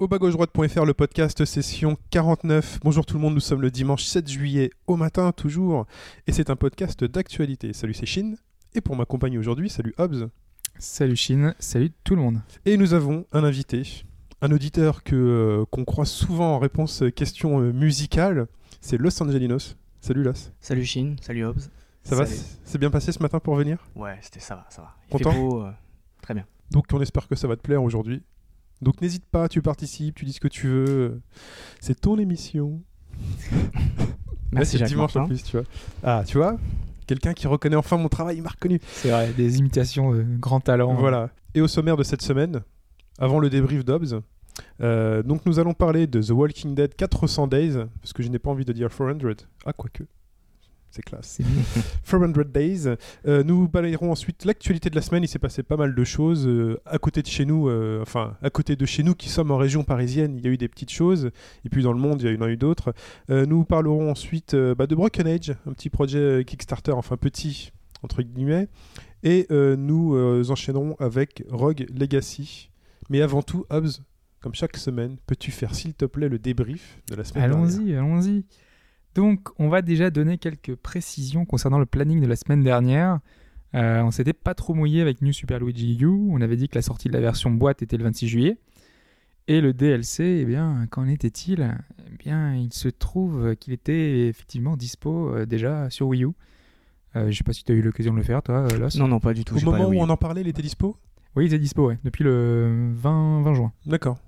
Au bas gauche droite.fr, le podcast session 49. Bonjour tout le monde, nous sommes le dimanche 7 juillet au matin toujours, et c'est un podcast d'actualité. Salut c'est Shin, et pour m'accompagner aujourd'hui, salut Hobbs. Salut Chine, salut tout le monde. Et nous avons un invité, un auditeur que euh, qu'on croise souvent en réponse questions euh, musicales, c'est Los Angelinos. Salut Los. Salut Chine, salut Hobbs. Ça va? C'est bien passé ce matin pour venir? Ouais, c'était ça va, ça va. Il Content? fait beau, euh, très bien. Donc on espère que ça va te plaire aujourd'hui. Donc n'hésite pas, tu participes, tu dis ce que tu veux. C'est ton émission. Merci Jacques dimanche en plus, tu vois. Ah, tu vois Quelqu'un qui reconnaît enfin mon travail, il m'a reconnu. C'est vrai, des imitations de grands talents. Voilà. Et au sommaire de cette semaine, avant le débrief d'Obs, euh, donc nous allons parler de The Walking Dead 400 Days, parce que je n'ai pas envie de dire 400. Ah, quoique. C'est classe. C'est mieux. 400 Days. Euh, nous balayerons ensuite l'actualité de la semaine. Il s'est passé pas mal de choses euh, à côté de chez nous, euh, enfin à côté de chez nous qui sommes en région parisienne. Il y a eu des petites choses. Et puis dans le monde, il y en a eu d'autres. Euh, nous parlerons ensuite bah, de Broken Age, un petit projet Kickstarter, enfin petit entre guillemets. Et nous enchaînerons avec Rogue Legacy. Mais avant tout, Hobbs, comme chaque semaine, peux-tu faire s'il te plaît le débrief de la semaine dernière? Allons-y, allons-y. Donc, on va déjà donner quelques précisions concernant le planning de la semaine dernière. Euh, on s'était pas trop mouillé avec New Super Luigi U. On avait dit que la sortie de la version boîte était le 26 juillet. Et le DLC, eh bien, qu'en était-il? Eh bien, il se trouve qu'il était effectivement dispo euh, déjà sur Wii U. Euh, je sais pas si tu as eu l'occasion de le faire, toi, euh, Los. Non, non, pas du tout. Au moment où on en parlait, il était dispo? Oui, il était dispo, ouais, depuis le 20, 20 juin. D'accord.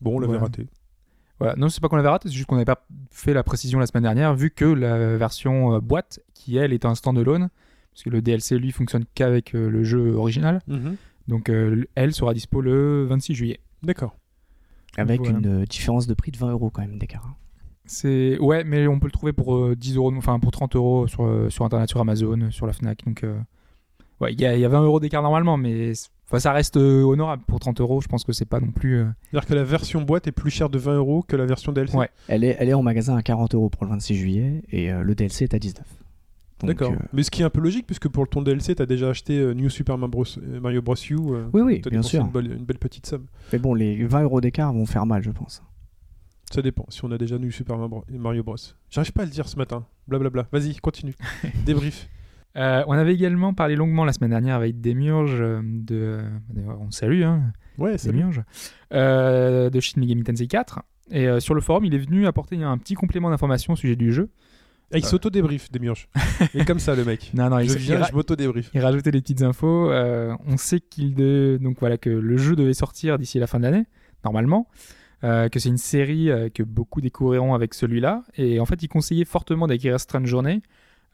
Bon, on l'avait Voilà. raté. Voilà. Non, c'est pas qu'on l'avait raté, c'est juste qu'on n'avait pas fait la précision la semaine dernière, vu que la version euh, boîte, qui elle est un standalone, parce que le DLC lui fonctionne qu'avec euh, le jeu original, donc euh, elle sera dispo le 26 juillet. D'accord. Avec Voilà. une différence de prix de 20 euros quand même d'écart. hein. C'est ouais, mais on peut le trouver pour euh, 10 euros, enfin pour 30 euros sur, sur internet, sur Amazon, sur la Fnac. Donc euh, ouais, il y, y a 20 euros d'écart normalement, mais enfin, ça reste euh, honorable pour 30 euros. Je pense que c'est pas non plus. euh, C'est-à-dire que la version boîte est plus chère de 20 euros que la version DLC Ouais. Elle est, elle est en magasin à 40 euros pour le 26 juillet et euh, le DLC est à 19. Donc, D'accord. euh, Mais ce qui est un peu logique, puisque pour ton DLC, t'as déjà acheté euh, New Super Mario Bros. Mario Bros. U. euh, Oui, oui, t'as bien sûr. Une belle, une belle petite somme. Mais bon, les 20 euros d'écart vont faire mal, je pense. Ça dépend, si on a déjà New Super Mario Mario Bros. J'arrive pas à le dire ce matin. Blablabla. Vas-y, continue. Débrief. Euh, on avait également parlé longuement la semaine dernière avec Demiurge euh, de. d'ailleurs, On salue, hein, Ouais, c'est Demiurge, euh, de Shin Megami Tensei 4. Et euh, sur le forum, il est venu apporter un petit complément d'information au sujet du jeu. Ah, il s'auto-débrief, Demiurge. Et comme ça, le mec. Non, non, il, je il viens, ra- je m'auto-débrief. il rajoutait des petites infos. Euh, on sait qu'il de... donc voilà que le jeu devait sortir d'ici la fin de l'année, normalement. Euh, que c'est une série euh, que beaucoup découvriront avec celui-là. Et en fait, il conseillait fortement d'acquérir Strange Journey,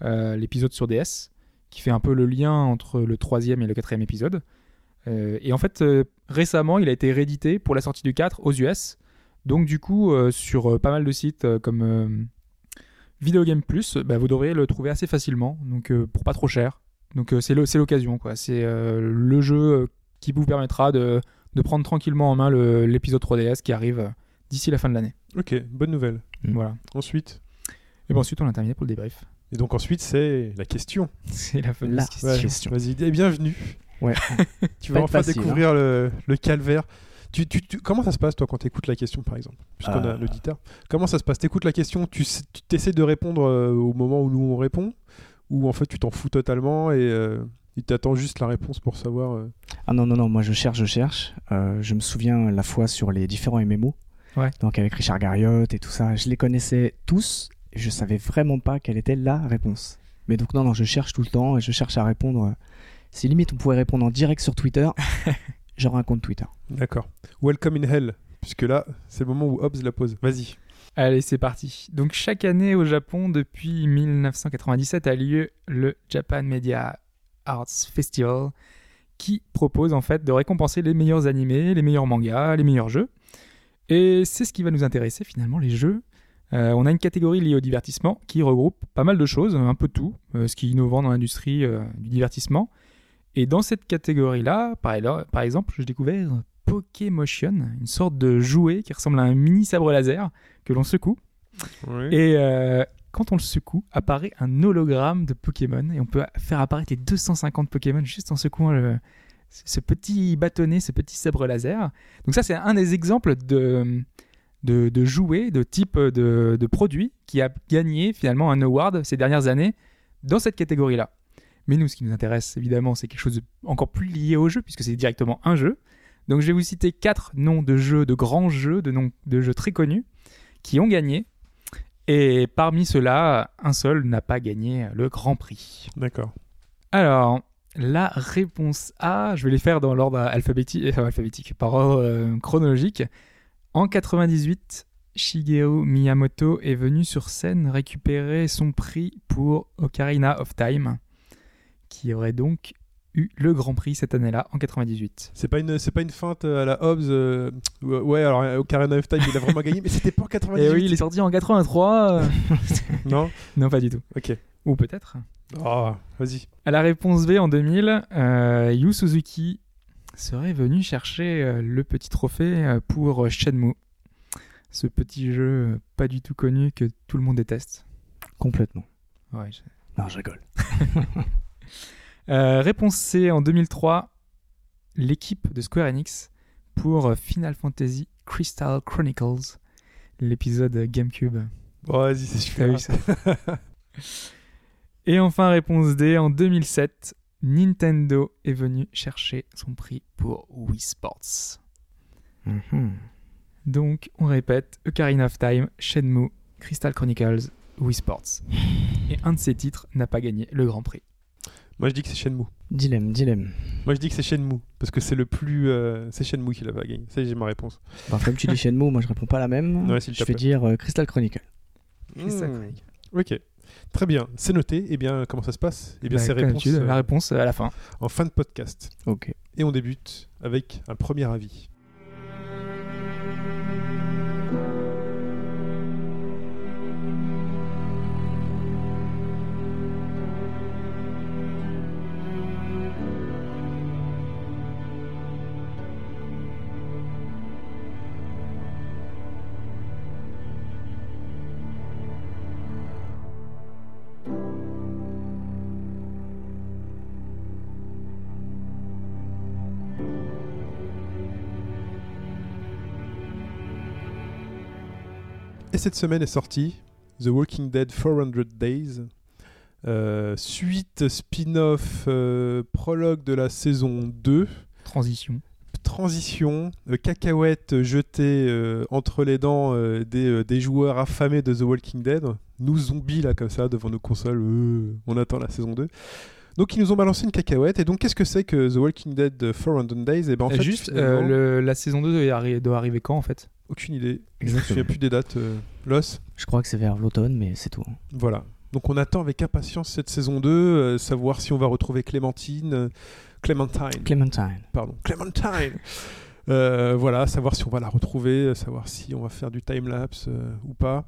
euh, l'épisode sur DS, qui fait un peu le lien entre le troisième et le quatrième épisode. Euh, et en fait, euh, récemment, il a été réédité pour la sortie du 4 aux US. Donc du coup, euh, sur pas mal de sites comme Video Game Plus, bah, vous devriez le trouver assez facilement, donc pour pas trop cher. Donc c'est l'occasion, quoi. C'est le jeu qui vous permettra de, de prendre tranquillement en main l'épisode 3DS qui arrive d'ici la fin de l'année. Ok, bonne nouvelle. Voilà. Ensuite. Et bon, ensuite, on a terminé pour le débrief. Et donc ensuite, c'est la question. C'est la fameuse La question. Ouais, Question. Vas-y, et bienvenue. Ouais. tu vas enfin facile, découvrir le, le calvaire. Tu, tu- tu- comment ça se passe, toi, quand tu écoutes la question, par exemple? Puisqu'on a Euh. l'auditeur. Comment ça se passe? Tu écoutes la question, tu essaies de répondre euh, au moment où nous on répond? Ou en fait, tu t'en fous totalement et euh, il t'attend juste la réponse pour savoir. euh, Ah non, non, non, moi je cherche, je cherche. Euh, je me souviens la fois sur les différents MMO. Ouais. Donc avec Richard Garriott et tout ça, je les connaissais tous je savais vraiment pas quelle était la réponse. Mais donc non, non, je cherche tout le temps et je cherche à répondre. Si limite on pouvait répondre en direct sur Twitter, j'aurais un compte Twitter. D'accord. Welcome in Hell. Puisque là, c'est le moment où Hobbs la pose. Vas-y. Allez, c'est parti. Donc chaque année au Japon, depuis 1997, a lieu le Japan Media Arts Festival, qui propose en fait de récompenser les meilleurs animés, les meilleurs mangas, les meilleurs jeux. Et c'est ce qui va nous intéresser finalement, les jeux. Euh, on a une catégorie liée au divertissement qui regroupe pas mal de choses, un peu tout, euh, ce qui est innovant dans l'industrie euh, du divertissement. Et dans cette catégorie-là, par, par exemple, j'ai découvert Pokémotion, une sorte de jouet qui ressemble à un mini sabre laser que l'on secoue. Oui. Et quand on le secoue, apparaît un hologramme de Pokémon et on peut faire apparaître les 250 Pokémon juste en secouant le- ce petit bâtonnet, ce petit sabre laser. Donc ça, c'est un des exemples de, de, de jouets, de type de, de produit qui a gagné finalement un award ces dernières années dans cette catégorie-là. Mais nous, ce qui nous intéresse, évidemment, c'est quelque chose encore plus lié au jeu, puisque c'est directement un jeu. Donc je vais vous citer quatre noms de jeux, de grands jeux, de noms de jeux très connus, qui ont gagné. Et parmi ceux-là, un seul n'a pas gagné le Grand Prix. D'accord. Alors, la réponse A, je vais les faire dans l'ordre alphabétique, enfin, alphabétique, par ordre euh, chronologique. En 98, Shigeru Miyamoto est venu sur scène récupérer son prix pour Ocarina of Time, qui aurait donc eu le Grand Prix cette année-là, en 98. C'est pas une, c'est pas une feinte à la Hobbs. euh, ouais, alors euh, Ocarina of Time, il a vraiment gagné, mais c'était pas en 98. Et Eh oui, il est sorti en 83. euh, Non? non, pas du tout. Ok. Ou peut-être. Oh, vas-y. À la réponse B en 2000, euh, Yu Suzuki serait venu chercher euh, le petit trophée euh, pour Shenmue. Ce petit jeu euh, pas du tout connu que tout le monde déteste. Complètement. Ouais, je- Non, je rigole. Euh, réponse C en 2003, l'équipe de Square Enix pour euh, Final Fantasy Crystal Chronicles, l'épisode GameCube. Bon, vas-y, c'est super. vu ça? Et enfin, réponse D, en 2007, Nintendo est venu chercher son prix pour Wii Sports. Mhm. Donc, on répète, Ocarina of Time, Shenmue, Crystal Chronicles, Wii Sports. Et un de ces titres n'a pas gagné le Grand Prix. Moi, je dis que c'est Shenmue. Dilemme, dilemme. Moi, je dis que c'est Shenmue parce que c'est le plus. euh, c'est Shenmue qui l'a pas gagné. Ça, j'ai ma réponse. Bah, comme tu dis Shenmue, moi je réponds pas la même. Ouais, je vais dire euh, Crystal Chronicle. Crystal Mmh. Chronicles. Ok. Très bien. C'est noté. Eh bien, comment ça se passe? Eh bien, Bah, c'est réponse d'habitude, euh, La réponse à la fin. en fin de podcast. Ok. Et on débute avec un premier avis. Cette semaine est sortie The Walking Dead 400 Days. Euh, suite, spin-off, euh, prologue de la saison 2. Transition. Transition, euh, cacahuète jetée entre les dents des, des joueurs affamés de The Walking Dead. Nous zombies là comme ça devant nos consoles, on attend la saison 2. Donc ils nous ont balancé une cacahuète. Et donc qu'est-ce que c'est que The Walking Dead 400 Days? Et ben en fait, juste, finalement, euh, le- la saison 2 doit, arri- doit arriver quand en fait? Aucune idée. Je me Exactement. souviens plus des dates. euh, Los Je crois que c'est vers l'automne, mais c'est tout. Voilà. Donc on attend avec impatience cette saison 2, euh, savoir si on va retrouver Clémentine, euh, Clémentine, Clementine. pardon, Clémentine. Euh, voilà, savoir si on va la retrouver, savoir si on va faire du time lapse ou pas.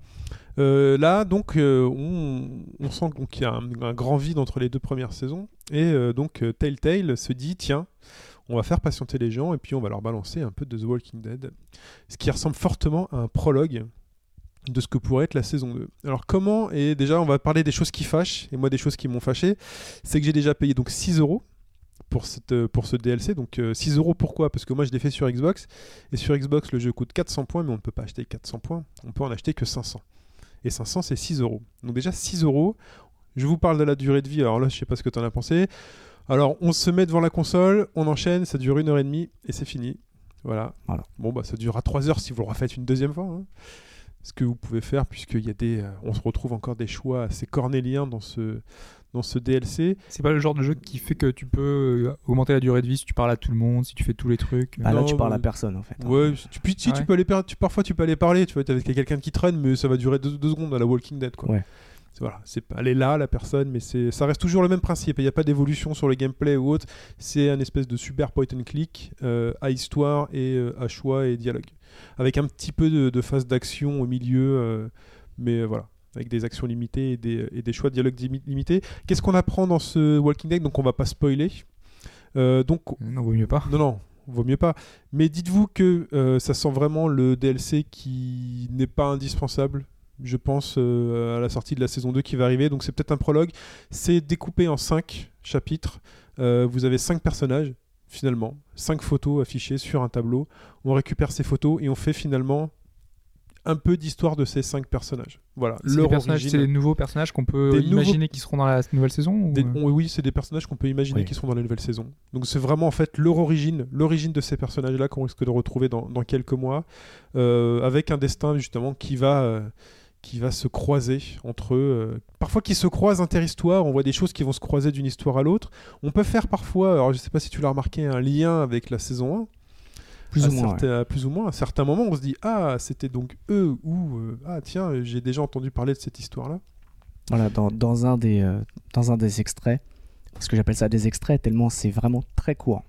Euh, là, donc, euh, on, sent qu'il y a un, grand vide entre les deux premières saisons, et euh, donc Telltale se dit tiens, on va faire patienter les gens et puis on va leur balancer un peu de The Walking Dead, ce qui ressemble fortement à un prologue de ce que pourrait être la saison 2. Alors comment Et déjà, on va parler des choses qui fâchent, et moi des choses qui m'ont fâché, c'est que j'ai déjà payé donc 6 euros pour, cette, pour ce DLC. Donc euh, 6 euros pourquoi? Parce que moi je l'ai fait sur Xbox, et sur Xbox le jeu coûte 400 points, mais on ne peut pas acheter 400 points, on peut en acheter que 500. Et 500 c'est 6 euros. Donc déjà 6 euros, je vous parle de la durée de vie, alors là je sais pas ce que tu en as pensé. Alors on se met devant la console, on enchaîne, ça dure une heure et demie, et c'est fini. Voilà. Voilà. Bon bah ça durera 3 heures si vous le refaites une deuxième fois. hein. Ce que vous pouvez faire, puisqu'il y a des, euh, on se retrouve encore des choix assez cornéliens dans ce, dans ce DLC. C'est pas le genre de jeu qui fait que tu peux euh, augmenter la durée de vie si tu parles à tout le monde, si tu fais tous les trucs. Ah, là, Non, tu parles à mais- personne en fait. Ouais, tu, puis, si, Ah tu peux aller par- tu, parfois tu peux aller parler, tu vois, avec quelqu'un qui traîne, mais ça va durer deux, deux secondes à la Walking Dead, quoi. Ouais. Voilà, c'est elle est là, la personne, mais c'est, ça reste toujours le même principe. Il n'y a pas d'évolution sur le gameplay ou autre. C'est un espèce de super point and click euh, à histoire et euh, à choix et dialogue, avec un petit peu de, de phase d'action au milieu, euh, mais euh, voilà, avec des actions limitées et des, et des choix de dialogue limités. Qu'est-ce qu'on apprend dans ce Walking Dead? Donc on va pas spoiler. Euh, donc Non, vaut mieux pas. non, non, vaut mieux pas. Mais dites-vous que euh, ça sent vraiment le DLC qui n'est pas indispensable, je pense, euh, à la sortie de la saison 2 qui va arriver. Donc c'est peut-être un prologue. C'est découpé en 5 chapitres. Euh, vous avez 5 personnages, finalement. 5 photos affichées sur un tableau. On récupère ces photos et on fait finalement un peu d'histoire de ces 5 personnages. Voilà, C'est des leur personnages- c'est des nouveaux personnages qu'on peut Des nouveaux- imaginer qui seront dans la nouvelle saison ou- Des- on- oui, c'est des personnages qu'on peut imaginer Oui. qui seront dans la nouvelle saison. Donc c'est vraiment en fait leur origine, l'origine de ces personnages-là qu'on risque de retrouver dans, dans quelques mois, euh, avec un destin justement qui va, euh, qui va se croiser entre eux. euh, parfois qui se croisent interhistoires, on voit des choses qui vont se croiser d'une histoire à l'autre. On peut faire parfois, alors je sais pas si tu l'as remarqué, un lien avec la saison 1. Plus à ou moins. ouais. plus ou moins. À certains moments, on se dit ah c'était donc eux ou euh, ah tiens j'ai déjà entendu parler de cette histoire-là. Voilà, dans, dans un des, euh, dans un des extraits, parce que j'appelle ça des extraits tellement c'est vraiment très court.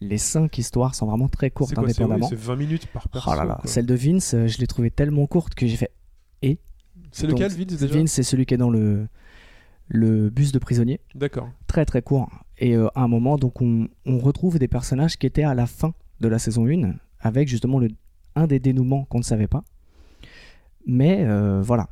Les cinq histoires sont vraiment très courtes C'est quoi C'est indépendamment. c'est 20 minutes par perso. Oh là là, quoi. celle de Vince, euh, je l'ai trouvée tellement courte que j'ai fait. C'est Donc, lequel Vince déjà? Vince, c'est celui qui est dans le, le bus de prisonniers. D'accord. Très très court. Et euh, à un moment, donc on, on retrouve des personnages qui étaient à la fin de la saison 1, avec justement le, un des dénouements qu'on ne savait pas. Mais euh, voilà.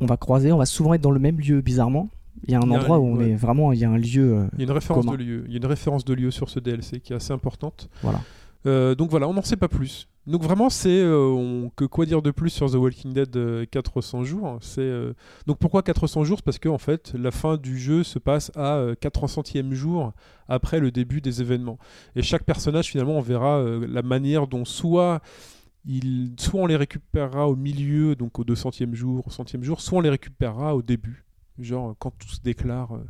On va croiser, on va souvent être dans le même lieu bizarrement. Il y a un a endroit où on ouais. est vraiment, il y a un lieu. euh, Il y a une référence Commun. de lieu. Il y a une référence de lieu sur ce DLC qui est assez importante. Voilà. Euh, donc voilà, on n'en sait pas plus. Donc vraiment, c'est euh, que quoi dire de plus sur The Walking Dead euh, 400 jours. C'est donc pourquoi 400 jours? Parce que en fait, la fin du jeu se passe à euh, 400e jour après le début des événements. Et chaque personnage, finalement, on verra la manière dont soit il, soit on les récupérera au milieu, donc au 200e jour, au 100e jour, soit on les récupérera au début, genre quand tout se déclare. euh.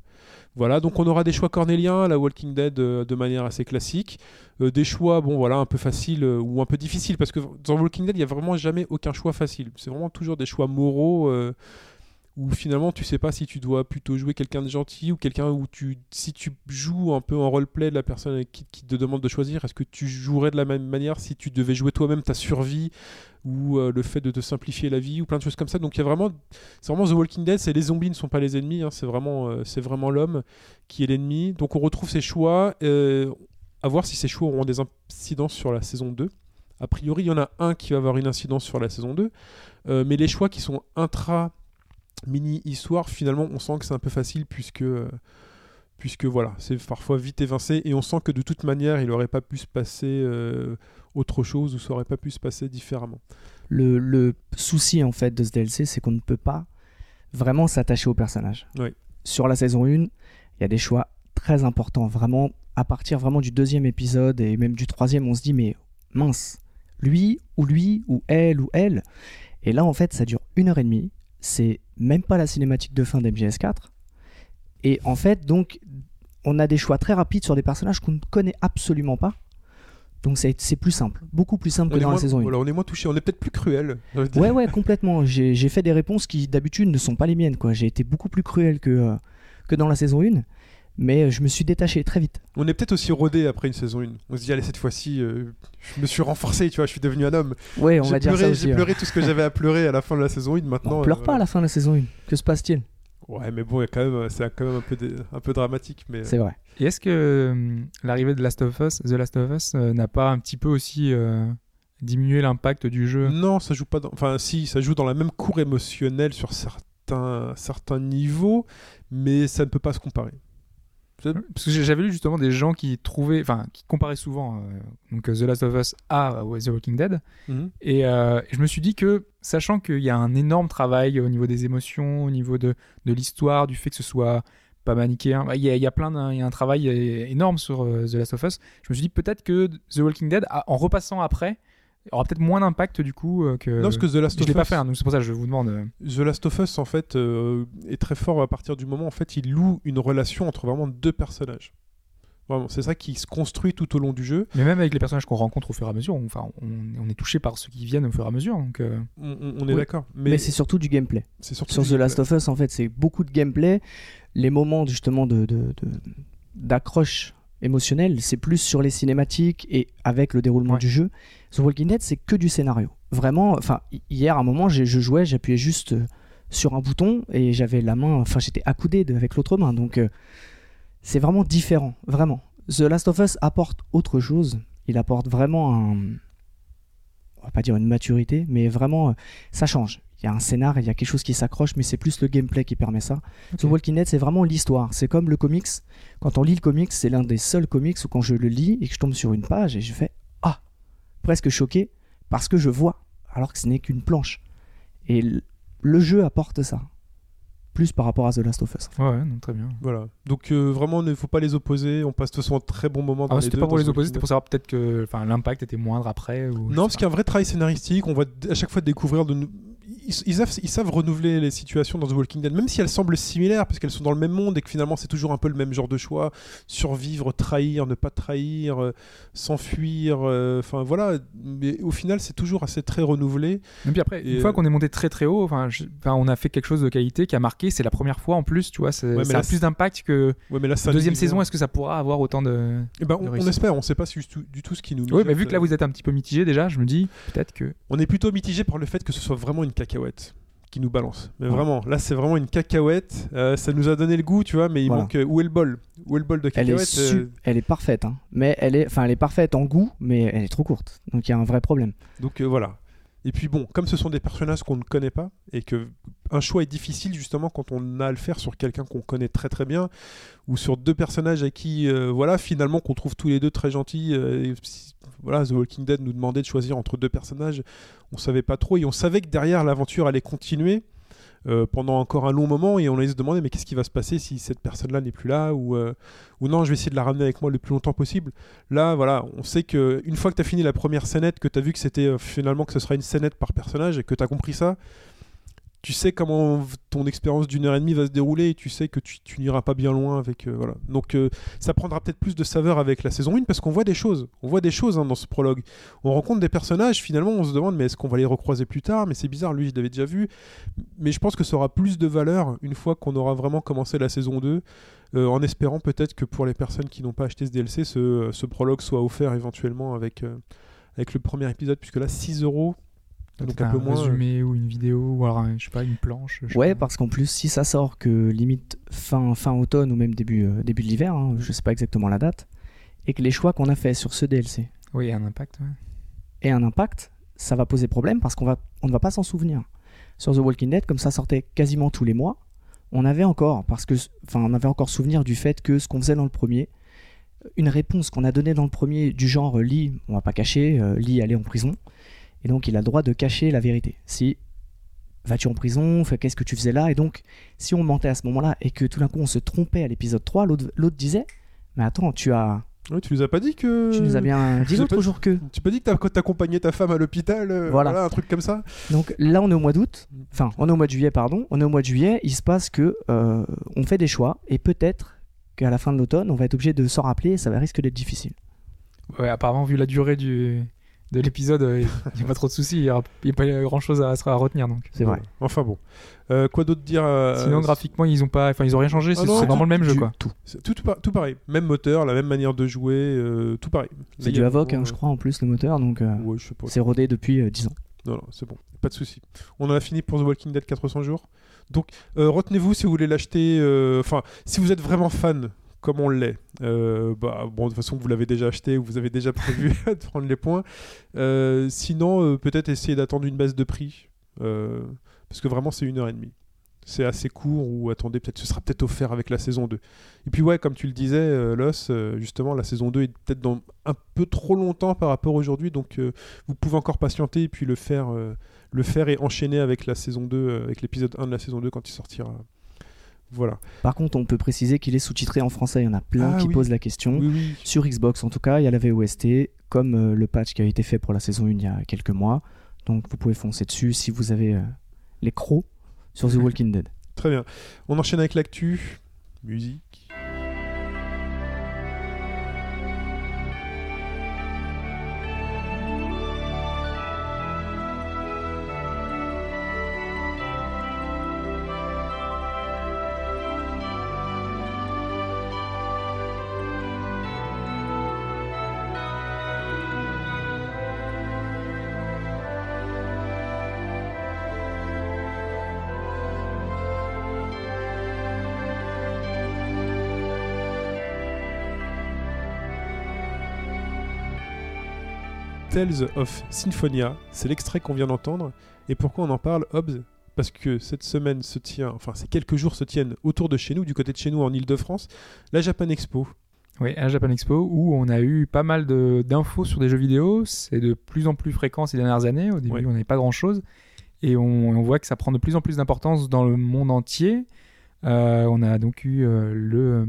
Voilà, donc on aura des choix cornéliens, la Walking Dead euh, de manière assez classique. Euh, des choix, bon voilà, un peu faciles euh, ou un peu difficiles, parce que dans Walking Dead, il n'y a vraiment jamais aucun choix facile. C'est vraiment toujours des choix moraux euh, où finalement tu sais pas si tu dois plutôt jouer quelqu'un de gentil ou quelqu'un où tu, si tu joues un peu en roleplay de la personne qui, te demande de choisir, est-ce que tu jouerais de la même manière si tu devais jouer toi-même ta survie ou euh, le fait de te simplifier la vie ou plein de choses comme ça. Donc il y a vraiment, c'est vraiment The Walking Dead, c'est les zombies ne sont pas les ennemis, hein, c'est vraiment, euh, c'est vraiment l'homme qui est l'ennemi. Donc on retrouve ces choix, euh, à voir si ces choix auront des incidences sur la saison 2. A priori, il y en a un qui va avoir une incidence sur la saison 2, Euh, mais les choix qui sont intra mini histoire, finalement, on sent que c'est un peu facile puisque euh, puisque voilà, c'est parfois vite évincé et on sent que de toute manière, il aurait pas pu se passer euh, autre chose ou ça aurait pas pu se passer différemment. le, le souci en fait de ce DLC, c'est qu'on ne peut pas vraiment s'attacher au personnage. Oui. Sur la saison 1, il y a des choix très importants. Vraiment, à partir vraiment du deuxième épisode et même du troisième, on se dit mais mince, lui ou lui ou elle ou elle. Et là, en fait, ça dure une heure et demie. C'est même pas la cinématique de fin d'MGS4. Et en fait, donc, on a des choix très rapides sur des personnages qu'on ne connaît absolument pas. Donc c'est c'est plus simple, beaucoup plus simple On que dans moins, la saison 1. voilà, on est moins touché, on est peut-être plus cruel. Ouais, ouais, complètement. J'ai fait des réponses qui d'habitude ne sont pas les miennes. quoi. J'ai été beaucoup plus cruel que, euh, que dans la saison 1, mais euh, je me suis détaché très vite. On est peut-être aussi rodé après une saison 1. On se dit, allez, cette fois-ci, euh, je me suis renforcé, tu vois, je suis devenu un homme. Ouais, on J'ai va dire ça j'ai pleuré tout ce que j'avais à pleurer à la fin de la saison 1. Maintenant, On pleure euh, pas à la fin de la saison 1. Que se passe-t-il? Ouais, mais bon, c'est quand même un peu, dé- un peu dramatique. Mais... C'est vrai. Et est-ce que hum, l'arrivée de Last of Us, The Last of Us, euh, n'a pas un petit peu aussi euh, diminué l'impact du jeu? Non, ça joue pas. Dans... Enfin, si, ça joue dans la même cour émotionnelle sur certains, certains niveaux, mais ça ne peut pas se comparer. Parce que j'avais lu justement des gens qui trouvaient, enfin, qui comparaient souvent euh, donc The Last of Us à euh, The Walking Dead, Mhm. et euh, je me suis dit que, sachant qu'il y a un énorme travail au niveau des émotions, au niveau de, de l'histoire, du fait que ce soit pas manichéen, bah, il y, a, il y a plein d'un- il y a un travail énorme sur euh, The Last of Us. Je me suis dit peut-être que The Walking Dead, en repassant après, aura peut-être moins d'impact du coup euh, que. Non, parce que The Last je of l'ai pas Us- fait, hein, donc c'est pour ça que je vous demande. euh, The Last of Us, en fait, euh, est très fort à partir du moment, en fait, il loue une relation entre vraiment deux personnages. Vraiment, c'est ça qui se construit tout au long du jeu. Mais même avec les personnages qu'on rencontre au fur et à mesure, on, enfin, on, on est touché par ceux qui viennent au fur et à mesure. Donc, euh, On, est Oui. d'accord. Mais, Mais, c'est surtout du gameplay. c'est surtout Sur du The Last of Us, en fait, c'est beaucoup de gameplay. Les moments justement de, de- de- d'accroche émotionnelle, c'est plus sur les cinématiques et avec le déroulement Ouais. du jeu. The Walking Dead, c'est que du scénario. vraiment, enfin, hi- hier, à un moment, je jouais, j'appuyais juste euh, sur un bouton et j'avais la main, enfin, j'étais accoudé avec l'autre main. Donc, euh, c'est vraiment différent, vraiment. The Last of Us apporte autre chose. Il apporte vraiment un. On va pas dire une maturité, mais vraiment, euh, ça change. Il y a un scénar, il y a quelque chose qui s'accroche, mais c'est plus le gameplay qui permet ça. The Ok. Walking Dead, c'est vraiment l'histoire. C'est comme le comics. Quand on lit le comics, c'est l'un des seuls comics où quand je le lis et que je tombe sur une page et je fais Ah Presque choqué parce que je vois, alors que ce n'est qu'une planche. Et le jeu apporte ça. Plus par rapport à The Last of Us. Ouais, non, très bien. Voilà. Donc euh, vraiment, il ne faut pas les opposer. On passe de toute façon un très bon moment dans Ah, c'était pas pour les The opposer, c'était pour savoir peut-être que l'impact était moindre après. Ou, Non, parce qu'il y a un vrai travail scénaristique. On va à chaque fois découvrir de ils, ils savent, ils savent renouveler les situations dans The Walking Dead, même si elles semblent similaires, parce qu'elles sont dans le même monde et que finalement c'est toujours un peu le même genre de choix survivre, trahir, ne pas trahir, euh, s'enfuir. euh, Enfin voilà. Mais au final, c'est toujours assez très renouvelé. Et puis après, Et, une fois euh, qu'on est monté très très haut, enfin, on a fait quelque chose de qualité qui a marqué. C'est la première fois en plus, tu vois. Ouais, ça là, a plus d'impact que Ouais, mais là, ça deuxième saison. Est-ce que ça pourra avoir autant de Eh ben, de on, espère. On sait pas du tout, du tout ce qui nous. Oui, mais vu que là vous êtes un petit peu mitigé déjà, je me dis peut-être que. On est plutôt mitigé par le fait que ce soit vraiment une cacahuète qui nous balance. Mais Ouais. vraiment, là c'est vraiment une cacahuète. Euh, ça nous a donné le goût, tu vois, mais il Voilà. manque. euh, où est le bol? Où est le bol de Elle est, cacahuète su- euh, elle est parfaite, hein. mais elle est, enfin, elle est parfaite en goût, mais elle est trop courte. Donc il y a un vrai problème. Donc voilà. Et puis bon, comme ce sont des personnages qu'on ne connaît pas et que un choix est difficile justement quand on a à le faire sur quelqu'un qu'on connaît très très bien ou sur deux personnages à qui euh, voilà finalement qu'on trouve tous les deux très gentils. euh, et voilà, The Walking Dead nous demandait de choisir entre deux personnages. On savait pas trop et on savait que derrière l'aventure allait continuer. Euh, pendant encore un long moment et on allait se demander mais qu'est-ce qui va se passer si cette personne-là n'est plus là ou, euh, ou non je vais essayer de la ramener avec moi le plus longtemps possible. Là, voilà, on sait que une fois que tu as fini la première scénette, que tu as vu que c'était euh, finalement que ce sera une scénette par personnage et que tu as compris ça, tu sais comment ton expérience d'une heure et demie va se dérouler et tu sais que tu, n'iras pas bien loin avec. euh, voilà. Donc euh, ça prendra peut-être plus de saveur avec la saison 1 parce qu'on voit des choses. On voit des choses hein, dans ce prologue. On rencontre des personnages, finalement on se demande mais est-ce qu'on va les recroiser plus tard? Mais c'est bizarre, lui je l'avais déjà vu. Mais je pense que ça aura plus de valeur une fois qu'on aura vraiment commencé la saison 2. Euh, en espérant peut-être que pour les personnes qui n'ont pas acheté ce DLC, ce, ce prologue soit offert éventuellement avec, avec le premier épisode, puisque là 6 euros, donc un peu moins. euh, résumé ou une vidéo ou alors un- je sais pas une planche. je sais Ouais, pas. parce qu'en plus, si ça sort que limite fin, fin automne ou même début, euh, début de l'hiver, hein, je sais pas exactement la date, et que les choix qu'on a fait sur ce DLC Oui, un impact. ouais. aient un impact, ça va poser problème parce qu'on va, on ne va pas s'en souvenir. Sur The Walking Dead, comme ça sortait quasiment tous les mois, on avait encore, parce que, enfin, on avait encore souvenir du fait que ce qu'on faisait dans le premier, une réponse qu'on a donnée dans le premier du genre euh, Lee, on va pas cacher, euh, Lee allait en prison, et donc il a le droit de cacher la vérité. Si vas-tu en prison, Fais- qu'est-ce que tu faisais là, et donc si on mentait à ce moment-là et que tout d'un coup on se trompait à l'épisode 3, l'autre disait, mais attends, tu as, Ouais, tu nous as pas dit que. tu nous as bien dit l'autre jour que. Tu pas dit que t'accompagnais ta femme à l'hôpital, euh, Voilà. voilà. un truc comme ça Donc là, on est au mois d'août. Enfin, on est au mois de juillet, pardon. On est au mois de juillet. Il se passe que euh, on fait des choix et peut-être qu'à la fin de l'automne, on va être obligé de s'en rappeler et ça va risque d'être difficile. Ouais, apparemment, vu la durée du, de l'épisode, euh, il n'y a pas trop de soucis. Il n'y a, il y a pas grand chose à, à retenir. Donc. C'est vrai. Enfin bon. Euh, quoi d'autre dire euh, Sinon, graphiquement, ils ont pas, enfin, ils ont rien changé. Ah C'est non, c'est vraiment le même jeu, quoi. Tout. c'est Tout, tout, pa- tout pareil. Même moteur, la même manière de jouer, euh, tout pareil. C'est du Avoc, hein, je crois, en plus, le moteur. Donc, Ouais, je sais pas. c'est rodé depuis euh, 10 ans. Non, non, c'est bon, pas de souci. On en a fini pour The Walking Dead 400 jours. Donc, euh, retenez-vous si vous voulez l'acheter. euh, Enfin, si vous êtes vraiment fan, comme on l'est, euh, bah, bon, de toute façon, vous l'avez déjà acheté ou vous avez déjà prévu de prendre les points. Euh, sinon, euh, peut-être essayer d'attendre une baisse de prix. parce que vraiment, c'est une heure et demie. C'est assez court ou attendez, peut-être ce sera peut-être offert avec la saison 2. Et puis, ouais, comme tu le disais, Los, justement, la saison 2 est peut-être dans un peu trop longtemps par rapport aujourd'hui. Donc, vous pouvez encore patienter et puis le faire, le faire et enchaîner avec la saison 2, euh, avec l'épisode 1 de la saison 2 quand il sortira. Voilà. Par contre, on peut préciser qu'il est sous-titré en français. Il y en a plein Ah qui oui. posent la question. Oui, oui. Sur Xbox, en tout cas, il y a la VOST, comme euh, le patch qui a été fait pour la saison 1 il y a quelques mois. Donc, vous pouvez foncer dessus si vous avez euh, les crocs sur The Walking Dead. Très bien. On enchaîne avec l'actu. Musique. Tales of Symphonia. C'est l'extrait qu'on vient d'entendre. Et pourquoi on en parle, Hobbs Parce que cette semaine se tient, enfin ces quelques jours se tiennent autour de chez nous, du côté de chez nous en Ile-de-France, la Japan Expo. Oui, à Japan Expo, où on a eu pas mal de- d'infos sur des jeux vidéo. C'est de plus en plus fréquent ces dernières années. Au début, Ouais. on n'avait pas grand-chose. Et on, on voit que ça prend de plus en plus d'importance dans le monde entier. Euh, on a donc eu euh, le, euh,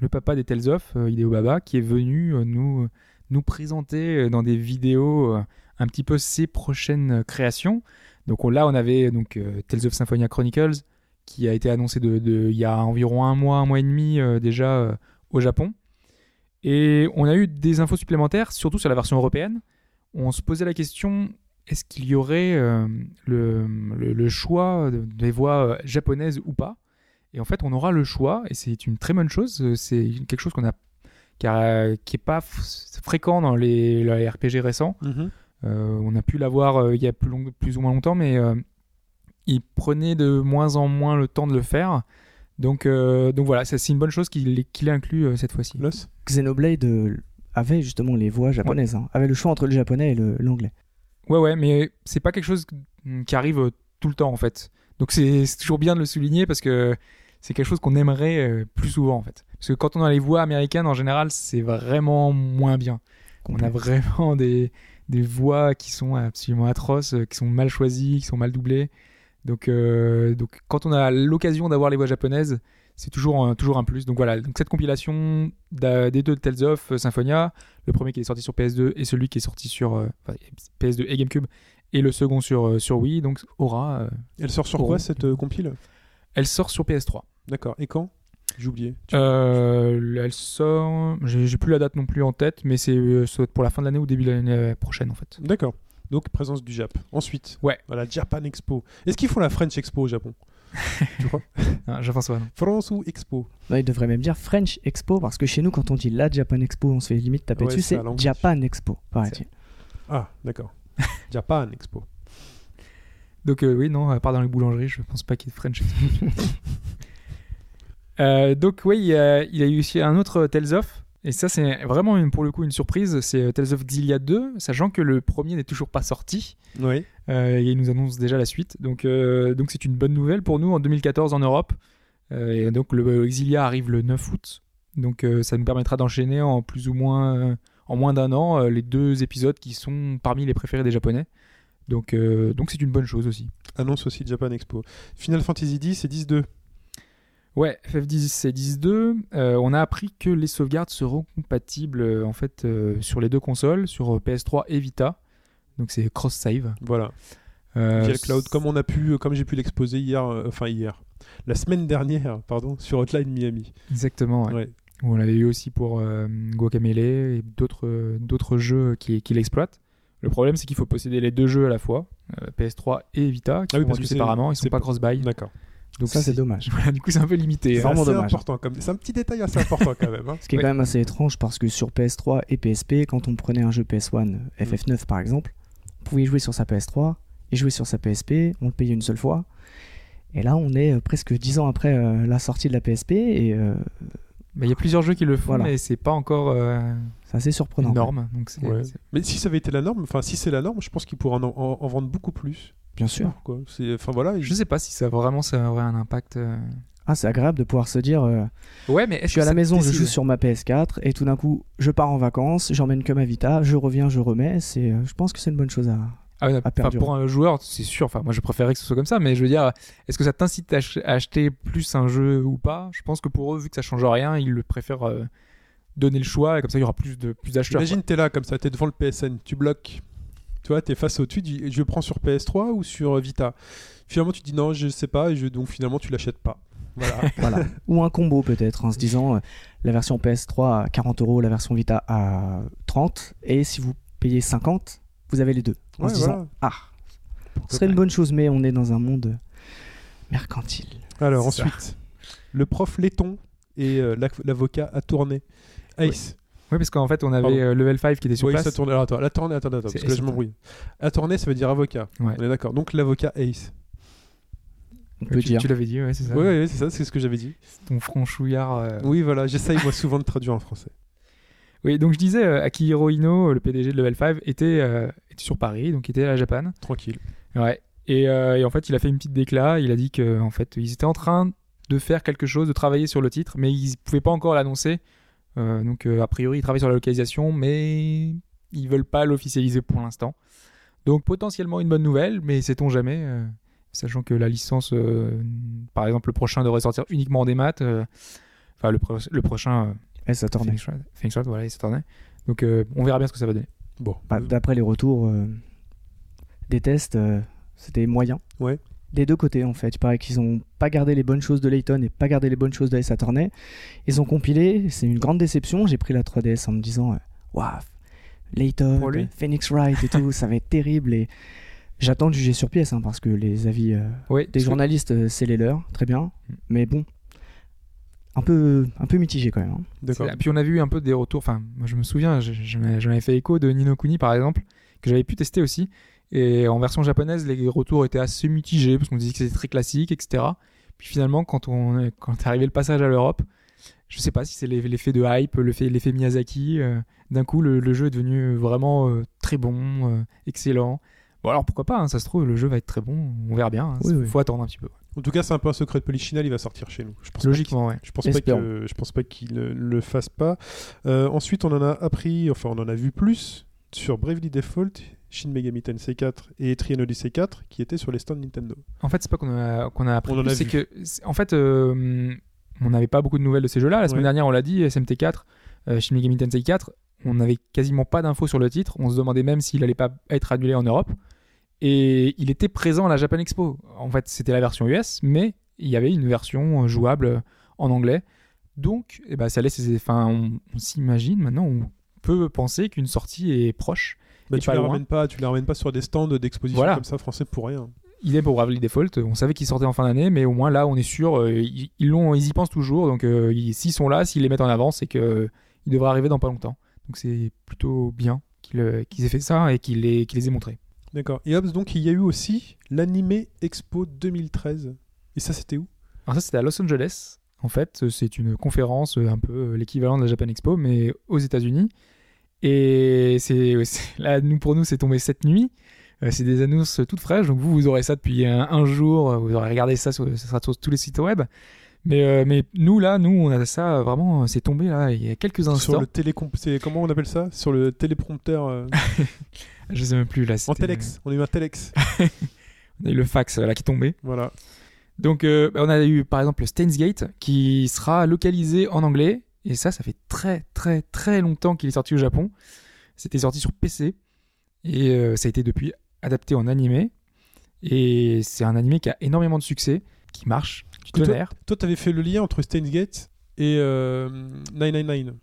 le papa des Tales of, Hideo Baba, qui est venu euh, nous, nous présenter euh, dans des vidéos euh, un petit peu ses prochaines euh, créations. Donc on- là, on avait donc Tales of Symphonia Chronicles, qui a été annoncé de, il y a environ un mois, un mois et demi déjà au Japon. Et on a eu des infos supplémentaires, surtout sur la version européenne. On se posait la question est-ce qu'il y aurait le, le- choix de- des voix japonaises ou pas? Et en fait, on aura le choix, et c'est une très bonne chose. C'est quelque chose qu'on a, qui, a- qui est pas fréquent dans les, les RPG récents. Mhm. Euh, on a pu l'avoir euh, il y a plus, long- plus ou moins longtemps, mais euh, il prenait de moins en moins le temps de le faire. Donc, euh, donc voilà, c'est une bonne chose qu'il qu'il ait inclus euh, cette fois-ci. Xenoblade euh, avait justement les voix japonaises, hein, avait le choix entre le japonais et l'anglais. Ouais, ouais, mais c'est pas quelque chose qui arrive tout le temps en fait. Donc c'est c'est toujours bien de le souligner parce que c'est quelque chose qu'on aimerait euh, plus souvent en fait. Parce que quand on a les voix américaines en général, c'est vraiment moins bien. On a vraiment des, des voix qui sont absolument atroces, euh, qui sont mal choisies, qui sont mal doublées. Donc, euh, donc quand on a l'occasion d'avoir les voix japonaises, c'est toujours, un- toujours un plus. Donc voilà, donc cette compilation des deux Tales of Symphonia, le premier qui est sorti sur PS2 et celui qui est sorti sur euh, enfin, PS2 et GameCube, et le second sur, sur Wii, donc aura. euh, Elle sort sur quoi cette compile? Elle sort sur PS3. D'accord. Et quand? J'ai oublié. Euh, elle sort. J'ai plus la date non plus en tête, mais c'est euh, pour la fin de l'année ou début de l'année euh, prochaine en fait. D'accord. Donc présence du Jap. Ensuite, Ouais. voilà, Japan Expo. Est-ce qu'ils font la French Expo au Japon? Tu crois? Ah, Jean-François, non. France ou Expo? Non, il devrait même dire French Expo parce que chez nous, quand on dit la Japan Expo, on se fait limite taper Ouais, dessus. c'est. Japan Expo, paraît-il. Ah, d'accord. Japan Expo. Donc euh, oui, non, à part dans les boulangeries, je pense pas qu'il y ait de French. Euh, donc oui, il y, a, il y a eu aussi un autre Tales of. Et ça, c'est vraiment une- pour le coup une surprise. C'est euh, Tales of Xillia 2, sachant que le premier n'est toujours pas sorti. Oui. Et il nous annonce déjà la suite. Donc donc c'est une bonne nouvelle pour nous en 2014 en Europe. Et donc le Exilia arrive le 9 août. Donc ça nous permettra d'enchaîner en plus ou moins en moins d'un an les deux épisodes qui sont parmi les préférés des Japonais. Donc euh, donc c'est une bonne chose aussi. Annonce aussi de Japan Expo. Final Fantasy X et 10-2. Ouais, FF10 et 10.2, euh, on a appris que les sauvegardes seront compatibles euh, en fait euh, sur les deux consoles, sur euh, PS3 et Vita. Donc c'est cross save. Voilà. Via le cloud, comme on a pu, comme j'ai pu l'exposer hier, enfin hier, la semaine dernière, pardon, sur Hotline Miami. Exactement. ouais. Ouais. On l'avait eu aussi pour euh, Guacamelee et d'autres euh, d'autres jeux qui, qui l'exploitent. Le problème, c'est qu'il faut posséder les deux jeux à la fois, euh, PS3 et Vita, qui Ah oui, sont parce vendus que c'est- séparément, ils c'est sont pas cross-buy. D'accord. Donc ça, c'est dommage. Voilà, du coup, c'est un peu limité. C'est hein. vraiment dommage. important, comme... c'est un petit détail assez important quand même. hein. Ce qui est Ouais. quand même assez étrange parce que sur PS3 et PSP, quand on prenait un jeu PS1, Mm. FF9 par exemple, on pouvait jouer sur sa PS3 et jouer sur sa PSP, on le payait une seule fois. Et là, on est euh, presque 10 ans après euh, la sortie de la PSP et euh, Mais Il y a plusieurs jeux qui le font, Voilà. mais c'est pas encore euh, c'est assez surprenant. une norme. Donc Ouais. Mais si ça avait été la norme, enfin si c'est la norme, je pense qu'ils pourraient en, en- en vendre beaucoup plus. Bien sûr. Quoi. Enfin voilà. Je sais pas si ça vraiment ça aurait un impact. euh. Ah, c'est agréable de pouvoir se dire euh, Ouais, mais je suis à la maison, je joue sur ma PS4 et tout d'un coup, je pars en vacances, j'emmène que ma Vita, je reviens, je remets. C'est, euh, je pense que c'est une bonne chose à. Ah ouais, pour un joueur, c'est sûr. Enfin, moi, je préférerais que ce soit comme ça, mais je veux dire, est-ce que ça t'incite à, ach- à acheter plus un jeu ou pas? Je pense que pour eux, vu que ça change rien, ils le préfèrent euh, donner le choix et comme ça, il y aura plus de plus d'acheteurs. Imagine, t'es là comme ça, t'es devant le PSN, tu bloques. Tu vois, t'es face au tu dis je le prends sur PS3 ou sur euh, Vita? Finalement, tu dis non, je sais pas, et je- donc finalement, tu l'achètes pas. Voilà. Voilà. Ou un combo peut-être en se disant euh, la version PS3 à 40 euros, la version Vita à 30 et si vous payez 50, vous avez les deux. En Ouais, se disant voilà. ah, ce serait une bonne chose, mais on est dans un monde mercantile. Alors ça. ensuite, le prof laiton et euh, l'avocat a tourné. Ace. Oui, parce qu'en fait, on avait Pardon. euh, Level 5 qui était sur Oui, place. ça tourne. Alors attends, la tournée, attends, attends, parce C'est que là je Ace, m'embrouille. À tourner, ça veut dire avocat. Ouais. On est d'accord. Donc l'avocat Ace. On peut tu, dire. tu l'avais dit, ouais, c'est ça. Oui, oui, c'est ça, c'est ce que j'avais dit. Ton franchouillard. euh. Oui, voilà, j'essaye moi souvent de traduire en français. Oui, donc je disais, euh, Akihiro Ino, le PDG de Level 5, était, euh, était sur Paris, donc il était à la Japan. Tranquille. Ouais. Et, euh, et en fait, il a fait une petite déclat. Il a dit que en fait, ils étaient en train de faire quelque chose, de travailler sur le titre, mais ils pouvaient pas encore l'annoncer. Euh, donc, euh, a priori, ils travaillent sur la localisation, mais ils veulent pas l'officialiser pour l'instant. Donc, potentiellement une bonne nouvelle, mais sait-on jamais, euh, sachant que la licence, euh, par exemple, le prochain devrait sortir uniquement en démat. euh, Enfin, le, pro- le prochain, euh, Et ça tournait. Phoenix Wright, Phoenix Wright, voilà, il. Donc, euh, on verra bien ce que ça va donner. Bon. Bah, D'après les retours euh, des tests, euh, c'était moyen. Ouais. Des deux côtés, en fait. Il paraît qu'ils ont pas gardé les bonnes choses de Layton et pas gardé les bonnes choses de Ace Attorney. Ils ont compilé. C'est une grande déception. J'ai pris la 3DS en me disant euh, Waouh, Layton. Phoenix Wright et tout, ça va être terrible. Et j'attends de juger sur pièce hein, parce que les avis euh, Ouais, des journalistes, euh, c'est les leurs. Très bien. Mm. Mais bon, un peu, un peu mitigé quand même. hein. D'accord. Puis on a vu un peu des retours. Enfin, moi je me souviens, je- je m'avais- j'en avais fait écho de Nino Kuni par exemple, que j'avais pu tester aussi. Et en version japonaise, les retours étaient assez mitigés parce qu'on disait que c'était très classique, etc. Puis finalement, quand on est- quand est arrivé le passage à l'Europe, je sais pas si c'est l'eff- l'effet de hype, l'effet l'effet Miyazaki. euh, D'un coup, le, le jeu est devenu vraiment euh, très bon, euh, excellent. Bon alors pourquoi pas hein, Ça se trouve, le jeu va être très bon. On verra bien. hein, Oui, faut, oui. faut attendre un petit peu. En tout cas, c'est un peu un secret de Polichinelle, il va sortir chez nous. Je pense pas Logiquement, ouais. Je pense pas Espérons. que je pense pas qu'il ne le fasse pas. Euh, ensuite, on en a appris, enfin, on en a vu plus sur Bravely Default, Shin Megami Tensei 4 et Trian Odyssey 4 qui étaient sur les stands Nintendo. En fait, c'est pas qu'on a, qu'on a appris, c'est que, en fait, euh, on n'avait pas beaucoup de nouvelles de ces jeux-là. La semaine Ouais. dernière, on l'a dit, SMT4, euh, Shin Megami Tensei 4, on n'avait quasiment pas d'infos sur le titre. On se demandait même s'il allait pas être annulé en Europe. Et il était présent à la Japan Expo. En fait, c'était la version US, mais il y avait une version euh, jouable euh, en anglais. Donc, eh ben, ça laisse, ses- enfin, on, on s'imagine maintenant, on peut penser qu'une sortie est proche. Bah, tu les loin. ramènes pas, tu ramènes pas sur des stands d'exposition Voilà. comme ça français pour rien. Il est pour Bravely Default. On savait qu'il sortait en fin d'année, mais au moins là, on est sûr. euh, ils, ils ils y pensent toujours. Donc, euh, ils- s'ils sont là, s'ils les mettent en avant, c'est que euh, devrait arriver dans pas longtemps. Donc, c'est plutôt bien qu'ils, aient fait ça et qu'ils les, qu'ils les aient montrés. D'accord. Et hop, donc il y a eu aussi l'Animé Expo 2013. Et ça, c'était où? Alors ça, c'était à Los Angeles. En fait, c'est une conférence euh, un peu euh, l'équivalent de la Japan Expo, mais aux États-Unis. Et c'est, là, nous pour nous, c'est tombé cette nuit. Euh, c'est des annonces toutes fraîches, donc vous, vous aurez ça depuis un, un jour. Vous aurez regardé ça, sur, ça sera sur tous les sites web. Mais, euh, mais nous, là, nous, on a ça vraiment, c'est tombé là, il y a quelques Sur instants. le télécom... comment on appelle ça? Sur le téléprompteur euh, Je sais même plus là. en telex. On a eu un telex. On a eu le fax euh, là qui est tombé. voilà. Donc, euh, bah, on a eu par exemple Steins Gate qui sera localisé en anglais. Et ça, ça fait très très très longtemps qu'il est sorti au Japon. C'était sorti sur PC. Et euh, ça a été depuis adapté en animé. Et c'est un animé qui a énormément de succès, qui marche, toi- tonnerre. Toi, t'avais fait le lien entre Steins Gate et euh, 999.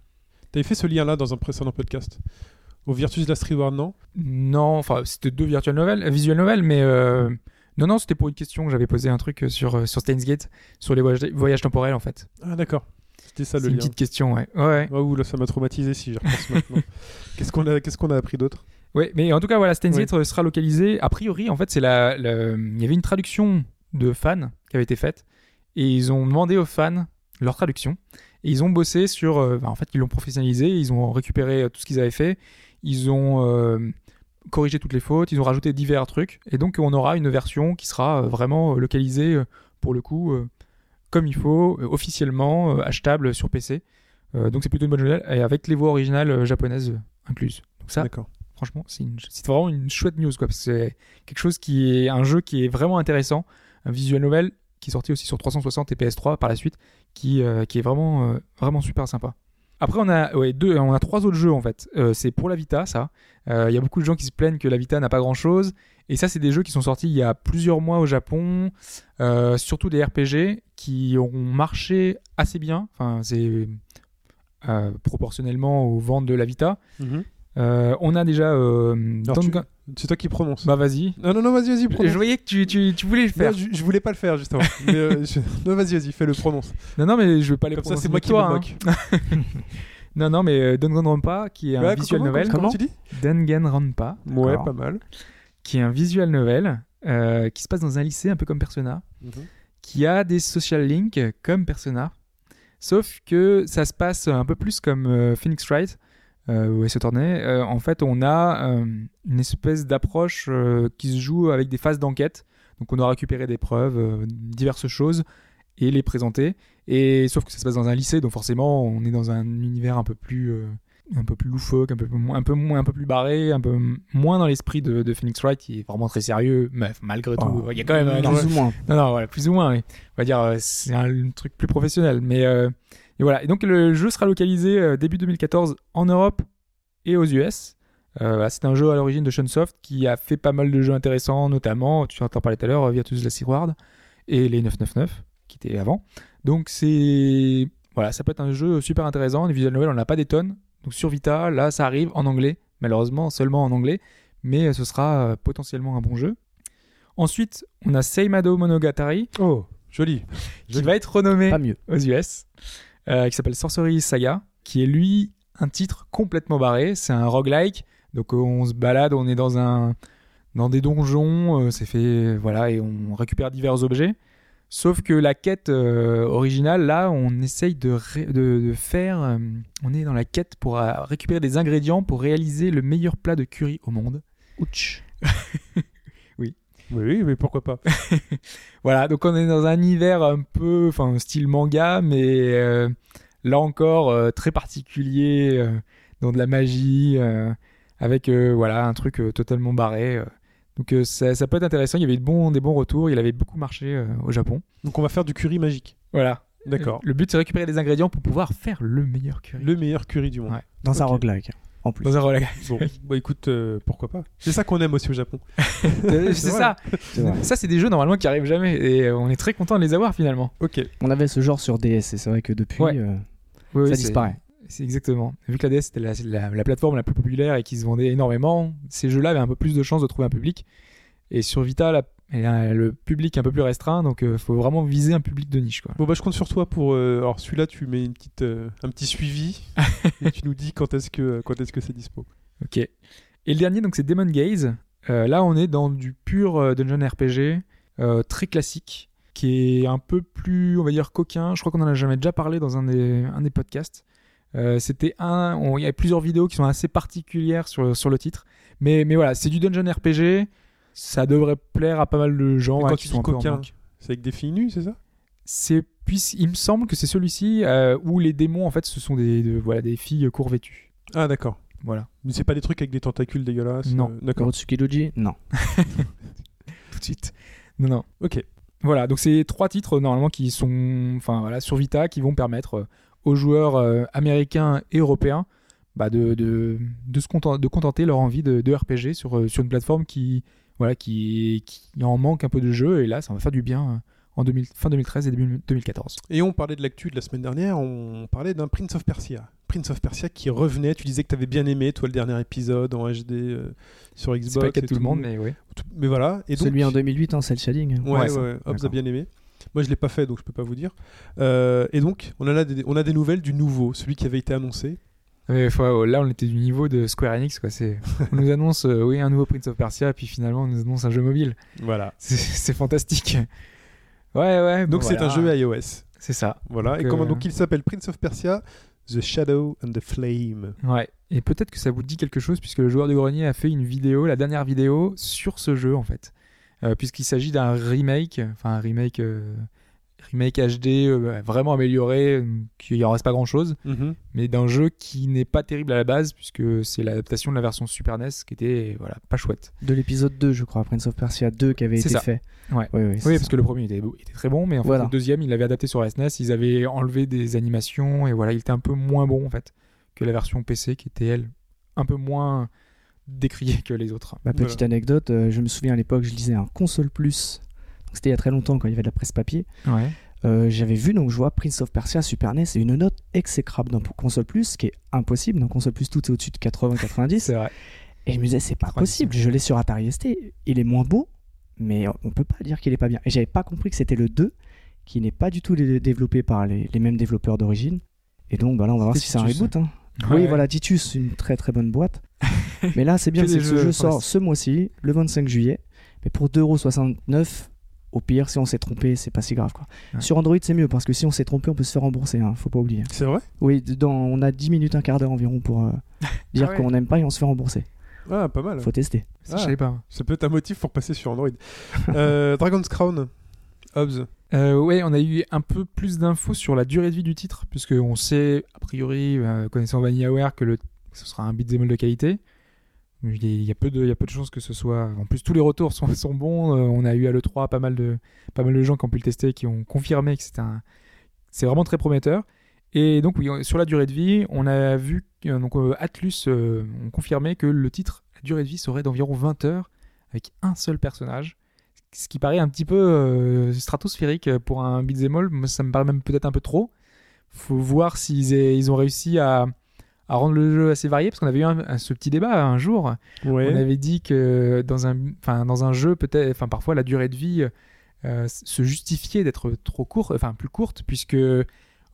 T'avais fait ce lien-là dans un précédent podcast. Au Virtus Last Reward, non? Non, enfin, c'était deux virtual novels, euh, visual novels, mais euh, non, non, c'était pour une question que j'avais posé un truc sur, euh, sur Steins Gate, sur les voyages, voyages temporels en fait. Ah, d'accord. C'était ça le une lien. petite question, ouais. Ouais. Ah, ouh, là, ça m'a traumatisé si j'y repense maintenant. Qu'est-ce qu'on a, qu'est-ce qu'on a appris d'autre? Ouais, mais en tout cas, voilà, Steins Oui. Gate sera localisé. A priori, en fait, c'est la, la- il y avait une traduction de fans qui avait été faite, et ils ont demandé aux fans leur traduction, et ils ont bossé sur, bah, en fait, ils l'ont professionnalisé, ils ont récupéré tout ce qu'ils avaient fait, ils ont euh, corrigé toutes les fautes, ils ont rajouté divers trucs, et donc on aura une version qui sera euh, vraiment euh, localisée pour le coup comme il faut, officiellement achetable sur PC. Donc c'est plutôt une bonne nouvelle, et avec les voix originales japonaises incluses. Donc ça, D'accord. franchement, c'est une- c'est vraiment une chouette news, quoi, parce que c'est quelque chose qui est un jeu qui est vraiment intéressant, un visual novel qui est sorti aussi sur 360 et PS3 par la suite, qui, euh, qui est vraiment, euh, vraiment super sympa. Après, on a, ouais, deux, on a trois autres jeux en fait. Euh, c'est pour la Vita, ça. Euh, Il y a beaucoup de gens qui se plaignent que la Vita n'a pas grand chose. Et ça, c'est des jeux qui sont sortis il y a plusieurs mois au Japon, euh, surtout des RPG qui ont marché assez bien. Enfin, c'est euh, proportionnellement aux ventes de la Vita. Euh, on a déjà. Euh, Alors, tu- Dangan- C'est toi qui prononce. Bah vas-y. Non, non, non, vas-y, vas-y, Je prononce. voyais que tu, tu, tu voulais le faire. Non, je, je voulais pas le faire justement. Mais, euh, je- Non, vas-y, vas-y, fais le prononce. Non, non, mais je vais pas les Comme ça, prononcer c'est moi qui toi, me hein. moque. Non, non, mais euh, Danganronpa, qui est un visual comment, novel. Comment tu dis? Danganronpa, Ouais, pas mal. qui est un visual novel euh, qui se passe dans un lycée, un peu comme Persona, qui a des social links comme Persona. Sauf que ça se passe un peu plus comme euh, Phoenix Wright. Euh, où Ace Attorney, euh, en fait, on a euh, une espèce d'approche euh, qui se joue avec des phases d'enquête. Donc, on doit récupérer des preuves, euh, diverses choses, et les présenter. Et sauf que ça se passe dans un lycée, donc forcément, on est dans un univers un peu plus, euh, un peu plus loufoque, un peu, un peu moins, un peu plus barré, un peu moins dans l'esprit de, de Phoenix Wright, qui est vraiment très sérieux. Mais malgré tout, Oh, il y a quand même un plus ou moins. non, non, voilà, plus ou moins, oui. On va dire, euh, c'est un, truc plus professionnel. Mais euh, et voilà. Et donc, le jeu sera localisé euh, début 2014 en Europe et aux US. Euh, c'est un jeu à l'origine de Shunsoft qui a fait pas mal de jeux intéressants, notamment, tu en parler tout à l'heure, Virtus Last Reward et les 999 qui étaient avant. Donc, c'est. Voilà, ça peut être un jeu super intéressant. Les visual novels, on n'a pas des tonnes. Donc, sur Vita, là, ça arrive en anglais. Malheureusement, seulement en anglais. Mais euh, ce sera potentiellement un bon jeu. Ensuite, on a Seimado Monogatari Oh, joli. qui Joli. va être renommé Pas mieux. aux US, qui s'appelle Sorcery Saga, qui est lui un titre complètement barré. C'est un roguelike, donc euh, on se balade, on est dans un dans des donjons, euh, c'est fait voilà et on récupère divers objets. Sauf que la quête euh, originale, là, on essaye de, ré- de, de faire. euh, on est dans la quête pour euh, récupérer des ingrédients pour réaliser le meilleur plat de curry au monde. Ouch. Oui, mais pourquoi pas. Voilà, donc on est dans un univers un peu, enfin, style manga, mais euh, là encore euh, très particulier, euh, dans de la magie, euh, avec euh, voilà un truc euh, totalement barré. euh. Donc euh, ça, ça peut être intéressant. Il y avait de bons, des bons retours. Il avait beaucoup marché euh, au Japon. Donc on va faire du curry magique. Voilà. D'accord. Le but c'est récupérer des ingrédients pour pouvoir faire le meilleur curry. Le meilleur curry du monde. Ouais. Dans un Ok. roguelike, en plus. Dans un roguelike. Bon, bah écoute, euh, pourquoi pas. C'est ça qu'on aime aussi au Japon. c'est ça. Ça c'est des jeux normalement qui arrivent jamais et euh, on est très content de les avoir finalement. Ok. On avait ce genre sur DS et c'est vrai que depuis, Ouais. euh, Oui, oui, ça disparaît. C'est exactement. Vu que la DS c'était la, la- la plateforme la plus populaire et qui se vendait énormément, ces jeux-là avaient un peu plus de chances de trouver un public. Et sur Vita, la- a le public est un peu plus restreint, donc il faut vraiment viser un public de niche. Quoi. Bon bah je compte sur toi pour. euh, alors celui-là, tu mets une petite, euh, un petit suivi et tu nous dis quand est-ce que quand est-ce que c'est dispo. Ok. Et le dernier, donc c'est Demon Gaze. Euh, là, on est dans du pur euh, dungeon RPG, euh, très classique, qui est un peu plus, on va dire, coquin. Je crois qu'on en a jamais déjà parlé dans un des, un des podcasts. Euh, C'était un, il y a plusieurs vidéos qui sont assez particulières sur, sur le titre, mais, mais voilà, c'est du dungeon RPG. Ça devrait plaire à pas mal de gens quand qui tu sont dis coquin, c'est avec des filles nues, c'est ça? C'est puis il me semble que c'est celui-ci euh, où les démons en fait ce sont des de- voilà des filles court vêtues. Ah d'accord. Voilà, Mais c'est pas des trucs avec des tentacules dégueulasses. Non. euh, D'accord. Kurotsuki Doji Non. tout de suite. Non non. Ok. Voilà, donc c'est trois titres normalement qui sont enfin voilà sur Vita qui vont permettre euh, aux joueurs euh, américains et européens bah, de, de, de se content- de contenter leur envie de, de RPG sur, sur une plateforme qui voilà qui, qui en manque un peu de jeu et là ça va faire du bien euh, en 2000 fin 2013 et début 2014. Et on parlait de l'actu de la semaine dernière, on parlait d'un Prince of Persia. Prince of Persia qui revenait, tu disais que tu avais bien aimé, toi, le dernier épisode en HD euh, sur Xbox. C'est pas et tout le monde mais oui. Tout- Mais voilà. Et donc, Celui en 2008 en cel shading. Ouais, ouais, Ouais, ça. ouais. Hobbs a bien aimé. Moi, je l'ai pas fait, donc je peux pas vous dire. Euh, et donc, on a, des, on a des nouvelles du nouveau, celui qui avait été annoncé. Mais faut- là, on était du niveau de Square Enix. Quoi. C'est, on nous annonce euh, oui, un nouveau Prince of Persia, puis finalement, on nous annonce un jeu mobile. Voilà. C'est, fantastique. Ouais, ouais. Donc, bon, c'est voilà. un jeu iOS. C'est ça. Voilà. Donc, et comment euh, donc il s'appelle Prince of Persia, The Shadow and the Flame. Ouais. Et peut-être que ça vous dit quelque chose, puisque le joueur du grenier a fait une vidéo, la dernière vidéo, sur ce jeu, en fait. Euh, puisqu'il s'agit d'un remake, enfin un remake, euh, remake HD euh, vraiment amélioré, euh, qu'il en reste pas grand chose. Mhm. mais d'un jeu qui n'est pas terrible à la base puisque c'est l'adaptation de la version Super NES qui était voilà pas chouette. De l'épisode 2, je crois, Prince of Persia 2 qui avait C'est été ça. fait. Ouais. Oui, oui, parce ça. que le premier était, était très bon, mais en fait Voilà. le deuxième il l'avait adapté sur la SNES, ils avaient enlevé des animations et voilà il était un peu moins bon en fait que la version PC qui était elle un peu moins décriée que les autres. Ma petite anecdote, euh, je me souviens à l'époque, je lisais un console plus. C'était il y a très longtemps quand il y avait de la presse papier. Ouais. Euh, J'avais vu, donc je vois Prince of Persia Super NES et une note exécrable dans console plus, ce qui est impossible. Dans console plus, tout est au-dessus de 80-90. C'est vrai. Et je me disais, c'est pas 90, possible. Je l'ai sur Atari ST. Il est moins beau, mais on peut pas dire qu'il est pas bien. Et j'avais pas compris que c'était le 2, qui n'est pas du tout dé- développé par les, les mêmes développeurs d'origine. Et donc, bah là, on va voir si c'est un reboot. hein. Ouais. Oui, voilà, Titus, une très très bonne boîte. mais là, c'est bien, c'est que ce jeu sort ce mois-ci, le 25 juillet. Mais pour 2,69€, Au pire, si on s'est trompé, c'est pas si grave. Quoi. Ouais. Sur Android, c'est mieux parce que si on s'est trompé, on peut se faire rembourser. Hein, faut pas oublier. C'est vrai? Oui, dans, on a 10 minutes, un quart d'heure environ pour euh, dire Ah ouais. qu'on n'aime pas et on se fait rembourser. Ah, pas mal. Faut tester. Ça, Ah. je savais pas. Ça peut être un motif pour passer sur Android. Euh, Dragon's Crown, Hobbs. Euh, ouais, on a eu un peu plus d'infos sur la durée de vie du titre, puisque on sait, a priori, euh, connaissant VanillaWare, que, le, ce sera un beat'em all de qualité. Il y, a- peu de, il y a peu de chances que ce soit. En plus, tous les retours sont, sont bons. Euh, on a eu à l'E3 pas mal, de, pas mal de gens qui ont pu le tester, qui ont confirmé que c'est un, c'est vraiment très prometteur. Et donc, sur la durée de vie, on a vu, que- donc euh, Atlus euh, ont confirmé que le titre, la durée de vie serait d'environ 20 heures, avec un seul personnage ce qui paraît un petit peu euh, stratosphérique pour un beat'em all. Ça me paraît même peut-être un peu trop. Faut voir s'ils ils ont réussi à, à rendre le jeu assez varié, parce qu'on avait eu un- un- ce petit débat un jour. Ouais. On avait dit que dans un, enfin, dans un jeu, peut-être, enfin, parfois la durée de vie euh, se justifiait d'être trop courte, enfin plus courte, puisque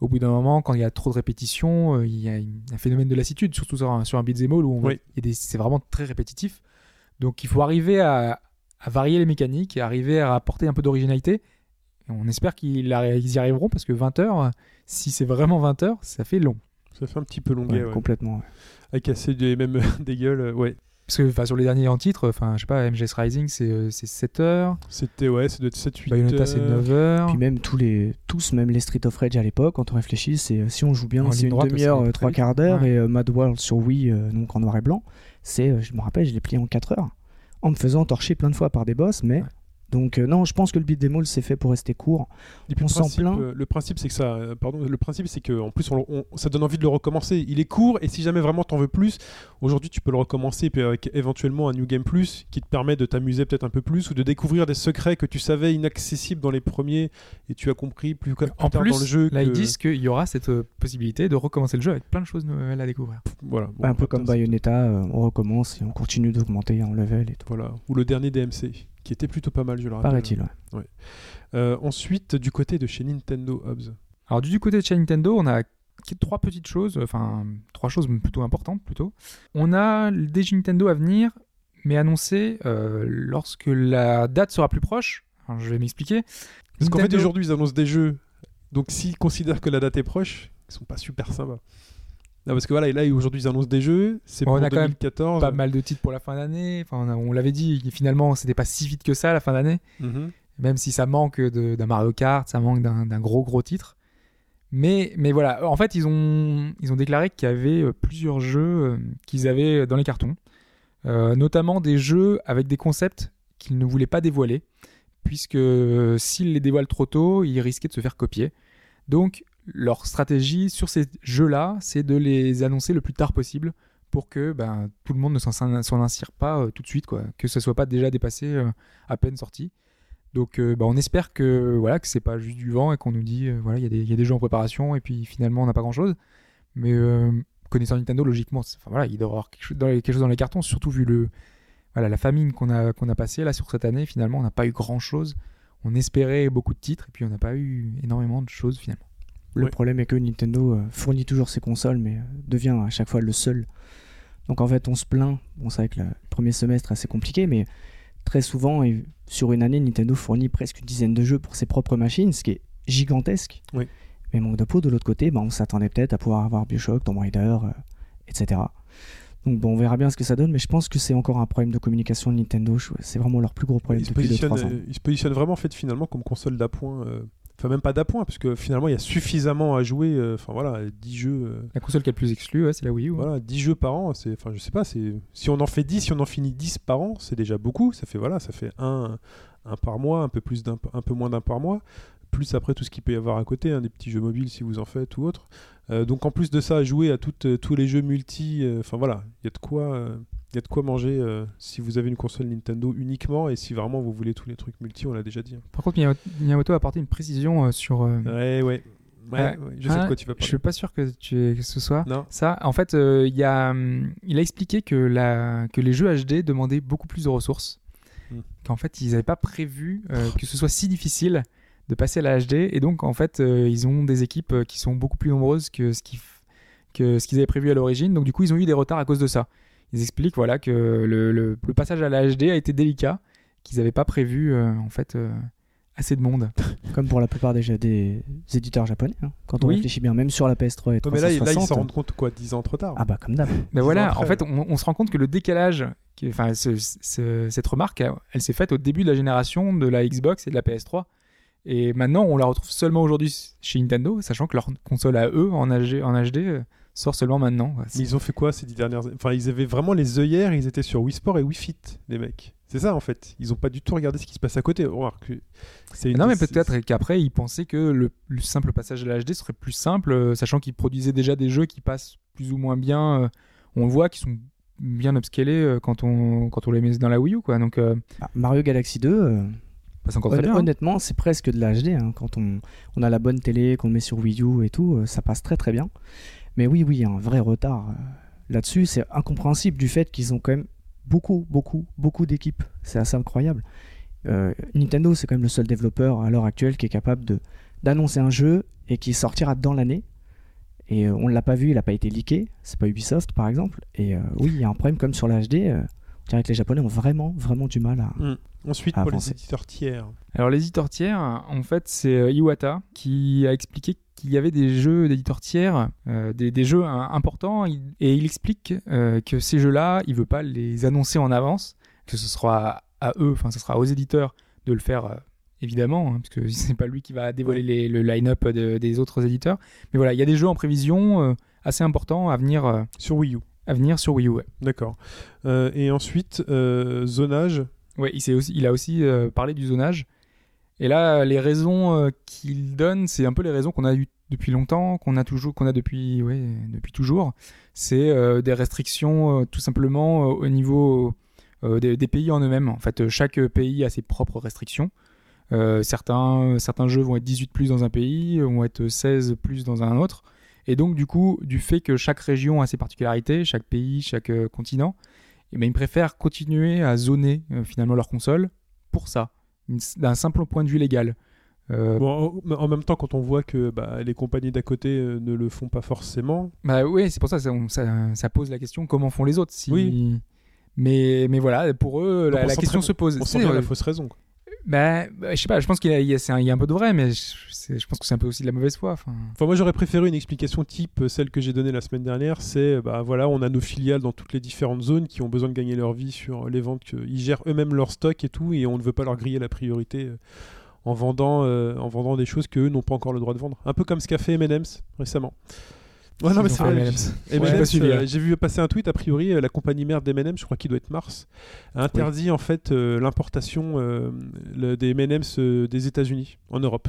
au bout d'un moment, quand il y a trop de répétitions, euh, il y a un phénomène de lassitude, surtout sur un, sur un beat'em all où Oui. c'est vraiment très répétitif. Donc il faut arriver à, à varier les mécaniques et arriver à apporter un peu d'originalité. On espère qu'ils y arriveront parce que 20 heures, si c'est vraiment 20 heures, ça fait long. Ça fait un petit peu longuet, ouais. Complètement. ouais. À casser des, même des gueules, euh, ouais. Parce que enfin, sur les derniers en titre, enfin, je sais pas, MGS Rising c'est euh, c'est 7 heures, C'était, ouais, ça doit être 7-8 Bayonetta c'est 9 heures. Puis même tous les, tous, même les Street of Rage à l'époque, quand on réfléchit, c'est euh, si on joue bien, En c'est ligne une droite, demi-heure, euh, trois quarts d'heure. Ouais. Et euh, Mad World sur Wii, euh, donc en noir et blanc, c'est, euh, je me rappelle, je l'ai plié en 4 heures, en me faisant torcher plein de fois par des boss. Mais Ouais. Donc euh, non, je pense que le beat all c'est fait pour rester court. Et puis On le s'en principe, plaint. euh, le principe, c'est que ça, euh, pardon, le principe, c'est que en plus, on- on- ça donne envie de le recommencer. Il est court, et si jamais vraiment t'en veux plus, aujourd'hui, tu peux le recommencer, puis avec éventuellement un New Game Plus qui te permet de t'amuser peut-être un peu plus ou de découvrir des secrets que tu savais inaccessibles dans les premiers et tu as compris plus, plus En tard plus, dans le jeu. là que- ils disent qu'il y aura cette possibilité de recommencer le jeu avec plein de choses nouvelles à découvrir. voilà, bon, un peu comme Bayonetta, on recommence et on continue d'augmenter en level et tout. Voilà, ou le dernier DMC qui était plutôt pas mal, je le rappelle. Paraît-il. ouais. Euh, ensuite, du côté de chez Nintendo Hobbs. Alors du côté de chez Nintendo, on a trois petites choses, enfin trois choses plutôt importantes plutôt. On a le DJ Nintendo à venir, mais annoncé euh, lorsque la date sera plus proche. Je vais m'expliquer. Parce qu'en fait, aujourd'hui, ils annoncent des jeux. Donc, s'ils considèrent que la date est proche, ils sont pas super sympas. Non, parce que voilà, et là, aujourd'hui, ils annoncent des jeux. C'est On pour a quand même 2014. pas mal de titres pour la fin d'année. Enfin, on, on l'avait dit, finalement, c'était pas si vite que ça la fin d'année. Mhm. Même si ça manque d'un Mario Kart, ça manque d'un gros gros titre. Mais, mais voilà, en fait, ils ont, ils ont déclaré qu'il y avait euh, plusieurs jeux euh, qu'ils avaient dans les cartons. Euh, notamment des jeux avec des concepts qu'ils ne voulaient pas dévoiler, puisque euh, s'ils les dévoilent trop tôt, ils risquaient de se faire copier. Donc, leur stratégie sur ces jeux-là, c'est de les annoncer le plus tard possible pour que ben, tout le monde ne s'en- insire pas euh, tout de suite, que ce soit pas déjà dépassé euh, à peine sorti. Donc euh, bah, on espère que voilà que c'est pas juste du vent et qu'on nous dit voilà il y, a des- jeux en préparation et puis finalement on n'a pas grand chose. Mais connaissant Nintendo logiquement, il doit y avoir quelque chose, dans les, quelque chose dans les cartons, surtout vu le voilà la famine qu'on a qu'on a passée là sur cette année. Finalement on n'a pas eu grand chose. On espérait beaucoup de titres et puis on n'a pas eu énormément de choses finalement. Le problème est que Nintendo euh, fournit toujours ses consoles, mais euh, devient à chaque fois le seul. Donc en fait, on se plaint. Bon, c'est vrai que le premier semestre est assez compliqué, mais très souvent, et sur une année, Nintendo fournit presque une dizaine de jeux pour ses propres machines, ce qui est gigantesque. Oui. Mais manque de peau, de l'autre côté, bah, on s'attendait peut-être à pouvoir avoir Bioshock, Tomb Raider, euh, etc. Donc bon, on verra bien ce que ça donne, mais je pense que c'est encore un problème de communication de Nintendo. C'est vraiment leur plus gros problème Ils se, depuis positionnent, 2-3 ans. ils se positionnent vraiment en fait, finalement comme console d'appoint. euh, Enfin, même pas d'appoint, parce que finalement, il y a suffisamment à jouer. euh, Enfin, voilà, 10 jeux. euh, La console qui a le plus exclu, ouais, c'est la Wii U. hein. Voilà, 10 jeux par an, c'est, enfin, je sais pas, c'est, si on en fait 10, si on en finit 10 par an, c'est déjà beaucoup. Ça fait, voilà, ça fait un, un par mois, un peu plus d'un, un peu moins d'un par mois. Plus après tout ce qu'il peut y avoir à côté, hein, des petits jeux mobiles si vous en faites ou autre. Euh, donc en plus de ça, jouer à euh, tous les jeux multi, euh, enfin voilà, il y a de quoi, y a de quoi manger euh, si vous avez une console Nintendo uniquement et si vraiment vous voulez tous les trucs multi, on l'a déjà dit. hein. Par contre Miyamoto- a apporté une précision euh, sur. euh, Ouais, ouais, ouais, Ouais. ouais, je sais ah, de quoi tu vas Je parler. suis pas sûr que, tu, que ce soit. Non, Ça, en fait, euh, il y a, hum, il a expliqué que, la, que les jeux HD demandaient beaucoup plus de ressources. Hmm. Qu'en fait, ils n'avaient pas prévu euh, que ce soit si difficile de passer à la HD. Et donc, en fait, euh, ils ont des équipes euh, qui sont beaucoup plus nombreuses que ce qu'ils f- que ce qu'ils avaient prévu à l'origine. Donc, du coup, ils ont eu des retards à cause de ça. Ils expliquent voilà, que le, le- le passage à la HD a été délicat, qu'ils n'avaient pas prévu, euh, en fait, euh, assez de monde. Comme pour la plupart des, des éditeurs japonais. hein. Quand on Oui. réfléchit bien, même sur la PS3 et Ouais, mais là, 360. là, ils s'en rendent compte quoi, 10 ans trop tard. Ah bah comme d'hab. Ben voilà, en fait, on, on se rend compte que le décalage, qui- enfin, ce- ce- cette remarque, elle, elle s'est faite au début de la génération de la Xbox et de la PS3. Et maintenant, on la retrouve seulement aujourd'hui chez Nintendo, sachant que leur console à eux, en, HD, en HD, sort seulement maintenant. Mais ils ont fait quoi ces dix dernières Enfin, ils avaient vraiment les œillères, ils étaient sur Wii Sport et Wii Fit, les mecs. C'est ça en fait. Ils ont pas du tout regardé ce qui se passe à côté. Une- Non, mais peut-être qu'après, ils pensaient que le, le simple passage à la HD serait plus simple, euh, sachant qu'ils produisaient déjà des jeux qui passent plus ou moins bien. euh, on le voit, qui sont bien upscalés euh, quand on, quand on les met dans la Wii U, quoi. Donc, euh, Ah, Mario Galaxy 2, euh, passe encore très honn- bien. hein. honnêtement, c'est presque de la HD. hein. Quand on, on a la bonne télé, qu'on met sur Wii U et tout, ça passe très très bien. Mais oui, oui, il y a un vrai retard euh, là-dessus. C'est incompréhensible du fait qu'ils ont quand même beaucoup, beaucoup, beaucoup d'équipes. C'est assez incroyable. Euh, Nintendo, c'est quand même le seul développeur à l'heure actuelle qui est capable de d'annoncer un jeu et qui sortira dans l'année. Et euh, on ne l'a pas vu, il n'a pas été leaké. C'est pas Ubisoft, par exemple. Et euh, oui, il y a un problème comme sur la HD. euh, on dirait que les Japonais ont vraiment, vraiment du mal à. Ensuite, à pour les éditeurs tiers. Alors l'éditeur tiers, en fait, c'est Iwata qui a expliqué qu'il y avait des jeux d'éditeurs tiers, euh, des, des jeux hein, importants, et il explique euh, que ces jeux-là, il veut pas les annoncer en avance, que ce sera à eux, enfin, ce sera aux éditeurs de le faire. euh, Évidemment, hein, parce que c'est pas lui qui va dévoiler les- le line-up de- des autres éditeurs. Mais voilà, il y a des jeux en prévision assez importants à venir, Sur Wii U. à venir sur Wii U. ouais. D'accord. Et ensuite, zonage. Ouais, il, s'est aussi, il a aussi parlé du zonage. Et là, les raisons euh, qu'il donne, c'est un peu les raisons qu'on a eues depuis longtemps, qu'on a toujours, qu'on a depuis, ouais, depuis toujours. C'est euh, des restrictions, euh, tout simplement au niveau des, pays en eux-mêmes. En fait, chaque pays a ses propres restrictions. Certains, certains jeux vont être 18 plus dans un pays, vont être 16 plus dans un autre. Et donc, du coup, du fait que chaque région a ses particularités, chaque pays, chaque continent, eh ben, ils préfèrent continuer à zoner finalement leur console pour ça, d'un simple point de vue légal. Euh, Bon, en, en même temps, quand on voit que bah, les compagnies d'à côté euh, ne le font pas forcément, Bah oui, c'est pour ça, ça, ça, ça pose la question comment font les autres si... Oui. Mais, mais voilà, pour eux, Donc la, question se pose. on C'est, sent bien la fausse raison. quoi. Bah, bah, je sais pas, je pense qu'il y y a- un, peu de vrai, mais je, pense que c'est un peu aussi de la mauvaise foi. Enfin, moi, j'aurais préféré une explication type euh, celle que j'ai donnée la semaine dernière. C'est, bah voilà, on a nos filiales dans toutes les différentes zones qui ont besoin de gagner leur vie sur les ventes. Ils gèrent eux-mêmes leur stock et tout, et on ne veut pas leur griller la priorité euh, en vendant, euh, en vendant des choses qu'eux n'ont pas encore le droit de vendre. Un peu comme ce qu'a fait M&M's récemment. Ouais, non, mais c'est vrai. Ouais, j'ai vu passer un tweet, a priori, euh, la compagnie mère d'M&M's, je crois qu'il doit être Mars, a interdit en fait euh, l'importation euh, des M&M's euh, des États-Unis en Europe.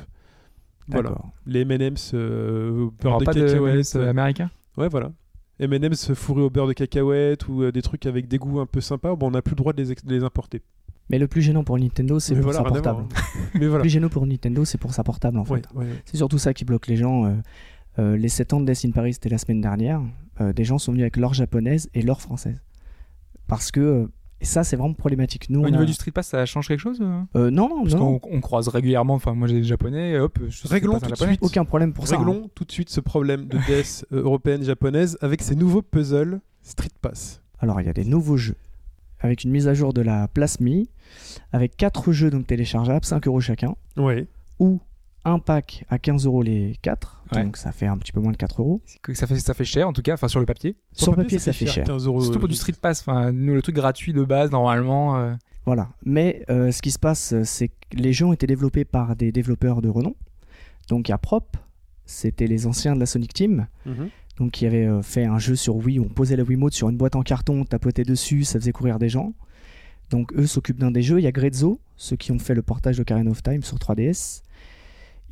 Voilà, D'accord. les M&M's euh, beurre de pas de cacahuètes. M&M's américain Ouais, voilà. M&M's fourrés au beurre de cacahuète ou des trucs avec des goûts un peu sympas, bon, on n'a plus le droit de les, de importer. Mais le plus gênant pour Nintendo, c'est pour voilà, sa portable. hein. Mais Le plus gênant pour Nintendo, c'est pour sa portable en fait. Ouais, ouais, ouais. C'est surtout ça qui bloque les gens. euh, euh, les 7 ans de Death in Paris, c'était la semaine dernière. euh, des gens sont venus avec leur japonaise et leur française. Parce que. euh, et ça, c'est vraiment problématique. Nous, Au niveau a- du Street Pass, ça change quelque chose euh? Non, non, Parce non. qu'on on croise régulièrement, enfin moi j'ai des japonais, hop, je suis Réglons tout de suite. Aucun problème pour ça. hein. Réglons tout de suite ce problème de death européenne japonaise avec ces nouveaux puzzles Street Pass. Alors, il y a des nouveaux jeux. Avec une mise à jour de la Place Me. Avec 4 jeux donc téléchargeables, 5 euros chacun. Ouais. Ou un pack à 15 euros les 4. Ouais. Donc, ça fait un petit peu moins de 4 euros. Ça fait, ça fait cher en tout cas, enfin sur le papier. Sur papier, ça fait cher. 15 euros. Surtout pour du Street Pass, enfin nous, le truc gratuit de base normalement. euh, Voilà. Mais euh, ce qui se passe, c'est que les jeux ont été développés par des développeurs de renom. Donc, il y a Prop, c'était les anciens de la Sonic Team. Mhm. donc qui avait euh, fait un jeu sur Wii où on posait la Wiimote sur une boîte en carton, on tapotait dessus, ça faisait courir des gens. Donc eux s'occupent d'un des jeux. Il y a Grezzo, ceux qui ont fait le portage de Karen of Time sur 3DS.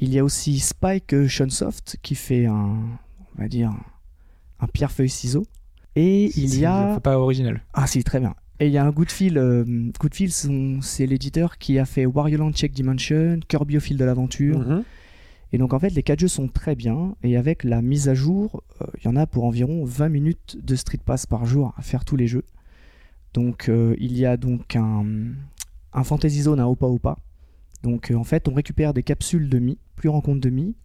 Il y a aussi Spike Shunsoft qui fait un, on va dire, un pierre-feuille-ciseau. Et il y a... pas original. Ah si, très bien. Et il y a un Goodfield. euh, Goodfield, c'est l'éditeur qui a fait Wario Land Check Dimension, Kirby au fil de l'aventure, Mhm. et donc en fait, les 4 jeux sont très bien. Et avec la mise à jour, euh, il y en a pour environ 20 minutes de Street Pass par jour à faire tous les jeux. Donc euh, il y a donc un, un Fantasy Zone à Opa Opa. Donc euh, en fait, on récupère des capsules de Mi. Plus on rencontre de Mi,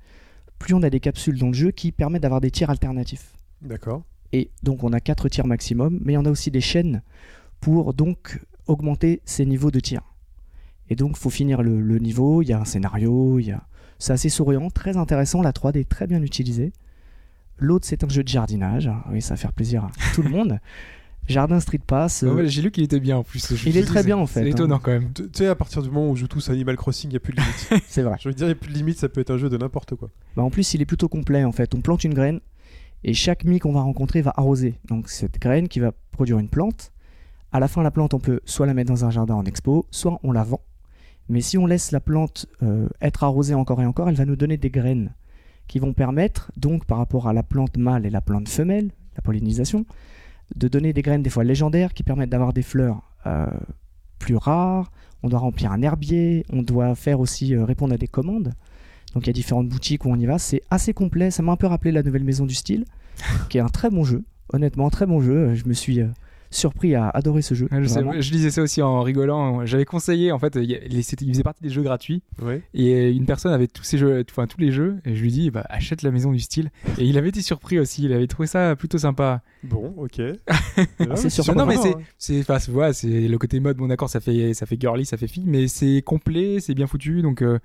plus on a des capsules dans le jeu qui permettent d'avoir des tirs alternatifs. D'accord. Et donc on a 4 tirs maximum, mais on a aussi des chaînes pour donc augmenter ces niveaux de tir. Et donc, faut finir le, le niveau. Il y a un scénario. Il y a... C'est assez souriant, très intéressant. La 3D est très bien utilisée. L'autre, c'est un jeu de jardinage. Ah Oui, ça va faire plaisir à tout le monde. Jardin Street Pass. euh, ouais, J'ai lu qu'il était bien en plus. il est très bien en fait. C'est hein. étonnant quand même. Tu sais, à partir du moment où on joue tous à Animal Crossing, il n'y a plus de limite. C'est vrai. Je veux dire, il n'y a plus de limite, ça peut être un jeu de n'importe quoi. Bah, en plus, il est plutôt complet en fait. On plante une graine et chaque mie qu'on va rencontrer va arroser. Donc cette graine qui va produire une plante. À la fin, la plante, on peut soit la mettre dans un jardin en expo, soit on la vend. Mais si on laisse la plante euh, être arrosée encore et encore, elle va nous donner des graines qui vont permettre, donc par rapport à la plante mâle et la plante femelle, la pollinisation, de donner des graines des fois légendaires qui permettent d'avoir des fleurs euh, plus rares. On doit remplir un herbier, on doit faire aussi euh, répondre à des commandes. Donc il y a différentes boutiques où on y va. C'est assez complet. Ça m'a un peu rappelé la nouvelle maison du style, qui est un très bon jeu. Honnêtement, très bon jeu. Je me suis euh, surpris à adorer ce jeu. Ouais, je, sais, je disais ça aussi en rigolant. J'avais conseillé, en fait, il, faisait partie des jeux gratuits. Ouais. Et une personne avait tous ces jeux, enfin tous les jeux, et je lui dis, bah, achète la maison du style. Et il avait été surpris aussi. Il avait trouvé ça plutôt sympa. Bon, ok. c'est surprenant, Non, mais c'est, c'est, enfin, c'est- voilà, c'est le côté mode. Bon, d'accord, ça fait, ça fait girly, ça fait fille, mais c'est complet, c'est bien foutu. Donc, euh,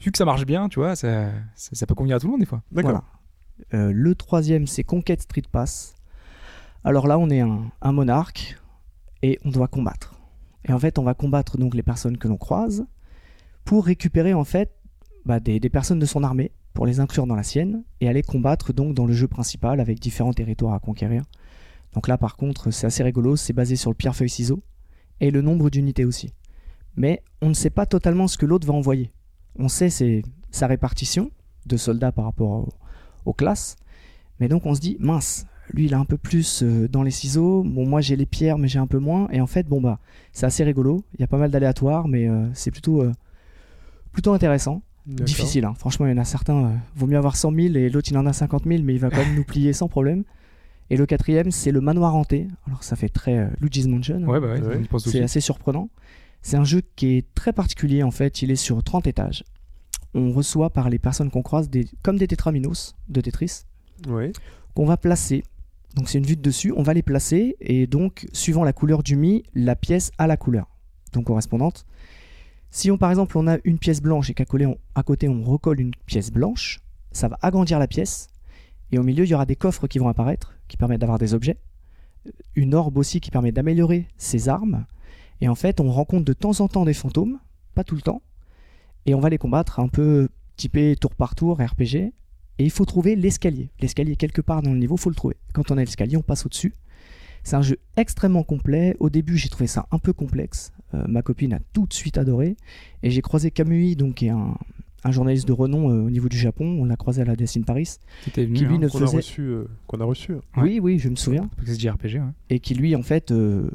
vu que ça marche bien, tu vois, ça, ça, ça peut convenir à tout le monde des fois. D'accord. Voilà. Euh, le troisième, c'est Conquête Street Pass. Alors là, on est un, monarque et on doit combattre. Et en fait, on va combattre donc les personnes que l'on croise pour récupérer en fait bah, des, personnes de son armée pour les inclure dans la sienne et aller combattre donc dans le jeu principal avec différents territoires à conquérir. Donc là, par contre, c'est assez rigolo. C'est basé sur le pierre-feuille-ciseau et le nombre d'unités aussi. Mais on ne sait pas totalement ce que l'autre va envoyer. On sait sa répartition de soldats par rapport au- aux classes. Mais donc on se dit, mince, lui il a un peu plus euh, dans les ciseaux, bon moi j'ai les pierres mais j'ai un peu moins, et en fait bon bah c'est assez rigolo, il y a pas mal d'aléatoires mais euh, c'est plutôt, euh, plutôt intéressant, difficile, hein. franchement il y en a certains, euh, vaut mieux avoir 100 000 et l'autre il en a 50 000 mais il va quand même nous plier sans problème. Et le quatrième c'est le manoir hanté, alors ça fait très euh, Luigi's Mansion, Ouais, bah ouais, c'est assez surprenant. C'est un jeu qui est très particulier en fait. Il est sur 30 étages. On reçoit par les personnes qu'on croise des, comme des tétraminos de Tetris Ouais. qu'on va placer. Donc c'est une vue de dessus. On va les placer et donc suivant la couleur du mi, la pièce a la couleur donc correspondante. Si on par exemple on a une pièce blanche et qu'à à côté on recolle une pièce blanche, ça va agrandir la pièce. Et au milieu il y aura des coffres qui vont apparaître qui permettent d'avoir des objets. Une orbe aussi qui permet d'améliorer ses armes. Et en fait, on rencontre de temps en temps des fantômes, pas tout le temps, et on va les combattre un peu typé tour par tour, RPG. Et il faut trouver l'escalier. L'escalier quelque part dans le niveau, faut le trouver. Quand on a l'escalier, on passe au-dessus. C'est un jeu extrêmement complet. Au début, j'ai trouvé ça un peu complexe. Euh, ma copine a tout de suite adoré. Et j'ai croisé Kamui, donc, qui est un, un journaliste de renom euh, au niveau du Japon. On l'a croisé à la Destiny Paris. Qui était venu, Qui lui hein, ne Qu'on a reçu. euh, Qu'on a reçu. Ouais. Oui, oui, je me souviens. c'est JRPG, ouais. et qui lui en fait euh,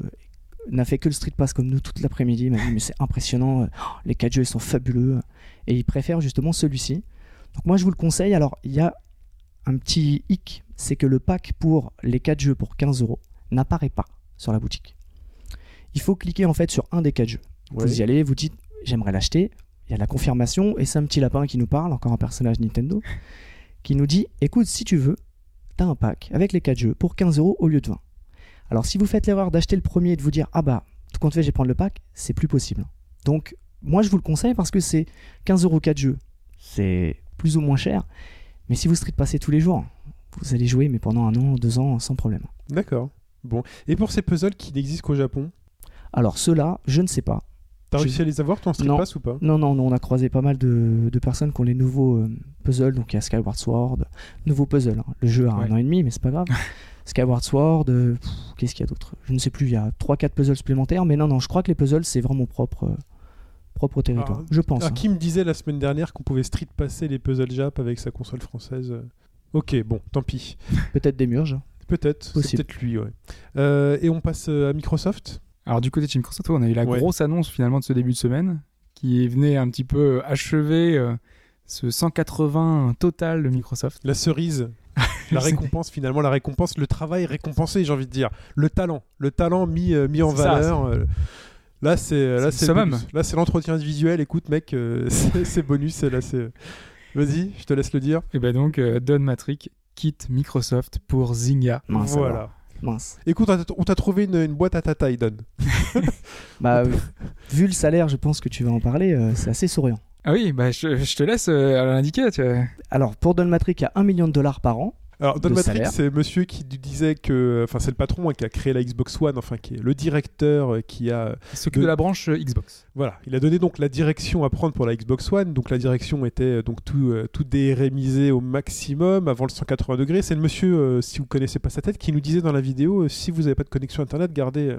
n'a fait que le street pass comme nous toute l'après-midi. Il m'a dit mais c'est impressionnant, euh, oh, les 4 jeux ils sont fabuleux et il préfère justement celui-ci. Donc moi je vous le conseille. Alors il y a un petit hic, c'est que le pack pour les 4 jeux pour 15 euros n'apparaît pas sur la boutique. Il faut cliquer en fait sur un des 4 jeux. Ouais. Vous y allez, vous dites j'aimerais l'acheter. Il y a la confirmation et c'est un petit lapin qui nous parle, encore un personnage Nintendo, qui nous dit écoute si tu veux, t'as un pack avec les 4 jeux pour 15 euros au lieu de 20. Alors si vous faites l'erreur d'acheter le premier et de vous dire ah bah tout compte fait je vais prendre le pack, c'est plus possible. Donc moi je vous le conseille parce que c'est 15 euros 4 jeux, c'est plus ou moins cher, mais si vous street passez tous les jours, vous allez jouer mais pendant un an, deux ans sans problème. D'accord. Bon. Et pour ces puzzles qui n'existent qu'au Japon, Alors ceux-là, je ne sais pas. t'as Je- réussi à les avoir, ton Street Non. Pass ou pas? Non, non, non, on a croisé pas mal de, de personnes qui ont les nouveaux euh, puzzles. Donc il y a Skyward Sword, nouveau puzzle. hein. Le jeu a Ouais. un an et demi, mais c'est pas grave. Skyward Sword, euh, qu'est-ce qu'il y a d'autre? Je ne sais plus, il y a 3-4 puzzles supplémentaires. Mais non, non, je crois que les puzzles, c'est vraiment propre, euh, propre au territoire. Ah, je pense. Ah, hein. qui me disait la semaine dernière qu'on pouvait street passer les puzzles Jap avec sa console française euh. Ok, bon, tant pis. Peut-être des murges. Peut-être. C'est peut-être lui, ouais. Euh, et on passe euh, à Microsoft. Alors du côté de chez Microsoft, on a eu la Ouais. grosse annonce finalement de ce début de semaine qui venait un petit peu achever euh, ce 180 total de Microsoft. La cerise. La récompense, finalement, la récompense, le travail récompensé, j'ai envie de dire. Le talent. Le talent mis, euh, mis en ça, valeur. euh, Là, c'est là, C'est. Là, c'est l'entretien visuel. Écoute, mec, euh, c'est c'est bonus. Là, c'est. Vas-y, je te laise le dire. Et ben donc euh, Don Matrick quitte Microsoft pour Zynga. Mince, voilà. alors. mince. Écoute, on t'a- on t'a trouvé une, une boîte à ta taille, Don. Bah, euh, vu le salaire, je pense que tu vas en parler, euh, c'est assez souriant. Ah oui, bah, je, je te laisse euh, l'indiquer. Tu vois. Alors, pour Don Matrick, il y a 1 million de dollars par an. Alors, Don Matrix, c'est monsieur qui disait que. Enfin, c'est le patron hein, qui a créé la Xbox One, enfin, qui est le directeur euh, qui a. Il s'occupe De- de la branche euh, Xbox. Voilà, il a donné donc la direction à prendre pour la Xbox One. Donc, la direction était euh, donc tout, euh, tout DRMisé au maximum avant le 180 degrés. C'est le monsieur, euh, si vous connaissez pas sa tête, qui nous disait dans la vidéo euh, si vous n'avez pas de connexion internet, gardez.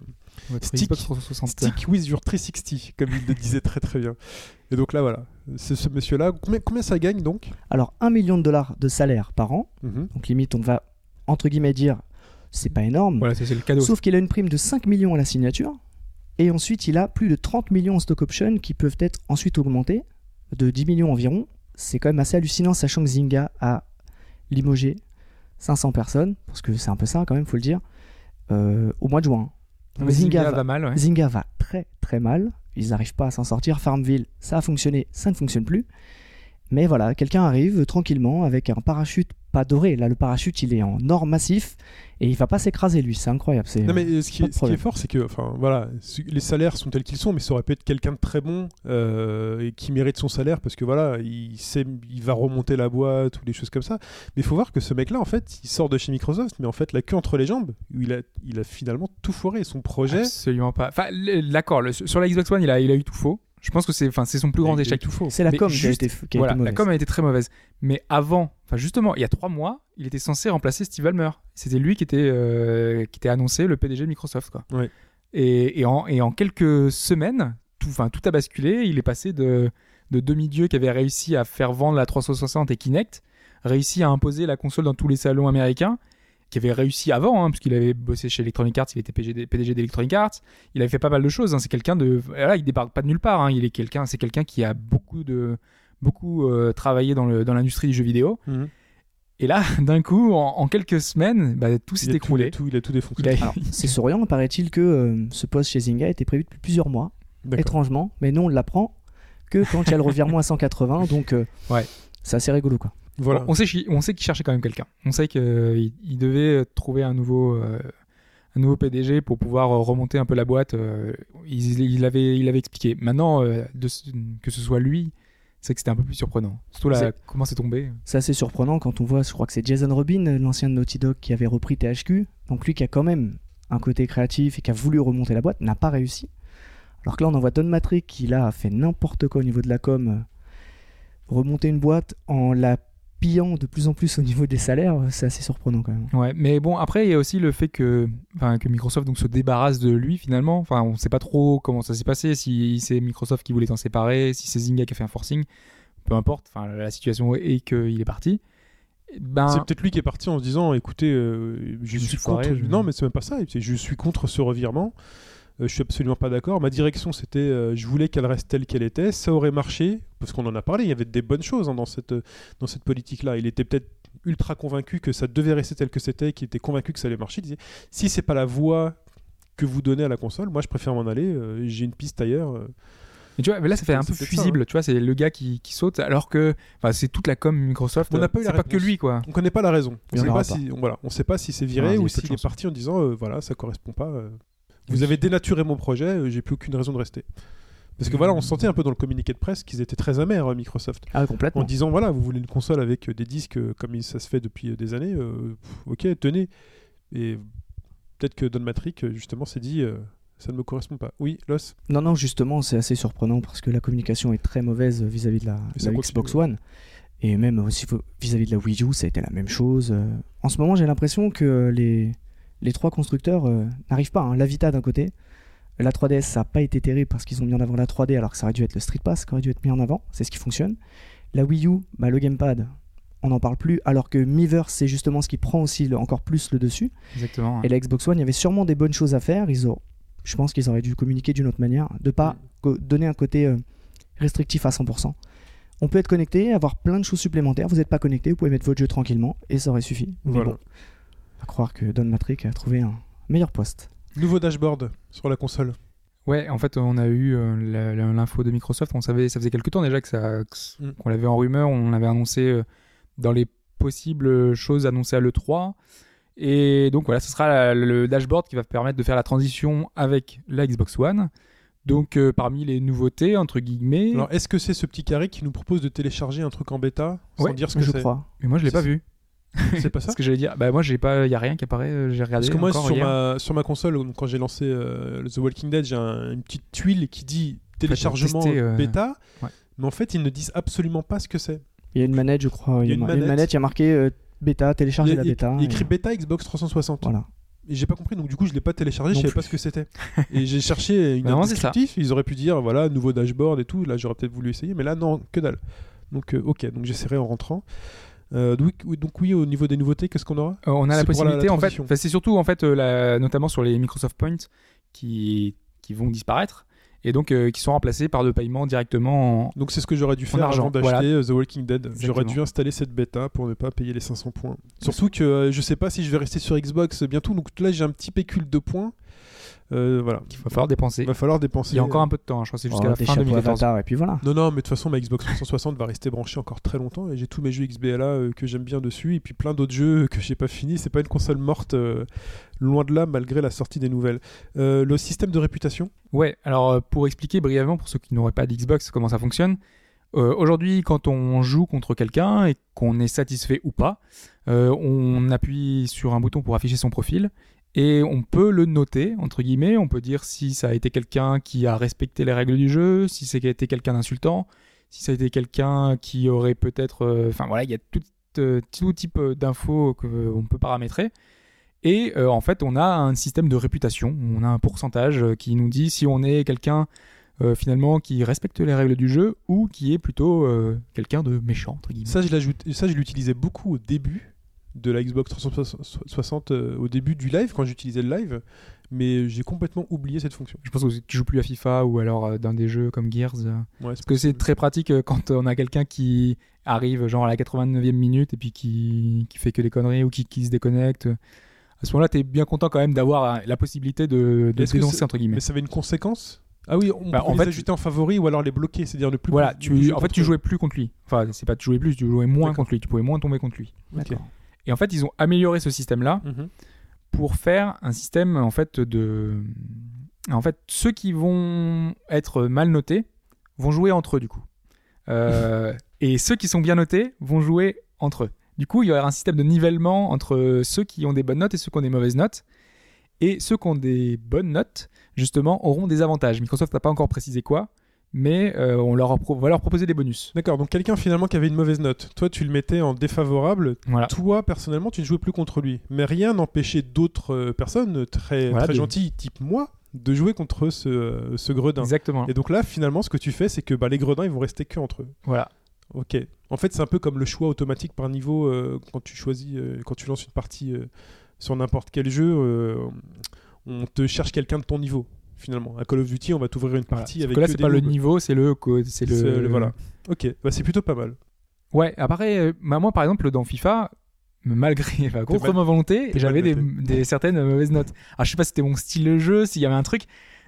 Votre Stick. Xbox 360. Stick with your 360, comme il le disait très très bien. Et donc là, voilà, c'est ce monsieur-là. Combien, combien ça gagne donc? Alors, 1 million de dollars de salaire par an. Mhm. Donc, limite, on va, entre guillemets, dire c'est pas énorme. Voilà, c'est le cadeau. Sauf qu'il a une prime de 5 millions à la signature. Et ensuite, il a plus de 30 millions en stock options qui peuvent être ensuite augmentés de 10 millions environ. C'est quand même assez hallucinant, sachant que Zynga a limogé 500 personnes, parce que c'est un peu ça quand même, faut le dire, euh, au mois de juin. Mais Zynga va mal, ouais. Zynga va très très mal. Ils n'arrivent pas à s'en sortir. Farmville, ça a fonctionné, ça ne fonctionne plus. Mais voilà, quelqu'un arrive tranquillement avec un parachute pas doré. Là, le parachute, il est en or massif et il va pas s'écraser lui. C'est incroyable. C'est Non mais euh, ce qui, pas est, de ce qui est fort, c'est que, enfin voilà, les salaires sont tels qu'ils sont, mais ça aurait pu être quelqu'un de très bon euh, et qui mérite son salaire parce que voilà, il sait, il va remonter la boîte ou des choses comme ça. Mais il faut voir que ce mec-là, en fait, il sort de chez Microsoft, mais en fait, la queue entre les jambes, où il a, il a finalement tout foiré. Son projet, Absolument pas. Enfin, d'accord, sur la Xbox One, il a, il a eu tout faux. Je pense que c'est enfin, c'est son plus grand échec. tout faux. c'est la Mais com qui a juste- été, qui a Voilà, été la mauvaise. com a été très mauvaise. Mais avant, enfin justement, il y a trois mois, il était censé remplacer Steve Ballmer. C'était lui qui était, euh, qui était annoncé le PDG de Microsoft. Quoi. Ouais. Et, et, en, et en quelques semaines, tout, enfin, tout a basculé. Il est passé de, de demi-dieu qui avait réussi à faire vendre la 360 et Kinect, réussi à imposer la console dans tous les salons américains, qui avait réussi avant, hein, puisqu'il avait bossé chez Electronic Arts, il était PDG d'Electronic Arts, il avait fait pas mal de choses. hein. C'est quelqu'un de, il débarque pas de nulle part. hein. Il est quelqu'un, c'est quelqu'un qui a beaucoup de, beaucoup euh, travaillé dans le dans l'industrie du jeu vidéo. Mhm. Et là, d'un coup, en, en quelques semaines, bah, tout s'est écroulé. tout, il a tout défoncé. A- c'est souriant, paraît-il que euh, ce poste chez Zynga était prévu depuis plusieurs mois, étrangement, mais nous on l'apprend que quand il y a le revirement à 180, donc euh, Ouais. c'est assez rigolo quoi. Voilà. On, on sait qu'il on sait qu'il cherchait quand même quelqu'un. On sait qu'il il devait trouver un nouveau, euh, un nouveau PDG pour pouvoir euh, remonter un peu la boîte. euh, il, il avait, il avait expliqué. Maintenant, euh, de que ce soit lui, c'est que c'était un peu plus surprenant. Surtout là, comment c'est tombé. C'est assez surprenant quand on voit, je crois que c'est Jason Rubin, l'ancien de Naughty Dog, qui avait repris THQ. Donc lui qui a quand même un côté créatif et qui a voulu remonter la boîte, n'a pas réussi. Alors que là, on envoie Don Matrick qui là a fait n'importe quoi au niveau de la com, euh, remonter une boîte en la pillant de plus en plus au niveau des salaires, euh, c'est assez surprenant quand même. Ouais, mais bon, après, il y a aussi le fait que, enfin, que Microsoft donc, se débarrasse de lui finalement. Enfin, on sait pas trop comment ça s'est passé, si c'est Microsoft qui voulait s'en séparer, si c'est Zynga qui a fait un forcing. Peu importe, enfin, la situation est qu'il est parti. Ben, C'est peut-être lui qui est parti en se disant écoutez, euh, je, Je suis suis foiré, contre. je- Non, mais c'est même pas ça. Je suis contre ce revirement. Euh, je suis absolument pas d'accord. Ma direction, c'était euh, je voulais qu'elle reste telle qu'elle était. Ça aurait marché parce qu'on en a parlé. Il y avait des bonnes choses hein, dans cette euh, dans cette politique-là. Il était peut-être ultra convaincu que ça devait rester tel que c'était, qu'il était convaincu que ça allait marcher. Il disait si c'est pas la voie que vous donnez à la console, moi je préfère m'en aller. euh, J'ai une piste ailleurs. euh. mais tu vois, mais là, ça fait un peu ça, fusible. Tu vois, c'est le gars qui, qui saute, alors que, c'est toute la com Microsoft. On n'a pas eu la pas que lui, quoi. On connaît pas la raison. On sait aura pas pas. si on, voilà, on sait pas si c'est viré ou s'il est parti en disant euh, voilà ça correspond pas. euh, vous avez dénaturé mon projet, j'ai plus aucune raison de rester. Parce que voilà, on sentait un peu dans le communiqué de presse qu'ils étaient très amers, euh, Microsoft, Ah en complètement. disant voilà, vous voulez une console avec euh, des disques euh, comme ça se fait depuis des années, euh, ok, tenez. Et peut-être que Don Matrick, justement, s'est dit euh, ça ne me correspond pas. Oui, Los Non, non, justement, c'est assez surprenant parce que la communication est très mauvaise vis-à-vis de la, Xbox. One. Et même aussi vis-à-vis de la Wii U, ça a été la même chose. En ce moment, j'ai l'impression que les, les trois constructeurs euh, n'arrivent pas. hein. La Vita d'un côté, la 3DS, ça n'a pas été terrible parce qu'ils ont mis en avant la 3D alors que ça aurait dû être le Street Pass qui aurait dû être mis en avant. C'est ce qui fonctionne. La Wii U, bah, le Gamepad, on n'en parle plus alors que Miiverse, c'est justement ce qui prend aussi le- encore plus le dessus. Exactement. Et la Xbox One, il y avait sûrement des bonnes choses à faire. Ils ont, je pense qu'ils auraient dû communiquer d'une autre manière, de pas donner un côté euh, restrictif à 100%. On peut être connecté, avoir plein de choses supplémentaires. Vous n'êtes pas connecté, vous pouvez mettre votre jeu tranquillement et ça aurait suffi. Mais Voilà. bon, à croire que Don Matrick a trouvé un meilleur poste. Nouveau dashboard sur la console. Ouais, en fait, on a eu euh, l'info de Microsoft. On savait, ça faisait quelques temps déjà que ça, Mm. qu'on l'avait en rumeur. On l'avait annoncé euh, dans les possibles choses annoncées à l'E3. Et donc voilà, ce sera la- le dashboard qui va permettre de faire la transition avec la Xbox One. Donc euh, parmi les nouveautés, entre guillemets, Alors, est-ce que c'est ce petit carré qui nous propose de télécharger un truc en bêta sans Ouais, dire ce que je c'est? crois. mais moi je l'ai pas c'est- vu. C'est pas ça Parce que j'allais dire, bah moi j'ai pas, y a rien qui apparaît, euh, j'ai regardé Parce que moi, encore sur hier. ma, sur ma console, donc, quand j'ai lancé euh, The Walking Dead, j'ai un- une petite tuile qui dit téléchargement tester, euh, bêta. ouais. Mais en fait, ils ne disent absolument pas ce que c'est. Il y a une manette, je crois. Il y a une, a une manette, il y a marqué euh, bêta, télécharger a- la bêta. il y a écrit et- bêta Xbox 360. Voilà. Et j'ai pas compris, donc du coup, je l'ai pas téléchargé, je Non savais pas ce que c'était. et j'ai cherché une Bah, non, descriptif, ils auraient pu dire, voilà, nouveau dashboard et tout. Là, j'aurais peut-être voulu essayer, mais là, non, que dalle. Donc, euh, ok, donc j'essaierai en rentrant. Euh, donc, oui- donc, oui, au niveau des nouveautés, qu'est-ce qu'on aura Euh, on a la possibilité, en fait, c'est surtout en fait, euh, la- notamment sur les Microsoft Points qui, qui vont disparaître et donc euh, qui sont remplacés par de paiements directement en, Donc c'est ce que j'aurais dû faire argent, avant d'acheter voilà. The Walking Dead. J'aurais dû installer cette bêta pour ne pas payer les 500 points. Surtout que euh, je sais pas si je vais rester sur Xbox bientôt. Donc là j'ai un petit pécule de points. Euh, voilà. qu'il va falloir dépenser. Il va falloir dépenser. Il y a encore un peu de temps, hein, je crois que c'est jusqu'à Oh, la fin chapeaux 2014. Avatar, et puis voilà. Non, non, mais de toute façon, ma Xbox 360 va rester branchée encore très longtemps et j'ai tous mes jeux XBLA euh, que j'aime bien dessus et puis plein d'autres jeux que j'ai pas fini. C'est pas une console morte, euh, loin de là, malgré la sortie des nouvelles. Euh, le système de réputation, Ouais, alors euh, pour expliquer brièvement pour ceux qui n'auraient pas d'Xbox comment ça fonctionne, euh, aujourd'hui quand on joue contre quelqu'un et qu'on est satisfait ou pas, euh, on appuie sur un bouton pour afficher son profil et on peut le noter, entre guillemets, on peut dire si ça a été quelqu'un qui a respecté les règles du jeu, si ça a été quelqu'un d'insultant, si ça a été quelqu'un qui aurait peut-être... euh, Enfin voilà, il y a tout, euh, tout type d'infos qu'on peut paramétrer. Et euh, en fait, on a un système de réputation. On a un pourcentage euh, qui nous dit si on est quelqu'un euh, finalement qui respecte les règles du jeu ou qui est plutôt euh, quelqu'un de méchant entre guillemets. ça je l'utilisais beaucoup au début de la Xbox 360, euh, au début du live, quand j'utilisais le live, mais j'ai complètement oublié cette fonction. Je pense que tu joues plus à FIFA ou alors euh, dans des jeux comme Gears. euh, Ouais, parce que c'est très pratique quand on a quelqu'un qui arrive genre à la 89e minute et puis qui, qui fait que des conneries ou qui, qui se déconnecte. À ce moment-là, tu es bien content quand même d'avoir la possibilité de, de dénoncer entre guillemets. Mais ça avait une conséquence? Ah oui, on Bah, peut en les fait, ajouter en favori ou alors les bloquer, c'est-à-dire ne plus. Voilà, tu, en fait, tu jouais plus contre lui. Enfin, c'est pas tu jouais plus, tu jouais moins contre lui. Tu pouvais moins tomber contre lui. D'accord. Et en fait, ils ont amélioré ce système-là Mhm. pour faire un système en fait de en fait ceux qui vont être mal notés vont jouer entre eux du coup. Euh, et ceux qui sont bien notés vont jouer entre eux. Du coup il y aura un système de nivellement entre ceux qui ont des bonnes notes et ceux qui ont des mauvaises notes. Et ceux qui ont des bonnes notes justement auront des avantages. Microsoft n'a pas encore précisé quoi mais euh, on leur va leur proposer des bonus D'accord, donc quelqu'un finalement qui avait une mauvaise note, toi tu le mettais en défavorable, voilà toi personnellement tu ne jouais plus contre lui. Mais rien n'empêchait d'autres euh, personnes très, Voilà, très de- gentilles, type moi, de jouer contre ce, euh, ce gredin. exactement Et donc là finalement ce que tu fais c'est que bah, les gredins ils vont rester que entre eux. voilà Ok. En fait c'est un peu comme le choix automatique par niveau euh, quand tu choisis, euh, quand tu lances une partie sur n'importe quel jeu, on te cherche quelqu'un de ton niveau. Finalement, à Call of Duty, on va t'ouvrir une Voilà. partie Sauf avec que là c'est pas le niveau c'est le co- c'est le, voilà. Ok, bah, c'est plutôt pas mal. Ouais, après, euh, bah, moi par exemple dans FIFA, malgré, contre mal- ma volonté, j'avais des, certaines mauvaises notes. Alors je sais pas si c'était mon style de jeu, s'il y avait un truc.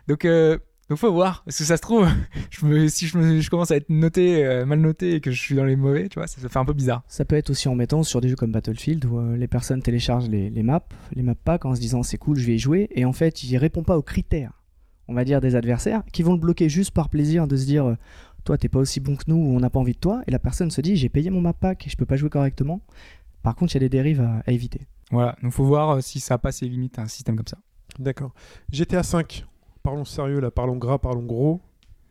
Donc, euh, donc faut voir, parce que ça se trouve, je me, si je, me, je commence à être noté, euh, mal noté et que je suis dans les mauvais, tu vois, ça, ça fait un peu bizarre. Ça peut être aussi en mettant sur des jeux comme Battlefield où euh, les personnes téléchargent les, les maps, les maps packs en se disant c'est cool, je vais y jouer, et en fait ils répondent pas aux critères, on va dire des adversaires, qui vont le bloquer juste par plaisir de se dire euh, toi t'es pas aussi bon que nous ou on n'a pas envie de toi, et la personne se dit j'ai payé mon map pack, je peux pas jouer correctement. Par contre il y a des dérives à, à éviter. Voilà, donc faut voir euh, si ça passe les limites un système comme ça. D'accord. GTA 5. Parlons sérieux là, parlons gras, parlons gros.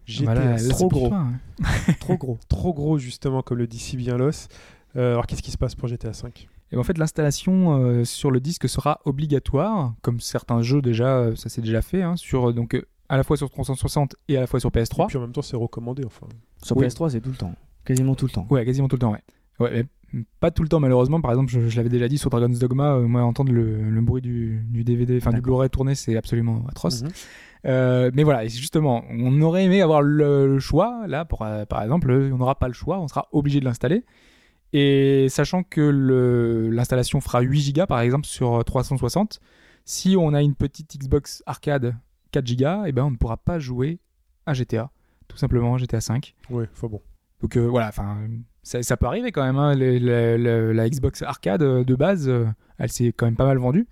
GTA Voilà, là, 5. c'est trop gros. hein. Trop gros. trop gros justement comme le dit si bien Los. Euh, alors qu'est-ce qui se passe pour GTA 5 Et ben, en fait, l'installation euh, sur le disque sera obligatoire, comme certains jeux déjà, euh, ça s'est déjà fait, hein, sur euh, donc euh, à la fois sur 360 et à la fois sur Et PS3. puis en même temps c'est recommandé enfin. Sur Oui. PS3 c'est tout le temps, quasiment tout le temps. Ouais, quasiment tout le temps, ouais. Ouais, mais pas tout le temps malheureusement. Par exemple, je, je l'avais déjà dit sur Dragon's Dogma, euh, moi entendre le, le bruit du, du DVD, enfin du. Blu-ray tourner, c'est absolument atroce. Mhm. Euh, mais voilà, et justement, on aurait aimé avoir le, le choix. Là, pour, euh, par exemple, on n'aura pas le choix, on sera obligé de l'installer. Et sachant que l'installation fera 8 Go par exemple sur euh, 360, si on a une petite Xbox arcade 4 Go, et ben on ne pourra pas jouer à GTA, tout simplement GTA 5. Ouais, enfin bon. Donc euh, voilà, enfin, ça, ça peut arriver quand même. hein. La Xbox Arcade euh, de base, euh, elle s'est quand même pas mal vendue.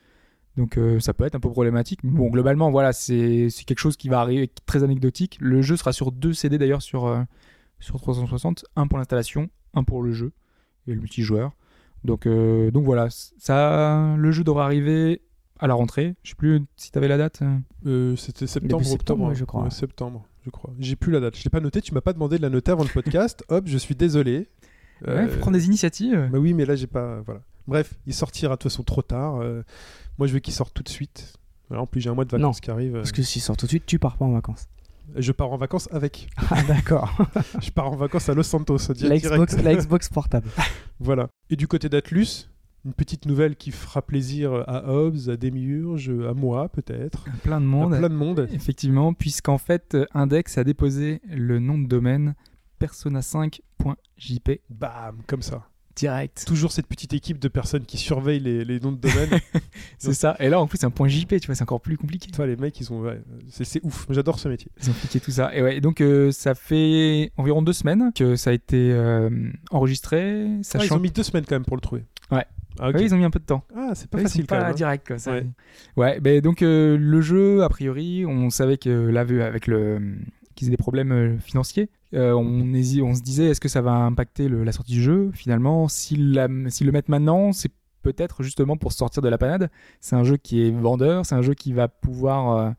Donc euh, ça peut être un peu problématique. Bon, globalement, voilà, c'est c'est quelque chose qui va arriver, qui est très anecdotique. Le jeu sera sur deux CD d'ailleurs sur, euh, sur 360. Un pour l'installation, un pour le jeu et le multijoueur. Donc, euh, donc voilà, ça, le jeu devrait arriver à la rentrée. Je sais plus si tu avais la date. euh. Euh, C'était septembre, septembre, octobre, ouais, je crois. Ouais, septembre, je crois. J'ai plus la date. Je l'ai pas noté. Tu m'as pas demandé de la noter avant le podcast. Hop, je suis désolé. Ouais, Euh, faut prendre des initiatives. Bah oui, mais là j'ai pas. Voilà. Bref, il sortira de toute façon trop tard. Euh, moi, je veux qu'il sorte tout de suite. Voilà, en plus, j'ai un mois de vacances Non, qui arrive. Parce que s'il sort tout de suite, tu pars pas en vacances. Je pars en vacances avec. Ah, d'accord. je pars en vacances à Los Santos. la. Xbox, la Xbox portable. Voilà. Et du côté d'Atlus, une petite nouvelle qui fera plaisir à Hobbes, à Demiurge, à moi peut-être, Plein de à monde. plein de monde. Effectivement, puisqu'en fait, Index a déposé le nom de domaine persona5.jp Bam, comme ça. Direct. Toujours cette petite équipe de personnes qui surveillent les, les noms de domaine. C'est ça. Et là, en plus, c'est un point JP, tu vois, c'est encore plus compliqué. Toi, les mecs, ils ont. ouais, c'est ouf. J'adore ce métier. Ils ont piqué tout ça. Et ouais, donc euh, ça fait environ deux semaines que ça a été euh, enregistré. Ah, ils ont mis deux semaines quand même pour le trouver. Ouais. Ah, ok. Ouais, ils ont mis un peu de temps. Ah, c'est pas Ouais, ils facile sont quand pas même. hein. direct quoi. Ça. Ouais. Ouais, donc euh, le jeu a priori, on savait que là avec le qu'ils aient des problèmes euh, financiers, euh, on, hési- on se disait est-ce que ça va impacter le- la sortie du jeu Finalement, s'ils la- s'ils le mettent maintenant, c'est peut-être justement pour sortir de la panade. C'est un jeu qui est vendeur, c'est un jeu qui va pouvoir euh,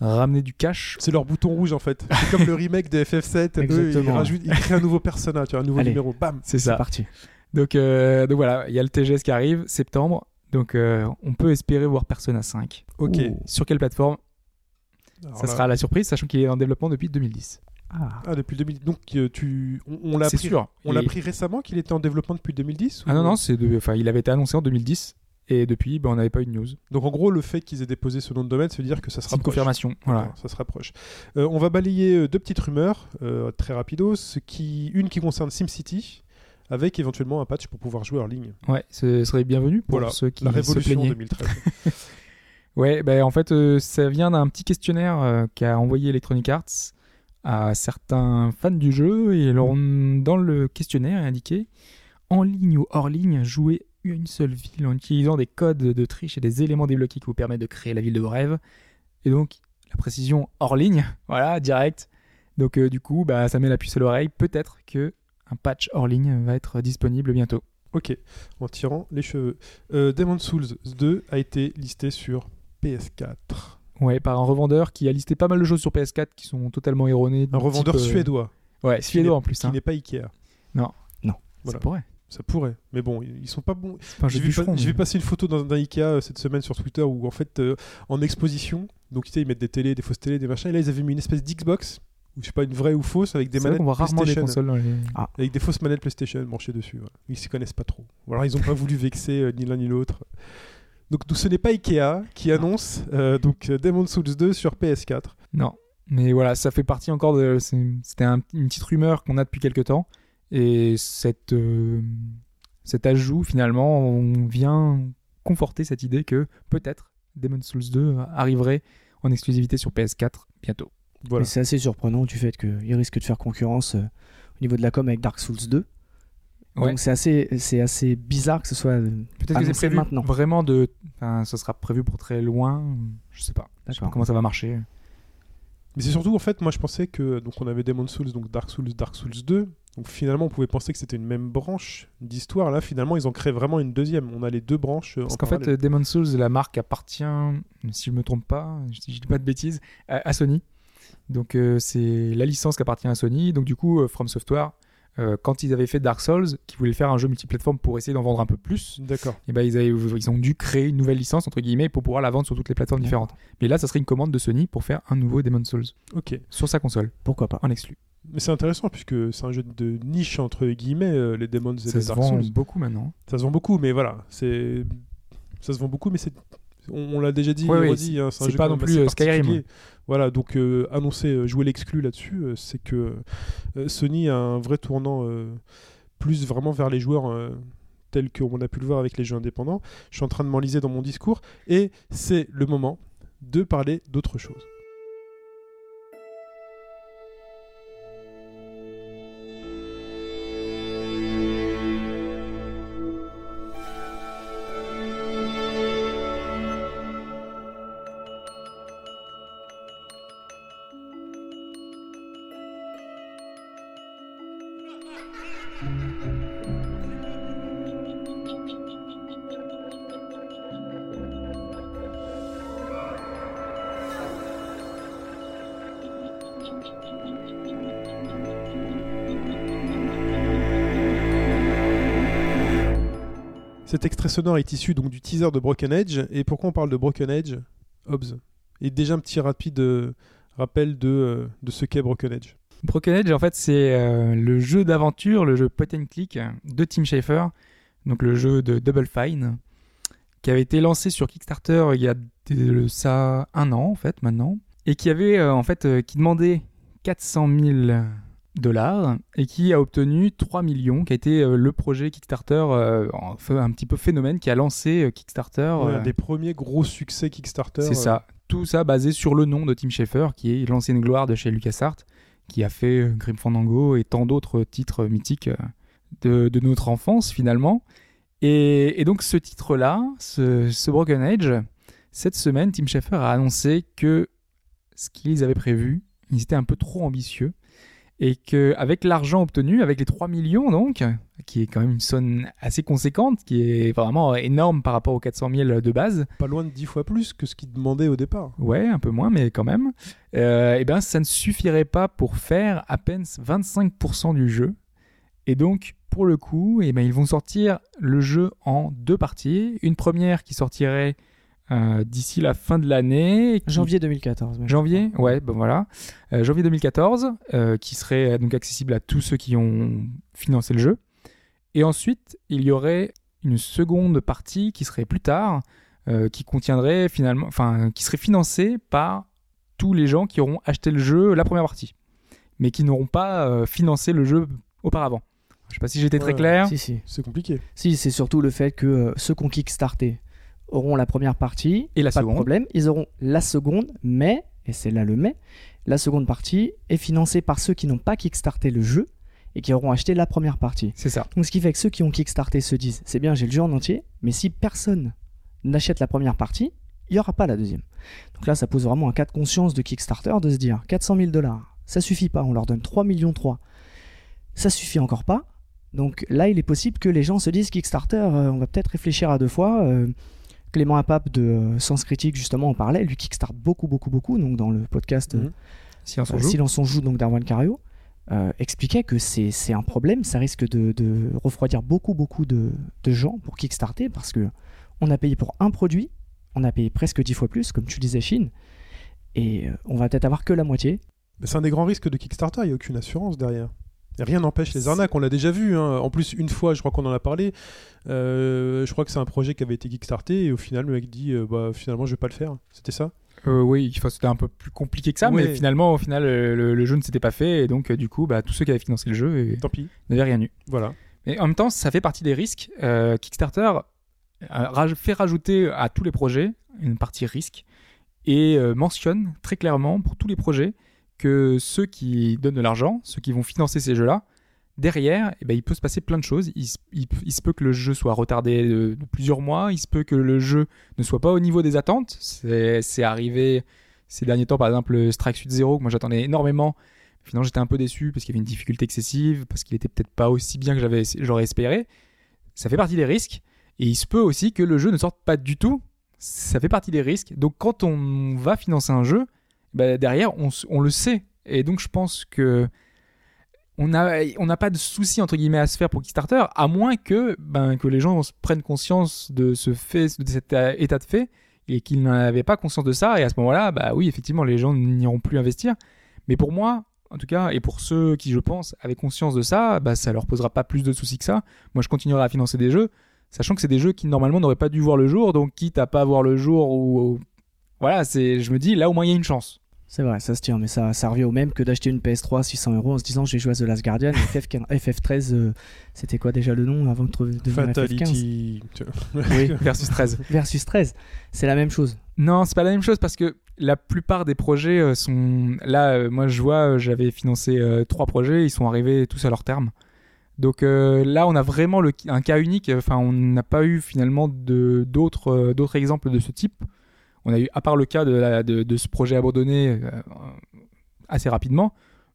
ramener du cash. C'est leur bouton rouge en fait. C'est comme le remake de FF7. Eux, ils, Exactement. rajoutent, ils créent un nouveau personnage, un nouveau Allez. numéro. Bam C'est C'est ça. parti. Donc, euh, donc voilà, il y a le TGS qui arrive, septembre. Donc euh, on peut espérer voir Persona 5. Ok. Ouh. Sur quelle plateforme? Alors Ça là- sera la surprise, sachant qu'il est en développement depuis 2010. Ah. Ah, depuis 2000. Donc, euh, tu... on, on l'a C'est appris... sûr. On Il l'a pris récemment qu'il était en développement depuis 2010 Ah non, non, c'est de... enfin, il avait été annoncé en 2010 et depuis, ben, on n'avait pas eu de news. Donc, en gros, le fait qu'ils aient déposé ce nom de domaine, ça veut dire que ça C'est sera une confirmation. Voilà. ça se rapproche. Euh, on va balayer euh, deux petites rumeurs, euh, très rapidos. Qui... Une qui concerne SimCity, avec éventuellement un patch pour pouvoir jouer en ligne. Ouais, ce serait bienvenu pour Voilà, ceux qui La se révolution plaignaient. 2013. Ouais, ben en fait, euh, ça vient d'un petit questionnaire euh, qu'a envoyé Electronic Arts à certains fans du jeu. Et dans le questionnaire, est indiqué en ligne ou hors ligne, jouer une seule ville en utilisant des codes de triche et des éléments débloqués qui vous permettent de créer la ville de vos rêves. Et donc, la précision hors ligne, voilà, direct. Donc, euh, du coup, bah, ça met la puce à l'oreille. Peut-être que un patch hors ligne va être disponible bientôt. ok, en tirant les cheveux. Demon's Souls 2 a été listé sur PS4. Ouais, par un revendeur qui a listé pas mal de choses sur PS4 qui sont totalement erronées. Un revendeur type, euh, suédois, Ouais, suédois en plus. qui hein. n'est pas Ikea. Non. Voilà. Ça pourrait. Ça pourrait, mais bon, ils sont pas bons. J'ai vu, pas- passer une photo d'un Ikea euh, cette semaine sur Twitter où en fait euh, en exposition, donc tu sais ils mettent des télés, des fausses télés, des machins, et là ils avaient mis une espèce d'Xbox ou je sais pas une vraie ou fausse avec des C'est vrai manettes qu'on voit rarement des consoles dans les. avec des fausses manettes PlayStation branchées dessus. voilà. Ils s'y connaissent pas trop. Ou alors ils ont pas voulu vexer euh, ni l'un ni l'autre. Donc, ce n'est pas Ikea qui annonce euh, donc euh, Demon's Souls 2 sur PS4. Non. Mais voilà, ça fait partie encore de. c'est- C'était un- une petite rumeur qu'on a depuis quelques temps. Et cette, euh, cet ajout, finalement, on vient conforter cette idée que peut-être Demon's Souls 2 arriverait en exclusivité sur PS4 bientôt. Voilà. C'est assez surprenant du fait qu'il risque de faire concurrence euh, au niveau de la com avec Dark Souls 2. Ouais. Donc c'est assez, c'est assez bizarre que ce soit. Peut-être que c'est prévu maintenant. vraiment de. Enfin, ça sera prévu pour très loin. Je sais pas. Je sais pas D'accord. comment ça va marcher. Mais c'est surtout en fait, moi je pensais que donc on avait Demon's Souls, donc Dark Souls, Dark Souls 2. Donc finalement on pouvait penser que c'était une même branche d'histoire. Là finalement ils ont créé vraiment une deuxième. On a les deux branches. euh, Parce en qu'en fait, parallèle. euh, Demon's Souls, la marque appartient, si je me trompe pas, si je dis pas de bêtises, à, à Sony. Donc euh, c'est la licence qui appartient à Sony. Donc du coup, From Software, euh, quand ils avaient fait Dark Souls, qui voulaient faire un jeu multiplateforme pour essayer d'en vendre un peu plus, D'accord. et ben ils, avaient- ils ont dû créer une nouvelle licence entre guillemets pour pouvoir la vendre sur toutes les plateformes différentes. Mais là, ça serait une commande de Sony pour faire un nouveau Demon's Souls Ok. sur sa console Pourquoi pas en exclu. Mais c'est intéressant puisque c'est un jeu de niche entre guillemets euh, les Demons et Ça les se Dark vend Souls. beaucoup maintenant. Ça se vend beaucoup, mais voilà, c'est ça se vend beaucoup, mais c'est on, on l'a déjà dit, hein, c'est pas non plus, euh, Skyrim. Voilà, donc euh, annoncer, euh, jouer l'exclu là-dessus, c'est que Sony a un vrai tournant plus vraiment vers les joueurs tels qu'on a pu le voir avec les jeux indépendants. Je suis en train de m'enliser dans mon discours et c'est le moment de parler d'autre chose. Sonore est issu donc du teaser de Broken Edge. Et pourquoi on parle de Broken Edge Hobbs? Et déjà un petit rapide euh, rappel de, euh, de ce qu'est Broken Edge. Broken Edge, en fait, c'est euh, le jeu d'aventure, le jeu point and click de Tim Schafer, donc le jeu de Double Fine, qui avait été lancé sur Kickstarter il y a ça un an, en fait, maintenant, et qui avait, en fait, qui demandait 400 000 dollars et qui a obtenu 3 millions, qui a été euh, le projet Kickstarter, euh, un petit peu phénomène qui a lancé euh, Kickstarter. Ouais, un des premiers gros succès Kickstarter. c'est ça. Tout ça basé sur le nom de Tim Schafer, qui est l'ancienne gloire de chez LucasArts, qui a fait Grim Fandango et tant d'autres titres mythiques de, de notre enfance finalement. Et, et donc ce titre-là, ce, ce Broken Age, cette semaine, Tim Schafer a annoncé que ce qu'ils avaient prévu, ils étaient un peu trop ambitieux et qu'avec l'argent obtenu, avec les 3 millions donc, qui est quand même une somme assez conséquente, qui est vraiment énorme par rapport aux 400 000 de base, Pas loin de 10 fois plus que ce qu'ils demandaient au départ. Ouais, un peu moins, mais quand même. Euh, et ben, ça ne suffirait pas pour faire à peine 25% du jeu. Et donc, pour le coup, eh ben, ils vont sortir le jeu en deux parties. Une première qui sortirait euh, d'ici la fin de l'année. qui- Janvier 2014. même. Janvier, ouais, ben voilà. Euh, janvier 2014, euh, qui serait donc accessible à tous ceux qui ont financé le jeu. Et ensuite, il y aurait une seconde partie qui serait plus tard, euh, qui contiendrait finalement, enfin, qui serait financée par tous les gens qui auront acheté le jeu la première partie, mais qui n'auront pas euh, financé le jeu auparavant. Je sais pas si j'étais très clair. Si, si. C'est compliqué. Si, c'est surtout le fait que euh, ceux qui ont kickstarté auront la première partie, Et la pas seconde. de problème. Ils auront la seconde, mais, et c'est là le mais, la seconde partie est financée par ceux qui n'ont pas kickstarté le jeu et qui auront acheté la première partie. C'est ça. Donc ce qui fait que ceux qui ont kickstarté se disent, c'est bien, j'ai le jeu en entier, mais si personne n'achète la première partie, il n'y aura pas la deuxième. Donc là, ça pose vraiment un cas de conscience de Kickstarter de se dire, 400 000 dollars, ça suffit pas, on leur donne 3 millions 3, ça suffit encore pas. Donc là, il est possible que les gens se disent, Kickstarter, euh, on va peut-être réfléchir à deux fois. Euh, Clément Apap de euh, Sens Critique, justement, en parlait, lui kickstart beaucoup, beaucoup, beaucoup, donc dans le podcast euh, Mhm. Si on s'en euh, joue. Silence on joue donc d'Arwan Cario euh, expliquait que c'est un problème, ça risque de, de refroidir beaucoup beaucoup de, de gens pour Kickstarter parce que on a payé pour un produit, on a payé presque dix fois plus, comme tu disais Chine, et on va peut-être avoir que la moitié. Mais c'est un des grands risques de Kickstarter, il n'y a aucune assurance derrière. Rien n'empêche les arnaques, on l'a déjà vu. hein. En plus, une fois, je crois qu'on en a parlé. euh, je crois que c'est un projet qui avait été Kickstarté et au final, le mec dit euh, bah, finalement, je vais pas le faire. C'était ça? Euh, oui, enfin, c'était un peu plus compliqué que ça, Ouais. mais finalement, au final, euh, le, le jeu ne s'était pas fait, et donc, euh, du coup, bah, tous ceux qui avaient financé le jeu Tant pis. n'avaient rien eu. Voilà. Mais en même temps, ça fait partie des risques. Euh, Kickstarter euh, raj- fait rajouter à tous les projets une partie risque et euh, mentionne très clairement pour tous les projets que ceux qui donnent de l'argent, ceux qui vont financer ces jeux-là, derrière, eh ben, il peut se passer plein de choses. Il, se- peut que le jeu soit retardé de, plusieurs mois, il se peut que le jeu ne soit pas au niveau des attentes. C'est arrivé ces derniers temps, par exemple, Strike Suite Zero, que moi j'attendais énormément. Finalement, j'étais un peu déçu parce qu'il y avait une difficulté excessive, parce qu'il était peut-être pas aussi bien que j'aurais espéré. Ça fait partie des risques. Et il se peut aussi que le jeu ne sorte pas du tout. Ça fait partie des risques. Donc, quand on va financer un jeu, bah, derrière, on, on le sait. Et donc, je pense que on n'a on n'a pas de souci entre guillemets à se faire pour Kickstarter, à moins que, ben, que les gens prennent conscience de ce fait, de cet euh, état de fait, et qu'ils n'avaient pas conscience de ça. Et à ce moment-là, bah oui, effectivement, les gens n'iront plus investir. Mais pour moi, en tout cas, et pour ceux qui, je pense, avaient conscience de ça, bah, ça leur posera pas plus de soucis que ça. Moi, je continuerai à financer des jeux, sachant que c'est des jeux qui normalement n'auraient pas dû voir le jour, donc quitte à pas voir le jour ou, ou- voilà, c'est, je me dis là au moins il y a une chance. C'est vrai, ça se tient, mais ça, ça revient au même que d'acheter une PS3 à 600 euros en se disant je vais jouer à The Last Guardian. FF, FF13, euh, c'était quoi déjà le nom avant de trouver- de devenir FF15 Fatality. Oui, versus 13. Versus 13, c'est la même chose. Non, c'est pas la même chose parce que la plupart des projets euh, sont là. euh, moi, je vois, j'avais financé euh, trois projets, ils sont arrivés tous à leur terme. Donc euh, là, on a vraiment le, un cas unique. Enfin, on n'a pas eu finalement de d'autres euh, d'autres exemples de ce type. On a eu, à part le cas de, la- de, de ce projet abandonné euh, assez rapidement,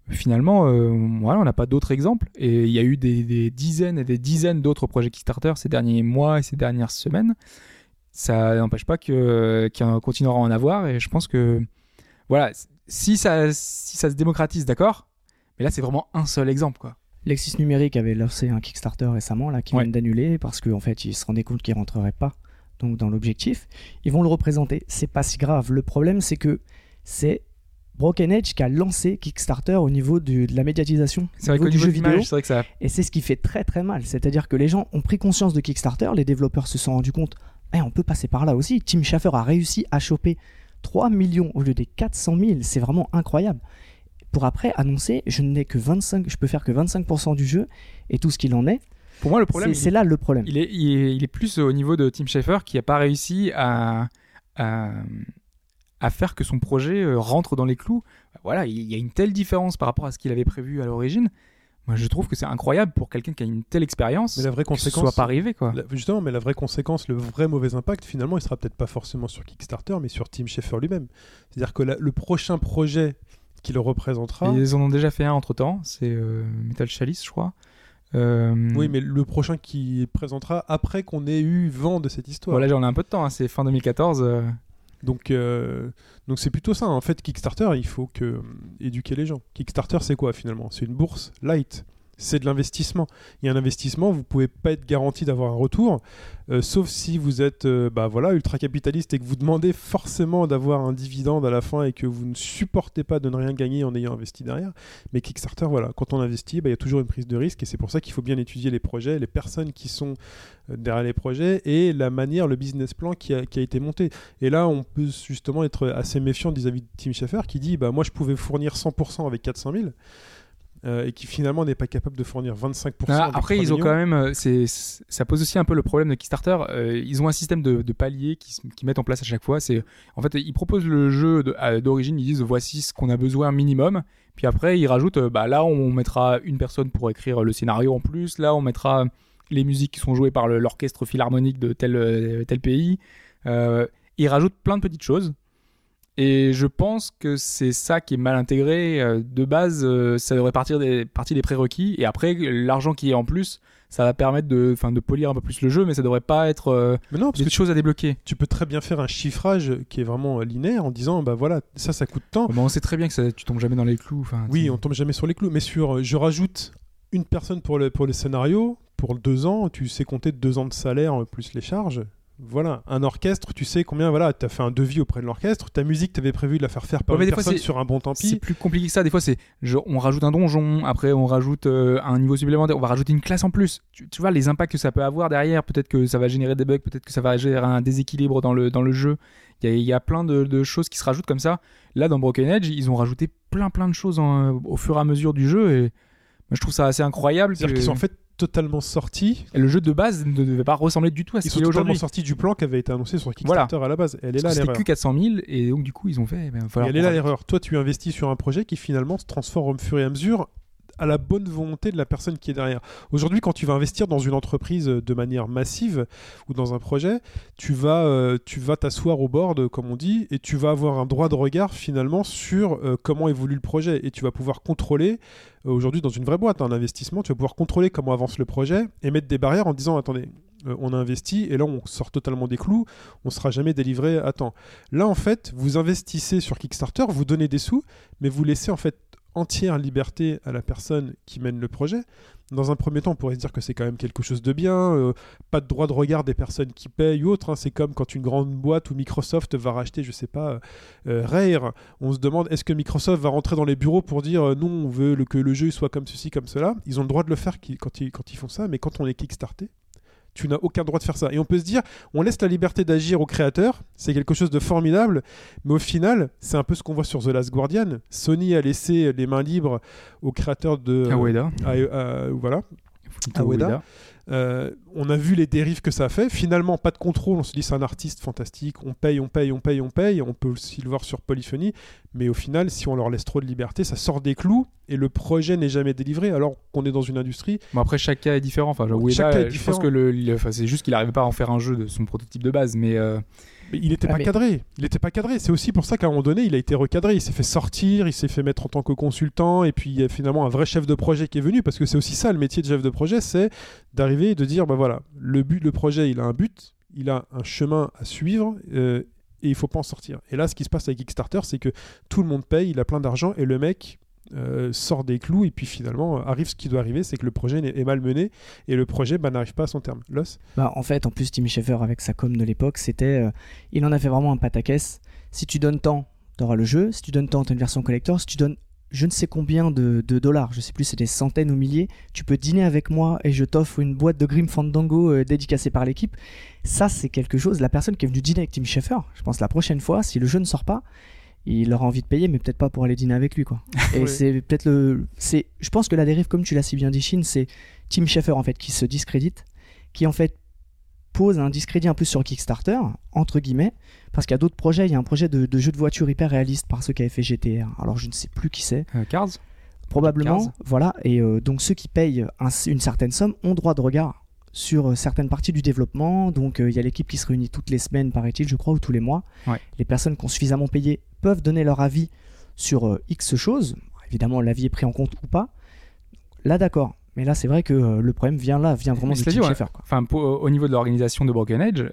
finalement, euh, voilà, on n'a pas d'autres exemples. Et il y a eu des, des dizaines et des dizaines d'autres projets Kickstarter ces derniers mois et ces dernières semaines. Ça n'empêche pas que- qu'il y en continuera à en avoir. Et je pense que, voilà, si ça, si ça se démocratise, d'accord. Mais là, c'est vraiment un seul exemple, quoi. Lexis Numérique avait lancé un Kickstarter récemment là qui Ouais. viennent d'annuler parce qu'en fait ils se rendaient compte qu'ils rentreraient pas donc dans l'objectif. Ils vont le représenter, c'est pas si grave. Le problème c'est que c'est Broken Edge qui a lancé Kickstarter au niveau du- de la médiatisation vrai au niveau du jeu vidéo vrai que ça. et c'est ce qui fait très très mal. C'est-à-dire que les gens ont pris conscience de Kickstarter, les développeurs se sont rendus compte, Eh, on peut passer par là aussi. Tim Schafer a réussi à choper 3 millions au lieu des 400 000, c'est vraiment incroyable. Pour après annoncer, je n'ai que 25, je peux faire que 25% du jeu et tout ce qu'il en est. Pour moi, le C'est problème, c'est là le problème. il est, il, est, il est plus au niveau de Tim Schafer qui n'a pas réussi à, à, à faire que son projet euh, rentre dans les clous. Voilà, il y a une telle différence par rapport à ce qu'il avait prévu à l'origine. Moi, je trouve que c'est incroyable pour quelqu'un qui a une telle expérience Mais la vraie que ce conséquence, soit pas arrivé, quoi. La- justement, mais la vraie conséquence, le vrai mauvais impact, finalement, il sera peut-être pas forcément sur Kickstarter, mais sur Tim Schafer lui-même. C'est-à-dire que la- le prochain projet qui le représentera. Et Ils en ont déjà fait un entre temps, c'est euh, Metal Chalice, je crois. Euh, Oui, mais le prochain qui présentera après qu'on ait eu vent de cette histoire. Voilà, j'en ai un peu de temps, hein, c'est fin 2014. euh, Donc, euh, donc c'est plutôt ça. En fait, Kickstarter, il faut que éduquer les gens. Kickstarter, c'est quoi finalement? C'est une bourse light. C'est de l'investissement. Il y a un investissement, vous pouvez pas être garanti d'avoir un retour, euh, sauf si vous êtes, euh, bah voilà, ultra capitaliste et que vous demandez forcément d'avoir un dividende à la fin et que vous ne supportez pas de ne rien gagner en ayant investi derrière. Mais Kickstarter, voilà, quand on investit, bah, il y a toujours une prise de risque et c'est pour ça qu'il faut bien étudier les projets, les personnes qui sont euh, derrière les projets et la manière, le business plan qui a, été monté. Et là, on peut justement être assez méfiant vis-à-vis de Tim Schafer qui dit bah, Moi, je pouvais fournir 100% avec 400 000 euh, et qui finalement n'est pas capable de fournir 25%. Ah, après, 3 ils ont quand même. euh, c'est ça pose aussi un peu le problème de Kickstarter. euh, ils ont un système de, de paliers qui, qui mettent en place à chaque fois. C'est en fait, ils proposent le jeu d'origine. Ils disent voici ce qu'on a besoin minimum. Puis après, ils rajoutent bah là, on mettra une personne pour écrire le scénario en plus. Là, on mettra les musiques qui sont jouées par l'orchestre philharmonique de tel tel pays. Euh, ils rajoutent plein de petites choses. Et je pense que c'est ça qui est mal intégré. Euh, De base, euh, ça devrait partir des, partir des prérequis. Et après, l'argent qui est en plus, ça va permettre de, de polir un peu plus le jeu, mais ça devrait pas être euh, Mais non, parce des que choses à débloquer. tu peux très bien faire un chiffrage qui est vraiment linéaire en disant Bah voilà, ça, ça coûte tant. Bon, on sait très bien que ça, tu tombes jamais dans les clous. Oui, on tombe jamais sur les clous, mais sur je rajoute une personne pour le, pour le scénario, pour deux ans, tu sais compter deux ans de salaire plus les charges. Voilà, un orchestre, tu sais combien, voilà, tu as fait un devis auprès de l'orchestre, ta musique, tu avais prévu de la faire faire par Ouais, une personne c'est- sur un bon C'est pis. plus compliqué que ça. Des fois, c'est on rajoute un donjon, après on rajoute euh, un niveau supplémentaire, on va rajouter une classe en plus. Tu, tu vois les impacts que ça peut avoir derrière. Peut-être que ça va générer des bugs, peut-être que ça va générer un déséquilibre dans le, dans le jeu. Il y y a plein de, de choses qui se rajoutent comme ça. Là, dans Broken Edge, ils ont rajouté plein plein de choses en- au fur et à mesure du jeu. Et moi, je trouve ça assez incroyable. C'est-à-dire que- qu'ils sont en fait totalement sortis. Et le jeu de base ne devait pas ressembler du tout à ce Ils sont qu'il est totalement aujourd'hui. sortis du plan qui avait été annoncé sur Kickstarter à la base. Elle est là que C'était l'erreur. que 400 000 et donc du coup ils ont fait. Ben, Et falloir elle est là l'erreur. Toi, tu investis sur un projet qui finalement se transforme au fur et à mesure à la bonne volonté de la personne qui est derrière. Aujourd'hui, quand tu vas investir dans une entreprise euh, de manière massive ou dans un projet, tu vas euh, t'asseoir au board, comme on dit, et tu vas avoir un droit de regard finalement sur euh, comment évolue le projet et tu vas pouvoir contrôler. euh, Aujourd'hui, dans une vraie boîte, un investissement, tu vas pouvoir contrôler comment avance le projet et mettre des barrières en disant attendez. euh, on a investi et là on sort totalement des clous, on sera jamais délivré à temps. Là en fait, vous investissez sur Kickstarter, vous donnez des sous, mais vous laissez en fait entière liberté à la personne qui mène le projet. Dans un premier temps, on pourrait se dire que c'est quand même quelque chose de bien, euh, pas de droit de regard des personnes qui payent ou autre. hein. C'est comme quand une grande boîte ou Microsoft va racheter, je sais pas, euh, Rare. On se demande est-ce que Microsoft va rentrer dans les bureaux pour dire euh, non, on veut que le jeu soit comme ceci, comme cela. Ils ont le droit de le faire quand, ils, quand ils font ça, mais quand on est kickstarté, tu n'as aucun droit de faire ça. Et on peut se dire, on laisse la liberté d'agir aux créateurs, c'est quelque chose de formidable, mais au final, c'est un peu ce qu'on voit sur The Last Guardian. Sony a laissé les mains libres aux créateurs de... Ueda. à- à- voilà. Ueda. Euh, on a vu les dérives que ça fait. Finalement, pas de contrôle. On se dit c'est un artiste fantastique. On paye, on paye, on paye, on paye. On peut aussi le voir sur Polyphony. Mais au final, si on leur laisse trop de liberté, ça sort des clous et le projet n'est jamais délivré. Alors qu'on est dans une industrie. Bon après chaque cas est différent. Enfin, Chaque Ueda, cas est euh, je différent. pense que le, le- enfin, c'est juste qu'il n'arrivait pas à en faire un jeu de son prototype de base, mais euh, Mais il n'était Ouais, pas mais- cadré. Il n'était pas cadré. C'est aussi pour ça qu'à un moment donné, il a été recadré. Il s'est fait sortir, il s'est fait mettre en tant que consultant. Et puis, il y a finalement un vrai chef de projet qui est venu. Parce que c'est aussi ça, le métier de chef de projet, c'est d'arriver et de dire bah voilà, le, but, le projet, il a un but, il a un chemin à suivre. euh, et il faut pas en sortir. Et là, ce qui se passe avec Kickstarter, c'est que tout le monde paye, il a plein d'argent, et le mec euh, sort des clous, et puis finalement, euh, arrive ce qui doit arriver, c'est que le projet est mal mené, et le projet bah, n'arrive pas à son terme. Los? Bah, en fait, en plus, Tim Schafer, avec sa com de l'époque, c'était. euh, il en a fait vraiment un pataquès. Si tu donnes tant, t'auras le jeu. Si tu donnes tant, t'as une version collector. Si tu donnes je ne sais combien de, de dollars, je sais plus, c'est des centaines ou milliers, tu peux dîner avec moi et je t'offre une boîte de Grim Fandango dédicacée par l'équipe. Ça, c'est quelque chose. La personne qui est venue dîner avec Tim Schafer, je pense la prochaine fois, si le jeu ne sort pas, il aura envie de payer, mais peut-être pas pour aller dîner avec lui, quoi. Et Ouais. c'est peut-être le. C'est. Je pense que la dérive, comme tu l'as si bien dit, Shin, c'est Tim Schafer en fait qui se discrédite, qui en fait pose un discrédit un peu sur Kickstarter, entre guillemets, parce qu'il y a d'autres projets. Il y a un projet de, de jeu de voiture hyper réaliste par ceux qui avaient fait GTR. Alors je ne sais plus qui c'est. Euh, Cars Probablement, Cars. voilà. Et euh, donc ceux qui payent un- une certaine somme ont droit de regard sur euh, certaines parties du développement. Donc euh, il y a l'équipe qui se réunit toutes les semaines, paraît-il, je crois, ou tous les mois. Ouais. Les personnes qui ont suffisamment payé peuvent donner leur avis sur euh, X choses. Évidemment, l'avis est pris en compte ou pas. Là, d'accord. Mais là, c'est vrai que euh, le problème vient là, vient vraiment de dit, ouais. Quoi. Enfin, pour- au niveau de l'organisation de Broken Edge,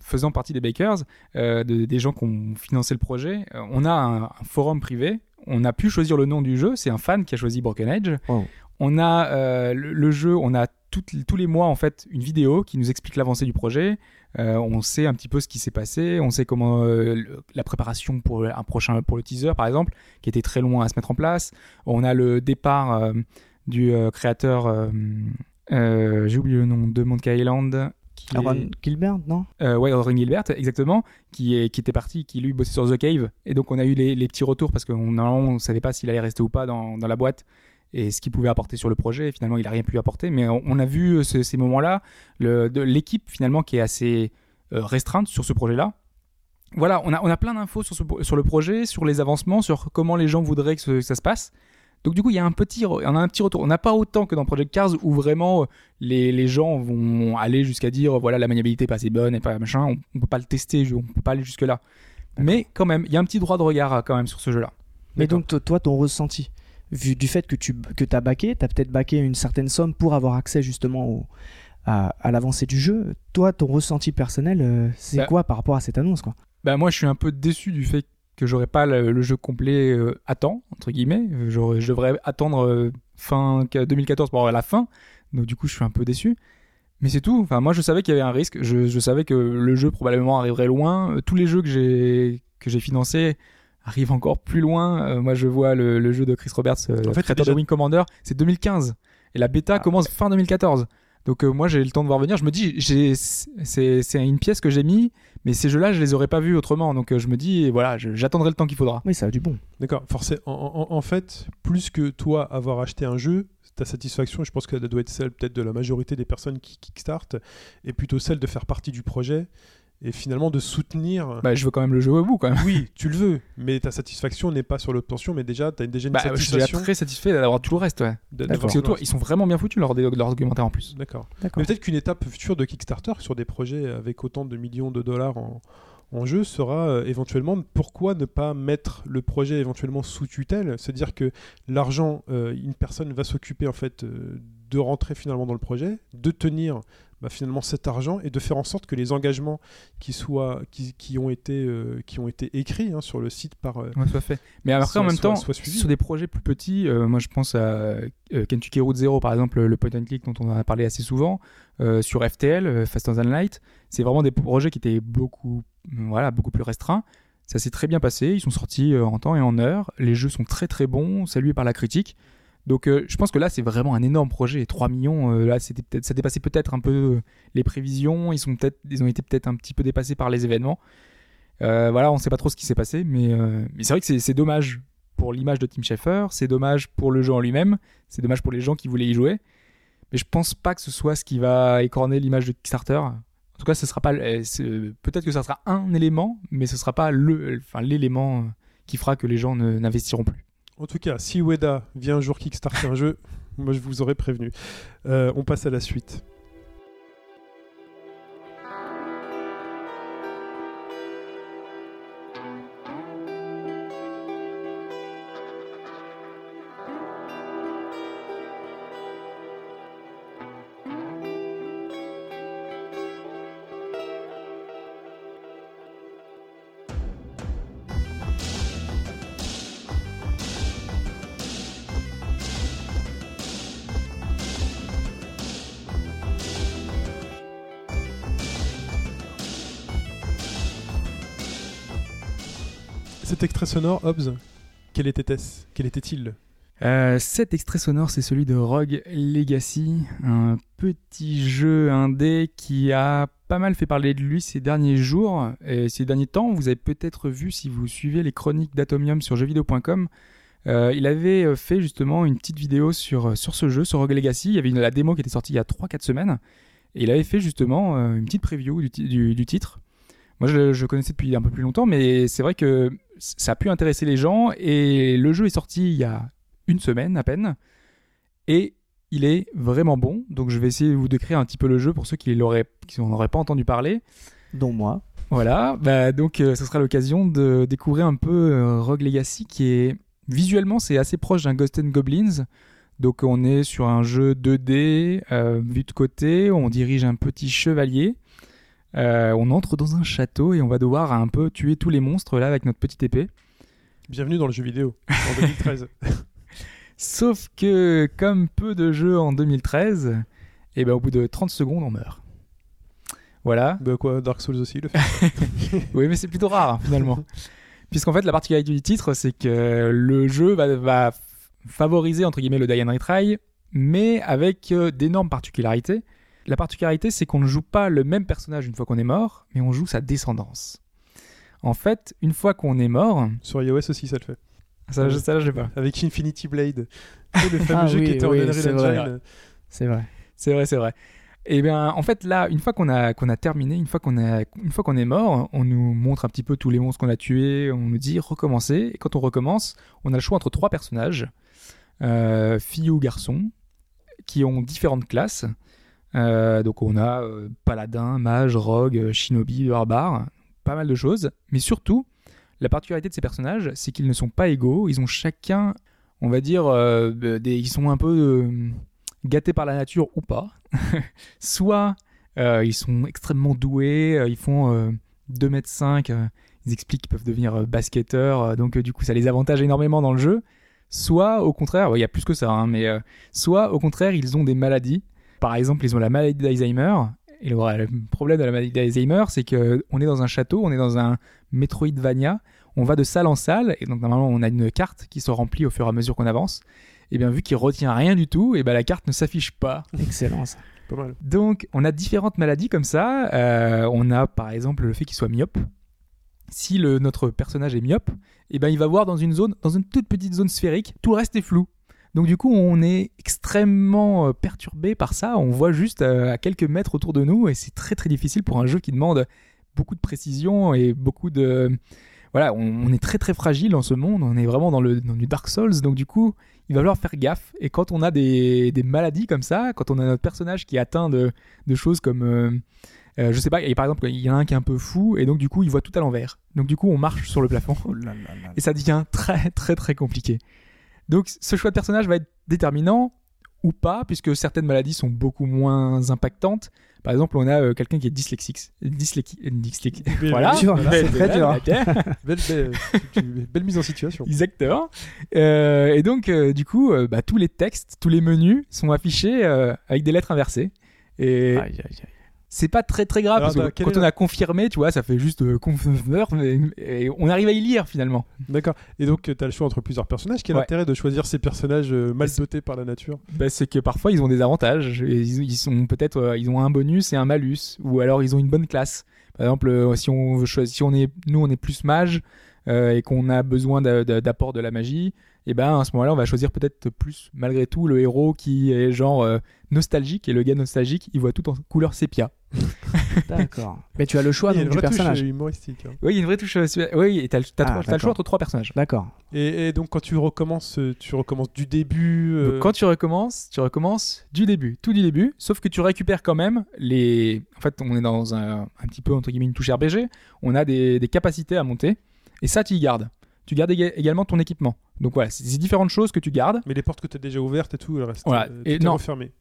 faisant partie des bakers, de- des gens qui ont financé le projet, on a un, un forum privé. On a pu choisir le nom du jeu. C'est un fan qui a choisi Broken Edge. Wow. On a euh, le, le jeu. On a tous les mois en fait une vidéo qui nous explique l'avancée du projet. Euh, on sait un petit peu ce qui s'est passé. On sait comment euh, le- la préparation pour un prochain pour le teaser par exemple, qui était très loin à se mettre en place. On a le départ du créateur. J'ai oublié le nom de Monkey Island. Qui Aaron est- Gilbert, non? Euh, ouais, Aaron Gilbert, exactement, qui, est, qui était parti, qui lui bossait sur The Cave. Et donc on a eu les, les petits retours parce qu'on on savait pas s'il allait rester ou pas dans, dans la boîte et ce qu'il pouvait apporter sur le projet. Et finalement, il a rien pu apporter. Mais on, on a vu euh, ce- ces moments-là, l'équipe finalement qui est assez euh, restreinte sur ce projet-là. Voilà, on a, on a plein d'infos sur, ce- sur le projet, sur les avancements, sur comment les gens voudraient que, ce- que ça se passe. Donc du coup, il y a un petit, on a un petit retour. On n'a pas autant que dans Project Cars où vraiment euh, les, les gens vont aller jusqu'à dire voilà la maniabilité est pas assez bonne et pas machin. On, on peut pas le tester, on peut pas aller jusque là. Mais quand même, il y a un petit droit de regard quand même sur ce jeu-là. Mais donc, to- toi, ton ressenti, vu du fait que tu que as baqué, tu as peut-être baqué une certaine somme pour avoir accès justement au- à, à l'avancée du jeu. Toi, ton ressenti personnel, euh, c'est Bah- quoi par rapport à cette annonce quoi? Bah moi, je suis un peu déçu du fait que j'aurais pas le, le jeu complet euh, à temps entre guillemets. Je devrais attendre euh, fin 2014 pour avoir la fin. Donc du coup, je suis un peu déçu. Mais c'est tout. Enfin, moi, je savais qu'il y avait un risque. Je, je savais que le jeu probablement arriverait loin. Tous les jeux que j'ai que j'ai financés arrivent encore plus loin. Euh, moi, je vois le, le jeu de Chris Roberts, euh, En fait, créateur déjà- de Wing Commander, c'est 2015 et la bêta Ah. commence fin 2014. Donc euh, moi, j'ai le temps de voir venir. Je me dis, c'est une pièce que j'ai mis, mais ces jeux-là, je les aurais pas vus autrement. Donc euh, je me dis, voilà, j'attendrai le temps qu'il faudra. Oui, ça a du bon. D'accord, forcément. En, en- en fait, plus que toi avoir acheté un jeu, ta satisfaction, je pense qu'elle doit être celle peut-être de la majorité des personnes qui kickstart, et plutôt celle de faire partie du projet et finalement de soutenir. Bah, je veux quand même le jouer au bout quand même. Oui, tu le veux, mais ta satisfaction n'est pas sur l'obtention, mais déjà, tu as déjà une Bah, je suis déjà satisfaction. très satisfait d'avoir tout le reste. Ouais. reste. ils sont vraiment bien foutus leur, leur documentaire en plus. D'accord. D'accord. Mais peut-être qu'une étape future de Kickstarter sur des projets avec autant de millions de dollars en, en jeu sera euh, éventuellement pourquoi ne pas mettre le projet éventuellement sous tutelle, c'est-à-dire que l'argent, euh, une personne va s'occuper en fait euh, de rentrer finalement dans le projet, de tenir bah, finalement cet argent et de faire en sorte que les engagements qui soient qui, qui ont été euh, qui ont été écrits hein, sur le site par euh, Ouais, soit fait. Mais après, Soit- en même soit- temps, soit sur des projets plus petits, euh, moi je pense à euh, Kentucky Route Zero, par exemple, le point and click dont on a parlé assez souvent, sur FTL, Faster Than Light. C'est vraiment des projets qui étaient beaucoup, voilà, beaucoup plus restreints. Ça s'est très bien passé, ils sont sortis en temps et en heure. Les jeux sont très très bons, salués par la critique. Donc euh, je pense que là c'est vraiment un énorme projet. 3 millions, euh, là c'était peut-être, ça dépassait peut-être un peu euh, les prévisions. Ils sont peut-être, ils ont été peut-être un petit peu dépassés par les événements. Voilà, on sait pas trop ce qui s'est passé, mais, c'est vrai que c'est, dommage pour l'image de Tim Schafer, c'est dommage pour le jeu en lui-même, c'est dommage pour les gens qui voulaient y jouer. Mais je pense pas que ce soit ce qui va écorner l'image de Kickstarter. En tout cas, ce sera pas, peut-être que ça sera un élément, mais ce sera pas le, enfin l'élément qui fera que les gens ne- n'investiront plus. En tout cas, si Ueda vient un jour kickstarter un jeu, moi je vous aurais prévenu. Euh, on passe à la suite. Sonore, Hobbs, quel était-ce Quel était-il? Euh, cet extrait sonore, c'est celui de Rogue Legacy, un petit jeu indé qui a pas mal fait parler de lui ces derniers jours et ces derniers temps. Vous avez peut-être vu si vous suivez les chroniques d'Atomium sur jeuxvideo.com. euh, il avait fait justement une petite vidéo sur, sur ce jeu, sur Rogue Legacy. Il y avait la démo qui était sortie il y a 3-4 semaines. Et il avait fait justement euh, une petite preview du- du titre. Moi, je, je connaissais depuis un peu plus longtemps, mais c'est vrai que ça a pu intéresser les gens. Et le jeu est sorti il y a une semaine à peine. Et il est vraiment bon. Donc je vais essayer de vous décrire un petit peu le jeu pour ceux qui l'auraient, qui n'en auraient pas entendu parler. Dont moi. Voilà, bah, donc euh, ce sera l'occasion de découvrir un peu euh, Rogue Legacy qui est visuellement c'est assez proche d'un Ghost and Goblins. Donc on est sur un jeu 2D euh, vu de côté, on dirige un petit chevalier. Euh, on entre dans un château et on va devoir un peu tuer tous les monstres là avec notre petite épée. Bienvenue dans le jeu vidéo, en 2013. Sauf que, comme peu de jeux en 2013, et ben, au bout de 30 secondes, on meurt. Voilà. bah quoi, Dark Souls aussi le fait. Oui, mais c'est plutôt rare, finalement. Puisqu'en fait, la particularité du titre, c'est que le jeu va, favoriser, entre guillemets, le die and retry, mais avec euh, d'énormes particularités. La particularité, c'est qu'on ne joue pas le même personnage une fois qu'on est mort, mais on joue sa descendance. En fait, une fois qu'on est mort, Sur iOS aussi, ça le fait. ça, je- ça, je sais pas. Avec Infinity Blade. Le fameux Ah jeu oui, qui était en oui, Unreal c'est vrai. Engine. C'est vrai. C'est vrai, c'est vrai. Et bien, en fait, là, une fois qu'on a, qu'on a terminé, une fois qu'on a, une fois qu'on est mort, on nous montre un petit peu tous les monstres qu'on a tués, on nous dit recommencer. Et quand on recommence, on a le choix entre trois personnages, euh, filles ou garçons, qui ont différentes classes. Euh, donc on a euh, paladin, mage, rogue, euh, shinobi, barbare, pas mal de choses. Mais surtout, la particularité de ces personnages, c'est qu'ils ne sont pas égaux. Ils ont chacun, on va dire, ils sont un peu gâtés par la nature ou pas. Soit ils sont extrêmement doués, ils font euh, 2 mètres 5, euh, ils expliquent qu'ils peuvent devenir basketteurs, donc du coup ça les avantage énormément dans le jeu. Soit au contraire, il y a plus que ça, hein, mais soit au contraire ils ont des maladies. Par exemple, ils ont la maladie d'Alzheimer. Et le, le problème de la maladie d'Alzheimer, c'est que on est dans un château, on est dans un Metroidvania, on va de salle en salle, et donc normalement on a une carte qui se remplit au fur et à mesure qu'on avance. Et bien vu qu'il retient rien du tout, et ben la carte ne s'affiche pas. Excellent ça. Pas mal. Donc, on a différentes maladies comme ça. Euh, on a par exemple le fait qu'il soit myope. Si le, notre personnage est myope, eh ben, il va voir dans une zone, dans une toute petite zone sphérique, tout le reste est flou. Donc du coup, on est extrêmement euh, perturbé par ça. On voit juste euh, à quelques mètres autour de nous et c'est très très difficile pour un jeu qui demande beaucoup de précision et beaucoup de voilà, on, on est très très fragile dans ce monde. On est vraiment dans le dans du Dark Souls. Donc du coup, il va falloir faire gaffe. Et quand on a des, des maladies comme ça, quand on a notre personnage qui est atteint de, de choses comme euh, euh, je sais pas, et par exemple, il y en a un qui est un peu fou et donc du coup, il voit tout à l'envers. Donc du coup, on marche sur le plafond Oh et ça devient très très très compliqué. Donc ce choix de personnage va être déterminant ou pas, puisque certaines maladies sont beaucoup moins impactantes. Par exemple, on a euh, quelqu'un qui est dyslexique. Dyslexique. Voilà. Dur, Belle- c'est très belle- dur. belle- Belle, belle, tu- belle mise en situation. Exactement. Euh, et donc, euh, du coup, euh, bah, tous les textes, tous les menus sont affichés euh, avec des lettres inversées. Et Aïe, aïe, aïe. C'est pas très très grave Alors, parce que bah, quand on a confirmé, tu vois, ça fait juste euh, confirmer, mais- et on arrive à y lire finalement. D'accord. Et donc, tu as le choix entre plusieurs personnages. Quel Ouais. intérêt de choisir ces personnages euh, mal dotés par la nature? Bah, c'est que parfois ils ont des avantages. Et Ils, ils sont peut-être, euh, ils ont un bonus et un malus, ou alors ils ont une bonne classe. Par exemple, euh, si on veut choisir, si on est, nous on est plus mage euh, et qu'on a besoin d'a- d'a- d'apport de la magie, et ben à ce moment-là on va choisir peut-être plus malgré tout le héros qui est genre euh, nostalgique et le gars nostalgique il voit tout en couleur sépia. D'accord. Mais tu as le choix Il y a donc, une du vraie touche personnage. euh, humoristique. hein. Oui, il y a une vraie touche. euh, oui, et t'as, le- t'as Ah, trois- t'as le choix entre trois personnages. D'accord. Et, et donc, quand tu recommences, euh, tu recommences du début. euh, Donc, quand tu recommences, tu recommences du début, tout du début, sauf que tu récupères quand même les. En fait, on est dans un, un petit peu entre guillemets une touche RPG. On a des, des capacités à monter, et ça, tu y gardes. Tu gardes éga- également ton équipement. Donc voilà, c'est c'est différentes choses que tu gardes. Mais les portes que tu as déjà ouvertes et tout, le reste. Voilà. euh, Et tout est non. refermé.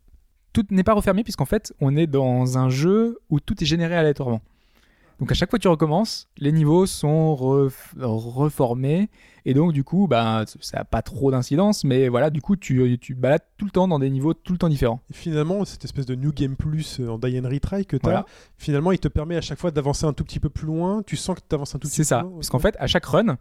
Tout n'est pas refermé puisqu'en fait, on est dans un jeu où tout est généré aléatoirement. Donc à chaque fois que tu recommences, les niveaux sont ref- reformés et donc du coup, bah, ça n'a pas trop d'incidence, mais voilà, du coup, tu, tu balades tout le temps dans des niveaux tout le temps différents. Et finalement, cette espèce de New Game Plus euh, en Die and Retry que tu as, Voilà. finalement, il te permet à chaque fois d'avancer un tout petit peu plus loin. Tu sens que tu avances un tout petit C'est peu ça. plus loin. Parce qu'en fait, à chaque run,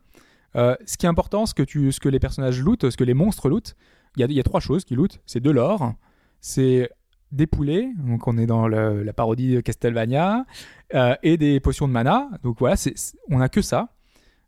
Euh, ce qui est important, ce que, les personnages lootent, ce que les monstres lootent, il y a, trois choses qui lootent. C'est de l'or, c'est des poulets, donc on est dans la parodie de Castlevania, euh, et des potions de mana. Donc voilà, on a que ça.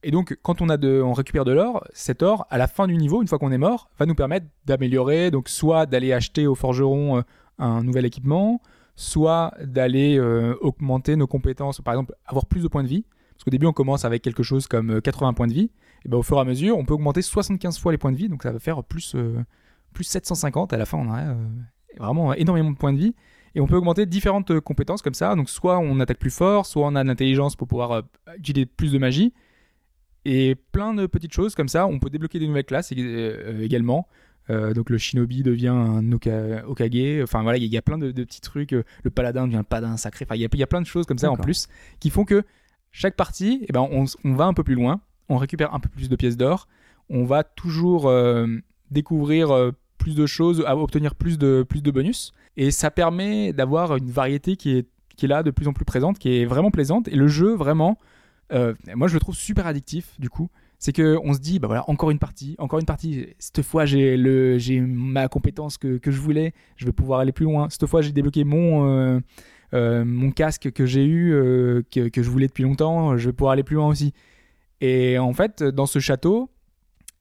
Et donc, quand on, récupère de l'or, cet or, à la fin du niveau, une fois qu'on est mort, va nous permettre d'améliorer, donc soit d'aller acheter au forgeron euh, un nouvel équipement, soit d'aller augmenter nos compétences, par exemple, avoir plus de points de vie. Parce qu'au début, on commence avec quelque chose comme euh, 80 points de vie. Et ben, au fur et à mesure, on peut augmenter 75 fois les points de vie, donc ça va faire plus, euh, plus 750. À la fin, on a euh, vraiment énormément de points de vie. Et on peut augmenter différentes euh, compétences comme ça. Donc, soit on attaque plus fort, soit on a de l'intelligence pour pouvoir utiliser plus de magie. Et plein de petites choses comme ça. On peut débloquer des nouvelles classes également. Euh, donc le shinobi devient un oka- okage. Enfin voilà, il y, a plein de, de petits trucs. Le paladin devient un paladin sacré. Enfin, il y a, il y a plein de choses comme ça en plus qui font que chaque partie, eh ben, on va un peu plus loin. On récupère un peu plus de pièces d'or. On va toujours euh, découvrir euh, plus de choses, obtenir plus de, plus de bonus. Et ça permet d'avoir une variété qui est, qui est là de plus en plus présente, qui est vraiment plaisante. Et le jeu, vraiment, euh, moi je le trouve super addictif du coup. C'est que on se dit, bah voilà, encore une partie, encore une partie. Cette fois, j'ai le, ma compétence que, que je voulais. Je vais pouvoir aller plus loin. Cette fois, j'ai débloqué mon, mon casque que j'ai eu, que, que je voulais depuis longtemps. Je vais pouvoir aller plus loin aussi. Et en fait, dans ce château,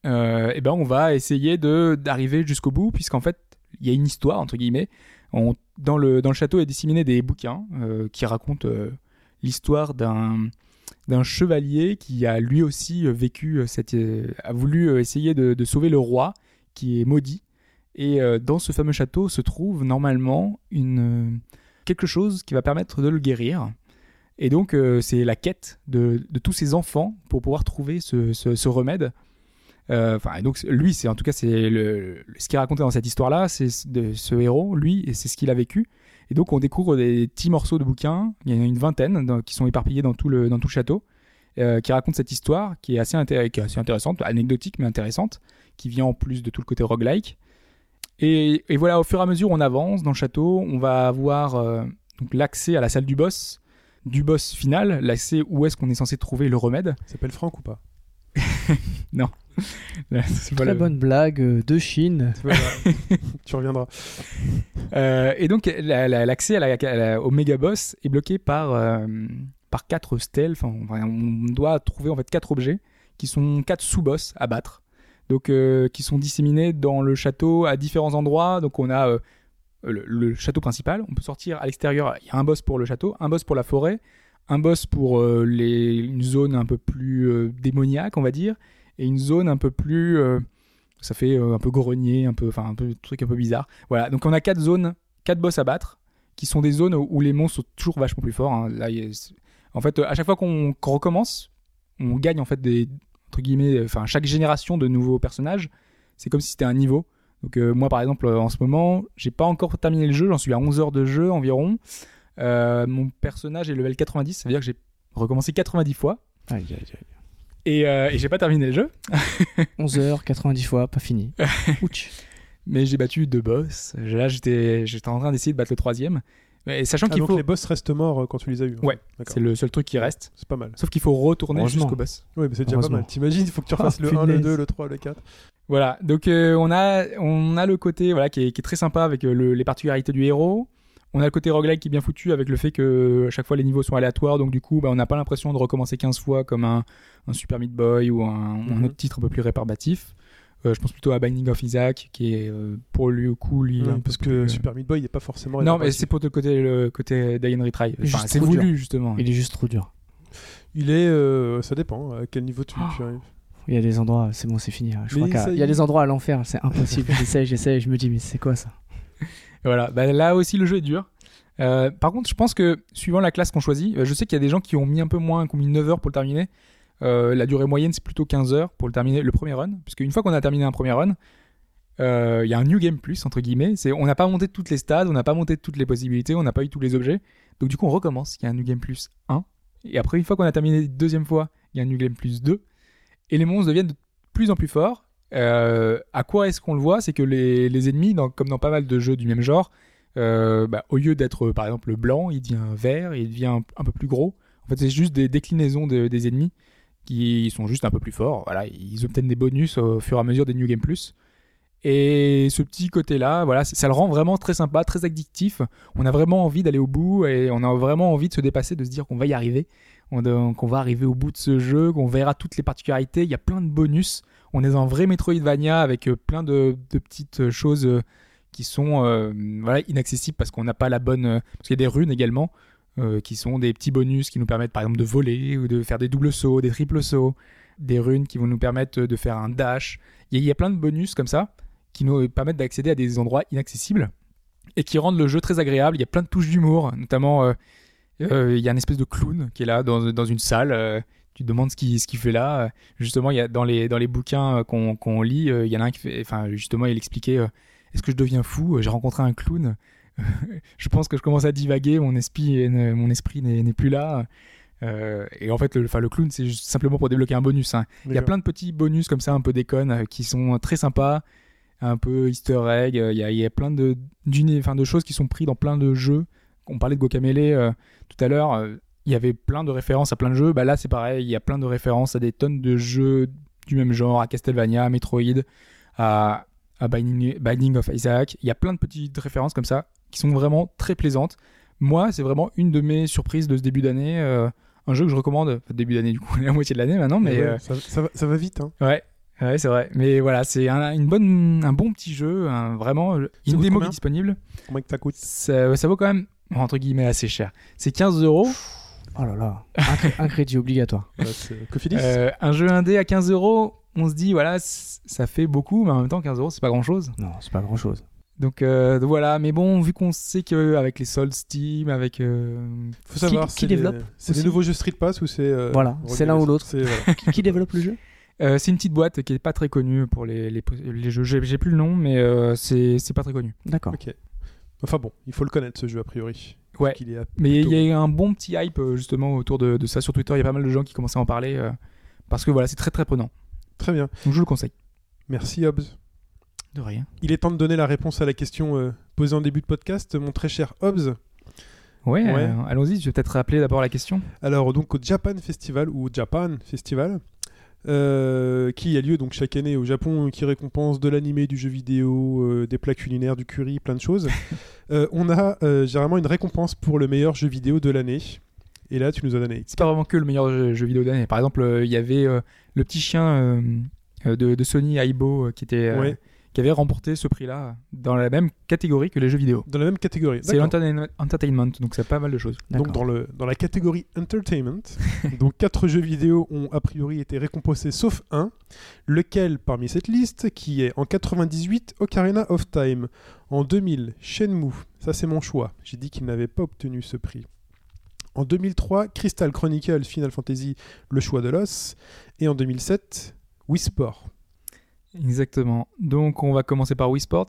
euh, eh ben, on va essayer de d'arriver jusqu'au bout, puisqu'en fait, il y a une histoire entre guillemets. Dans le dans le château est disséminé des bouquins euh, qui racontent euh, l'histoire d'un d'un chevalier qui a lui aussi vécu cette a voulu essayer de, de sauver le roi qui est maudit et dans ce fameux château se trouve normalement une quelque chose qui va permettre de le guérir et donc euh, c'est la quête de, tous ces enfants pour pouvoir trouver ce, remède. Euh, enfin donc lui c'est en tout cas c'est ce qui est raconté dans cette histoire là c'est ce héros lui et c'est ce qu'il a vécu. Et donc on découvre des petits morceaux de bouquins, il y en a une vingtaine qui sont éparpillés dans tout le, dans tout le château, euh, qui racontent cette histoire qui est, assez assez intéressante, anecdotique mais intéressante, qui vient en plus de tout le côté roguelike. Et, et voilà, au fur et à mesure on avance dans le château, on va avoir l'accès à la salle du boss, du boss final, l'accès où est-ce qu'on est censé trouver le remède. Il s'appelle Franck ou pas? C'est pas Très le- bonne blague euh, de Chine. Tu reviendras. Euh, et donc la- la- l'accès la- la- au méga boss est bloqué par euh, par quatre stèles. Enfin, on- on doit trouver en fait quatre objets qui sont quatre sous-boss à battre. Donc euh, qui sont disséminés dans le château à différents endroits. Donc on a euh, le, château principal. On peut sortir à l'extérieur. Il y a un boss pour le château, un boss pour la forêt, un boss pour euh, les, une zone un peu plus euh, démoniaque, on va dire, et une zone un peu plus euh, ça fait un peu grenier, un peu, enfin un peu truc un peu bizarre. Voilà, donc on a quatre zones, quatre boss à battre, qui sont des zones où les monstres sont toujours vachement plus forts. hein. Là, en fait, à chaque fois qu'on recommence, on gagne en fait des entre guillemets, enfin chaque génération de nouveaux personnages, c'est comme si c'était un niveau. Donc euh, moi par exemple euh, en ce moment, j'ai pas encore terminé le jeu, j'en suis à 11 heures de jeu environ. Euh, mon personnage est level 90, ça veut dire que j'ai recommencé 90 fois Aïe, aïe, aïe. et, euh, et j'ai pas terminé le jeu. 11 heures, 90 fois, pas fini. Ouch. Mais j'ai battu deux boss. Là, j'étais, j'étais en train d'essayer de battre le troisième. Et sachant Ah, qu'il faut, les boss restent morts quand tu les as eus. Ouais, D'accord. c'est le seul truc qui reste. C'est pas mal. Sauf qu'il faut retourner jusqu'au boss. Oui, mais c'est déjà pas mal. T'imagines, il faut que tu refasses Ah, le 1, le punaise. 2, le 3, le 4. Voilà. Donc euh, on a, on a le côté voilà qui est, qui est très sympa avec euh, le- les particularités du héros. On a le côté roguelike qui est bien foutu avec le fait que à chaque fois les niveaux sont aléatoires, donc du coup bah, on n'a pas l'impression de recommencer 15 fois comme un, un Super Meat Boy ou un, Mhm. autre titre un peu plus rébarbatif. Euh, je pense plutôt à Binding of Isaac qui est euh, pour lui au coup lui peu parce que plus, euh, Super Meat Boy il est pas forcément. Non, mais c'est pour le côté, le côté Die and Retry. Enfin, c'est voulu, justement. Il est juste trop dur. Il est. euh, ça dépend à quel niveau tu, Oh. tu arrives. Il y a des endroits, c'est bon, c'est fini. hein. Je Mais crois ça qu'il y y a des endroits à l'enfer, c'est impossible. j'essaie, j'essaie, je me dis, mais c'est quoi ça? Voilà. Bah, là aussi, le jeu est dur. Euh, par contre, je pense que suivant la classe qu'on choisit, euh, je sais qu'il y a des gens qui ont mis un peu moins, qui ont mis 9 heures pour le terminer. Euh, la durée moyenne, c'est plutôt 15 heures pour le terminer, le premier run. Puisque une fois qu'on a terminé un premier run, euh, il y a un New Game Plus, entre guillemets. C'est, on n'a pas monté toutes les stades, on n'a pas monté toutes les possibilités, on n'a pas eu tous les objets. Donc du coup, on recommence. Il y a un New Game Plus 1. Et après, une fois qu'on a terminé deuxième fois, il y a un New Game Plus 2. Et les monstres deviennent de plus en plus forts. Euh, à quoi est-ce qu'on le voit? C'est que les, ennemis, comme dans pas mal de jeux du même genre, euh, bah, au lieu d'être par exemple blanc, il devient vert, il devient un, un peu plus gros. En fait, c'est juste des déclinaisons de- des ennemis qui sont juste un peu plus forts. Voilà, ils obtiennent des bonus au fur et à mesure des New Game Plus. Et ce petit côté-là, voilà, ça le rend vraiment très sympa, très addictif. On a vraiment envie d'aller au bout et on a vraiment envie de se dépasser, de se dire qu'on va y arriver, qu'on va arriver au bout de ce jeu, qu'on verra toutes les particularités. Il y a plein de bonus. On est dans un vrai Metroidvania avec euh, plein de, petites euh, choses euh, qui sont inaccessibles parce qu'on n'a pas la bonne. Parce qu'il y a des runes également qui sont des petits bonus qui nous permettent par exemple de voler ou de faire des doubles sauts, des triples sauts, des runes qui vont nous permettre de faire un dash. Il y a, plein de bonus comme ça qui nous permettent d'accéder à des endroits inaccessibles et qui rendent le jeu très agréable. Il y a plein de touches d'humour, notamment il y a une espèce de clown qui est là dans, dans une salle. euh, tu te demandes ce qu'il ce fait là. Euh, Justement, il y a dans les dans les bouquins euh, qu'on lit, euh, il y en a un qui fait, enfin justement, il expliquait euh, est-ce que je deviens fou? Euh, J'ai rencontré un clown. je pense que je commence à divaguer. Mon esprit ne- mon esprit n'est plus là. Euh, et en fait, le, clown, c'est simplement pour débloquer un bonus. hein. Il y a plein de petits bonus comme ça, un peu déconnes, euh, qui sont très sympas, un peu easter egg. euh, Il y a, il y a plein de, choses qui sont prises dans plein de jeux. On parlait de Guacamelee euh, tout à l'heure. euh, il y avait plein de références à plein de jeux. Bah là, c'est pareil. Il y a plein de références à des tonnes de jeux du même genre, à Castlevania, à Metroid, à, à Binding, Binding of Isaac. Il y a plein de petites références comme ça qui sont vraiment très plaisantes. Moi, c'est vraiment une de mes surprises de ce début d'année. euh, un jeu que je recommande, enfin, début d'année du coup, la moitié de l'année maintenant, mais ouais, euh, ça, ça va, ça va vite. Hein. Ouais, ouais, c'est vrai. Mais voilà, c'est un, une bonne, un bon petit jeu. un- vraiment, une démo qui est disponible. Combien que ça coûte? Ça, ça vaut quand même, entre guillemets, assez cher. C'est 15 euros. Oh là là, un, cré- un crédit obligatoire. Bah, c'est Cofidis Euh, un jeu indé à 15 euros, on se dit, voilà, ça fait beaucoup, mais en même temps, 15 euros, c'est pas grand chose. Non, c'est pas grand chose. Donc, euh, donc voilà, mais bon, vu qu'on sait qu'avec les soldes Steam, avec. euh, Faut savoir, qui développe C'est des nouveaux jeux Street Pass ou c'est. euh, Voilà, c'est l'un ou l'autre. Voilà. qui, qui développe le jeu euh, c'est une petite boîte qui est pas très connue pour les, les, les jeux. J'ai plus le nom, mais euh, c'est c'est pas très connu. D'accord. Ok. Enfin bon, il faut le connaître ce jeu a priori. Ouais. Est Mais il y a eu un bon petit hype euh, justement autour de, de ça sur Twitter. Il y a pas mal de gens qui commençaient à en parler euh, parce que voilà, c'est très très prenant. Très bien. Donc je le conseille. Merci Hobbs. De rien. Il est temps de donner la réponse à la question euh, posée en début de podcast, mon très cher Hobbs. Ouais, Ouais. euh, allons-y. Je vais peut-être rappeler d'abord la question. Alors donc au Japan Festival ou Japan Festival, euh, qui a lieu donc chaque année au Japon, qui récompense de l'animé, du jeu vidéo, euh, des plats culinaires, du curry, plein de choses. Euh, on a généralement une récompense pour le meilleur jeu vidéo de l'année. Et là, tu nous as donné. C'est pas vraiment que le meilleur jeu, jeu vidéo d'année. Par exemple, il y avait le petit chien de, de Sony Aibo qui était Ouais. Qui avait remporté ce prix-là dans la même catégorie que les jeux vidéo. Dans la même catégorie. C'est l'entertainment- entertainment, donc c'est pas mal de choses. Donc dans, le, dans la catégorie Entertainment, donc quatre jeux vidéo ont a priori été récompensés sauf un, lequel parmi cette liste qui est en 98 Ocarina of Time, en 2000 Shenmue, ça c'est mon choix, j'ai dit qu'il n'avait pas obtenu ce prix. En 2003 Crystal Chronicles Final Fantasy Le choix de l'os et en 2007 Wii Sport. Exactement. Donc on va commencer par Wii Sports.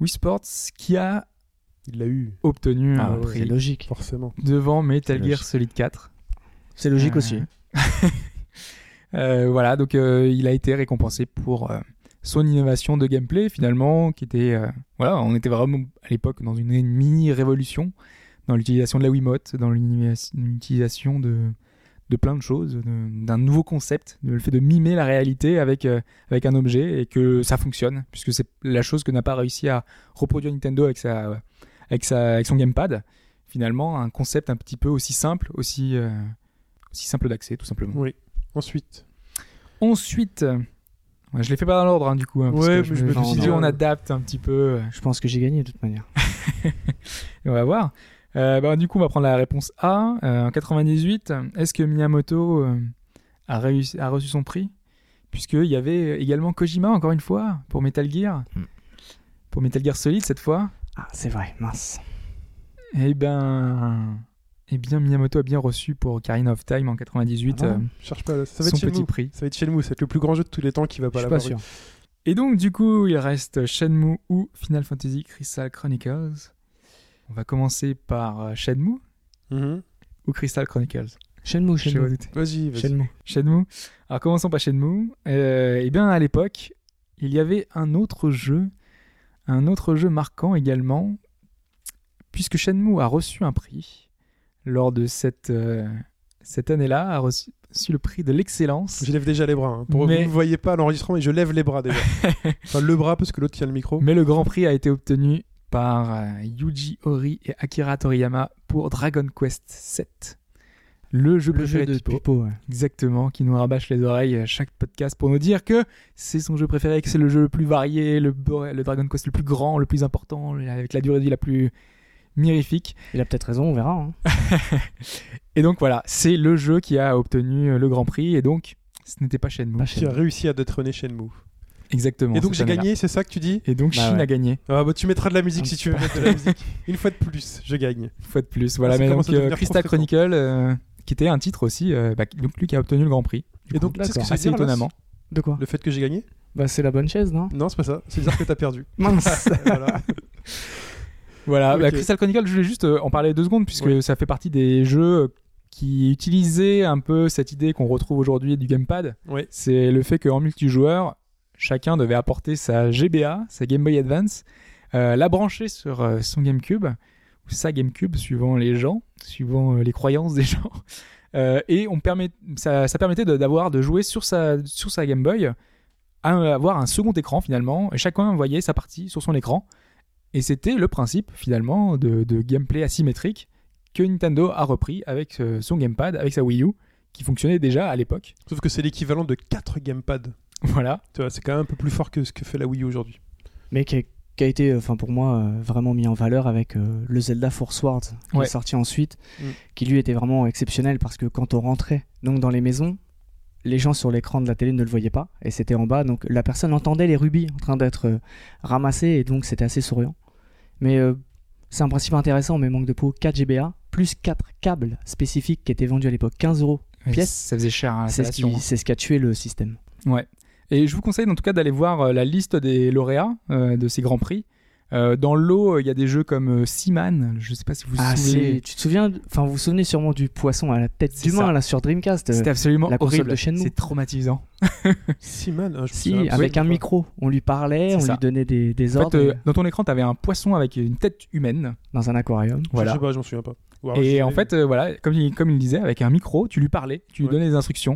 Wii Sports qui a Il l'a eu obtenu Ah un ouais, prix c'est logique. forcément. devant Metal Gear. Solid 4. C'est logique Euh, aussi. Euh, voilà, donc euh, il a été récompensé pour euh, son innovation de gameplay finalement, qui était, euh, voilà, on était vraiment à l'époque dans une, mini révolution dans l'utilisation de la Wiimote, dans l'utilisation de de plein de choses, d'un nouveau concept, de- le fait de mimer la réalité avec euh, avec un objet et que ça fonctionne, puisque c'est la chose que n'a pas réussi à reproduire Nintendo avec sa avec sa avec son gamepad. Finalement, un concept un petit peu aussi simple, aussi euh, aussi simple d'accès, tout simplement. Oui. Ensuite, Ensuite, euh, ouais, je l'ai fait pas dans l'ordre hein, du coup. hein, parce Ouais, que mais je me suis dit on euh, adapte un petit peu. euh, Je pense que j'ai gagné de toute manière. et on va voir. Euh, bah, du coup, on va prendre la réponse A. Euh, en 98, est-ce que Miyamoto euh, a, réussi, a reçu son prix? Puisqu'il y avait également Kojima, encore une fois, pour Metal Gear. Hmm. Pour Metal Gear Solid cette fois. Ah, c'est vrai, mince. Eh ben, eh bien, Miyamoto a bien reçu pour Ocarina of Time en 98 Ah euh, bon cherche pas, ça va son être petit Shenmue. prix. Ça va être Shenmue, c'est le plus grand jeu de tous les temps qui va Je pas suis pas l'avoir. sûr. Et donc, du coup, il reste Shenmue ou Final Fantasy Crystal Chronicles. On va commencer par euh, Shenmue Mhm. ou Crystal Chronicles? Shenmue, Shenmue. Vas-y, vas-y. Shenmue. Shenmue. Alors, commençons par Shenmue. Euh, eh bien, à l'époque, il y avait un autre jeu, un autre jeu marquant également, puisque Shenmue a reçu un prix lors de cette, euh, cette année-là, a reçu, reçu le prix de l'excellence. Je lève déjà les bras. hein. Pour Mais- vous ne voyez pas l'enregistrement, mais je lève les bras déjà. enfin, le bras parce que l'autre tient le micro. Mais le grand prix a été obtenu par euh, Yuji Ori et Akira Toriyama pour Dragon Quest 7. Le jeu Le jeu préféré de de Pipo. Pipo, ouais. Exactement, qui nous rabâche les oreilles à chaque podcast pour nous dire que c'est son jeu préféré, que c'est le jeu le plus varié, le, le Dragon Quest le plus grand, le plus important, avec la durée de vie la plus mirifique. Il a peut-être raison, on verra. hein. Et donc voilà, c'est le jeu qui a obtenu le grand prix, et donc ce n'était pas Shenmue. Qui a réussi à détrôner Shenmue. Exactement. Et donc j'ai gagné, c'est ça que tu dis Et donc Bah Shin ouais. a gagné, Ah bah tu mettras de la musique si tu veux mettre de la musique. Une fois de plus, je gagne. une fois de plus. Voilà, mais donc euh, Crystal. Chronicle, euh, qui était un titre aussi, euh, bah, donc lui qui a obtenu le grand prix. Et donc, tu sais ce que d'accord. ça veut Assez dire, là, étonnamment. De quoi Le fait que j'ai gagné Bah, c'est la bonne chaise, non Non, c'est pas ça. C'est dire que t'as perdu. Mince voilà. Bah, Crystal Chronicle, je voulais juste en parler deux secondes, puisque Oui. ça fait partie des jeux qui utilisaient un peu cette idée qu'on retrouve aujourd'hui du gamepad. Ouais. C'est le fait qu'en multijoueur, chacun devait apporter sa GBA, sa Game Boy Advance, euh, la brancher sur euh, son GameCube, ou sa GameCube, suivant les gens, suivant euh, les croyances des gens. Et on permet, ça, permettait de- d'avoir, de jouer sur sa, sur sa Game Boy, à avoir un second écran finalement, et chacun voyait sa partie sur son écran. Et c'était le principe finalement de, de gameplay asymétrique que Nintendo a repris avec son gamepad, avec sa Wii U, qui fonctionnait déjà à l'époque. Sauf que c'est l'équivalent de 4 gamepads. Voilà. Tu vois, c'est quand même un peu plus fort que ce que fait la Wii U aujourd'hui. Mais qui a, qui a été, enfin pour moi, euh, vraiment mis en valeur avec euh, le Zelda Force Wars qui Ouais. est sorti ensuite, Mm. qui lui était vraiment exceptionnel parce que quand on rentrait donc dans les maisons, les gens sur l'écran de la télé ne le voyaient pas et c'était en bas, donc la personne entendait les rubis en train d'être euh, ramassés et donc c'était assez souriant. Mais euh, c'est un principe intéressant, mais manque de peau, 4 GBA plus 4 câbles spécifiques qui étaient vendus à l'époque 15 euros. Pièce. Ça faisait cher à C'est ce, qui- c'est ce qui a tué le système. Ouais. Et je vous conseille en tout cas d'aller voir euh, la liste des lauréats euh, de ces grands prix. Euh, dans le lot, euh, il y a des jeux comme euh, Seaman. Je sais pas si vous vous Ah, souvenez. c'est- tu te souviens, enfin vous vous souvenez sûrement du poisson à la tête d'humain là sur Dreamcast. euh, C'était absolument la horrible. de. C'est traumatisant. Seaman, hein, Si, souviens avec un micro, on lui parlait, on ça. lui donnait des, des En ordres fait, euh, dans ton écran, tu avais un poisson avec une tête humaine. dans un aquarium. Voilà. Je sais pas, je m'en souviens pas. Et en fait, euh, voilà, comme il, comme il disait, avec un micro, tu lui parlais, tu lui Ouais. donnais des instructions.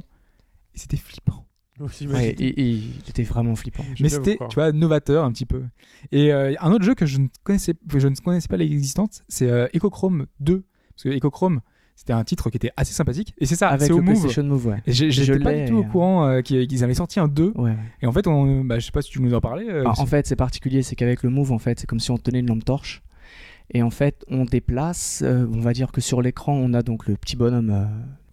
Et c'était flippant. Ouais, et, et il était vraiment flippant. Je Mais c'était, tu vois, novateur un petit peu. Et euh, un autre jeu que je ne connaissais, que je ne connaissais pas l'existence, c'est euh, Echochrome 2. Parce que Echochrome, c'était un titre qui était assez sympathique. Et c'est ça, avec c'est au le Move. PlayStation Move, ouais. Et j'ai- Je j'étais pas du tout au euh, courant euh, qu'ils avaient sorti un 2. Ouais, ouais. Et en fait, on, bah, je sais pas si tu nous en parlais. euh, Ah, parce- en fait, c'est particulier, c'est qu'avec le Move, en fait, c'est comme si on tenait une lampe torche. Et en fait, on déplace, euh, on va dire que sur l'écran, on a donc le petit bonhomme. euh,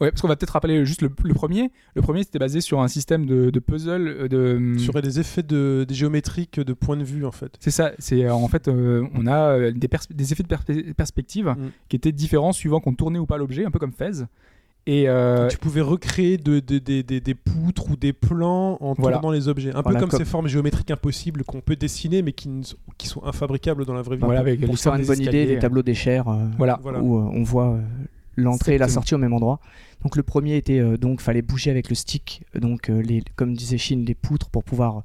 Ouais, parce qu'on va peut-être rappeler juste le, le premier. Le premier, c'était basé sur un système de, de puzzle. euh, De, Sur les effets de, des géométriques de point de vue, en fait. C'est ça, c'est euh, en fait euh, on a euh, des, pers- des effets de perspe- perspective Mm. qui étaient différents suivant qu'on tournait ou pas l'objet, un peu comme Fez. Et euh, tu pouvais recréer de, de- des- poutres ou des plans en Voilà. tournant les objets. Un Voilà, peu comme, comme- ces formes géométriques impossibles qu'on peut dessiner mais qui, sont- qui sont infabricables dans la vraie vie. voilà, avec pour faire une bonne idée, des tableaux d'échelle euh, Voilà. Voilà. où euh, on voit euh, l'entrée et la sortie au même endroit. Donc le premier était euh, donc fallait bouger avec le stick, donc euh, les, comme disait Shin, les poutres pour pouvoir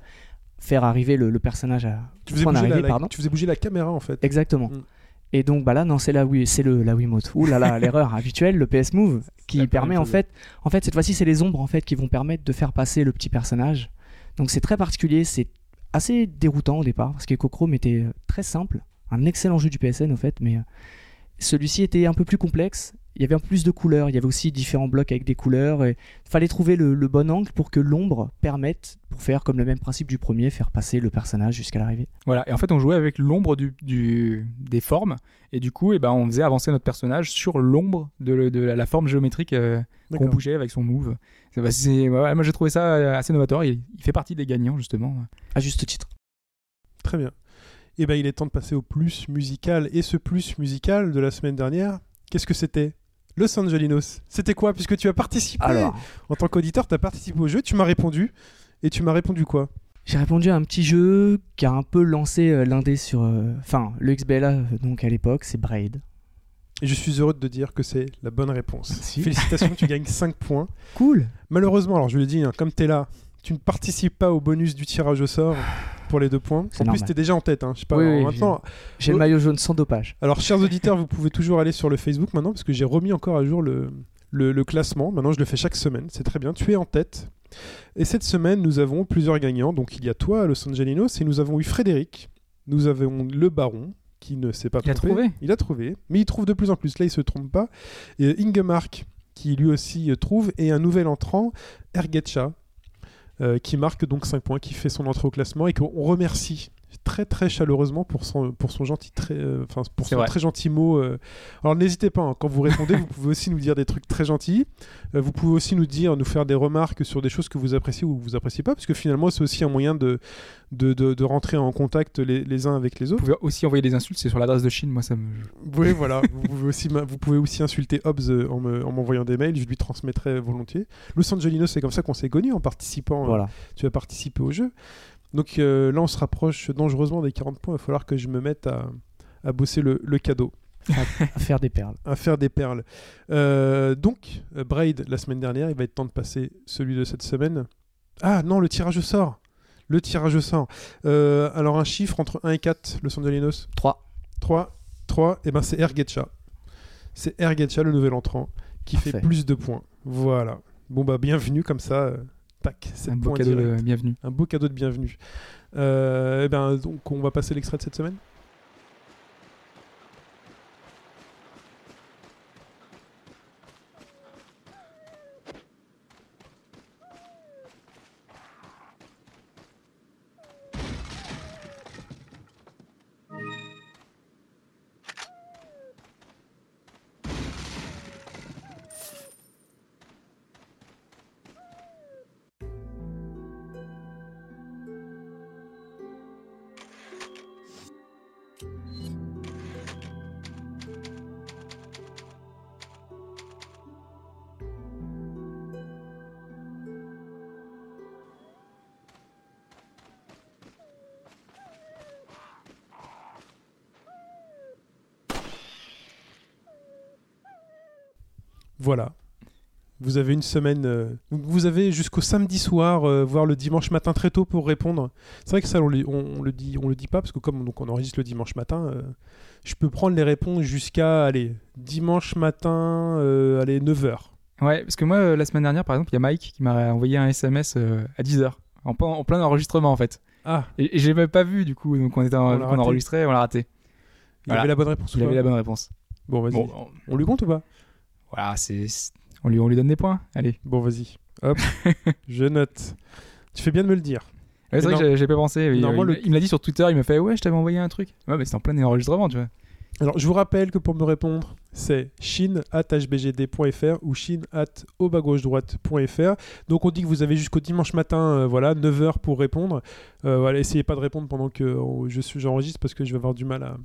faire arriver le, le personnage à Tu faisais, bouger la, d'arrivée, la- pardon. tu faisais bouger la caméra en fait. Exactement. Mm. Et donc bah là non c'est la Wii, c'est le la Wiimote. Ouh là là l'erreur habituelle, le PS Move qui la permet en fait, en fait cette fois-ci c'est les ombres en fait qui vont permettre de faire passer le petit personnage. Donc c'est très particulier, c'est assez déroutant au départ parce qu'Ecochrome était euh, très simple, un excellent jeu du PSN au fait, mais euh, celui-ci était un peu plus complexe. Il y avait peu plus de couleurs, il y avait aussi différents blocs avec des couleurs et fallait trouver le, le bon angle pour que l'ombre permette, pour faire comme le même principe du premier, faire passer le personnage jusqu'à l'arrivée. Voilà. Et en fait, on jouait avec l'ombre du, du- des formes. Et du coup, eh ben, on faisait avancer notre personnage sur l'ombre de, le- de la, la forme géométrique euh, qu'on bougeait avec son move. C'est- bah, c'est- ouais, moi, j'ai trouvé ça euh, assez novateur. Il, il fait partie des gagnants, justement. À juste titre. Très bien. Et ben il est temps de passer au plus musical. Et ce plus musical de la semaine dernière, qu'est-ce que c'était? Los Angelinos. C'était quoi? Puisque tu as participé Alors, en tant qu'auditeur, tu as participé au jeu, tu m'as répondu. Et tu m'as répondu quoi? J'ai répondu à un petit jeu qui a un peu lancé euh, l'indé sur. euh, Enfin, le XBLA, euh, donc à l'époque, c'est Braid. Et je suis heureux de te dire que c'est la bonne réponse. Merci. Félicitations, tu gagnes 5 points. Cool Malheureusement, alors je le dis, hein, comme tu es là, tu ne participes pas au bonus du tirage au sort pour les deux points. En plus, normal. tu es déjà en tête. Hein. Je sais pas, Oui, alors oui, maintenant, J'ai le maillot jaune sans dopage. Alors, chers auditeurs, vous pouvez toujours aller sur le Facebook maintenant parce que j'ai remis encore à jour le, le, le classement. Maintenant, je le fais chaque semaine. C'est très bien. Tu es en tête. Et cette semaine, nous avons plusieurs gagnants. Donc, il y a toi, Los Angelinos, et nous avons eu Frédéric. Nous avons le Baron, qui ne s'est pas Il a trompé. trouvé Il a trouvé. Mais il trouve de plus en plus. Là, il se trompe pas. Et Ingemark, qui lui aussi euh, trouve. Et un nouvel entrant, Ergetcha, qui marque donc 5 points, qui fait son entrée au classement et qu'on remercie très très chaleureusement pour son, pour son gentil très, euh, enfin, pour son très gentil mot. euh. Alors n'hésitez pas, hein, quand vous répondez, vous pouvez aussi nous dire des trucs très gentils. Euh, vous pouvez aussi nous dire, nous faire des remarques sur des choses que vous appréciez ou que vous appréciez pas, parce que finalement c'est aussi un moyen de, de, de, de rentrer en contact les, les uns avec les Vous autres. pouvez aussi envoyer des insultes, c'est sur l'adresse de Chine. Moi, ça me. Oui, voilà. vous, pouvez aussi, vous pouvez aussi insulter Hobbs euh, en me- en m'envoyant des mails, je lui transmettrai volontiers. Los Angeles, c'est comme ça qu'on s'est connus en participant. euh, tu as participé au jeu. Donc euh, là, on se rapproche dangereusement des 40 points. Il va falloir que je me mette à, à bosser le, le cadeau, À faire des perles. à faire des perles. Euh, donc, euh, Braid, la semaine dernière, il va être temps de passer celui de cette semaine. Ah non, le tirage au sort. Le tirage au sort. Euh, alors, un chiffre entre 1 et 4, Los Angelinos 3. 3, 3, et ben c'est Ergetcha. C'est Ergetcha, le nouvel entrant, qui fait plus de points. Voilà. Bon, bah, bienvenue comme ça. Tac, C'est 7 un beau cadeau direct. de bienvenue. Un beau cadeau de bienvenue. Euh, eh ben, donc, on va passer l'extrait de cette semaine. Vous avez une semaine. euh, vous avez jusqu'au samedi soir, euh, voire le dimanche matin très tôt pour répondre. C'est vrai que ça, on, le- on- on le dit, on le dit pas parce que comme donc on enregistre le dimanche matin, euh, je peux prendre les réponses jusqu'à allez dimanche matin, euh, allez 9h. Ouais, parce que moi, la semaine dernière, par exemple, il y a Mike qui m'a envoyé un SMS à 10h, en, plein- en plein enregistrement en fait. Ah, Et, et je l'ai même pas vu du coup, donc on était en, On on raté. enregistrait, on l'a raté. il Voilà. avait la bonne réponse. ou Il avait la bonne réponse. Bon, vas-y. Bon, on- On lui compte ou pas? Voilà, c'est. On lui, on lui donne des points. Allez. Bon, vas-y. Hop, je note. Tu fais bien de me le dire. Ouais, c'est vrai que j'ai- pas pensé. Il, il- le- il me l'a dit sur Twitter, il m'a fait Ouais, je t'avais envoyé un truc. Ouais, mais c'est en plein enregistrement, tu vois. Alors, je vous rappelle que pour me répondre, c'est chine.hbgd.fr ou chine.haut-bas-gauche-droite.fr. Donc, on dit que vous avez jusqu'au dimanche matin, euh, voilà, 9h pour répondre. Euh, voilà, essayez pas de répondre pendant que euh, je suis, j'enregistre parce que je vais avoir du mal à,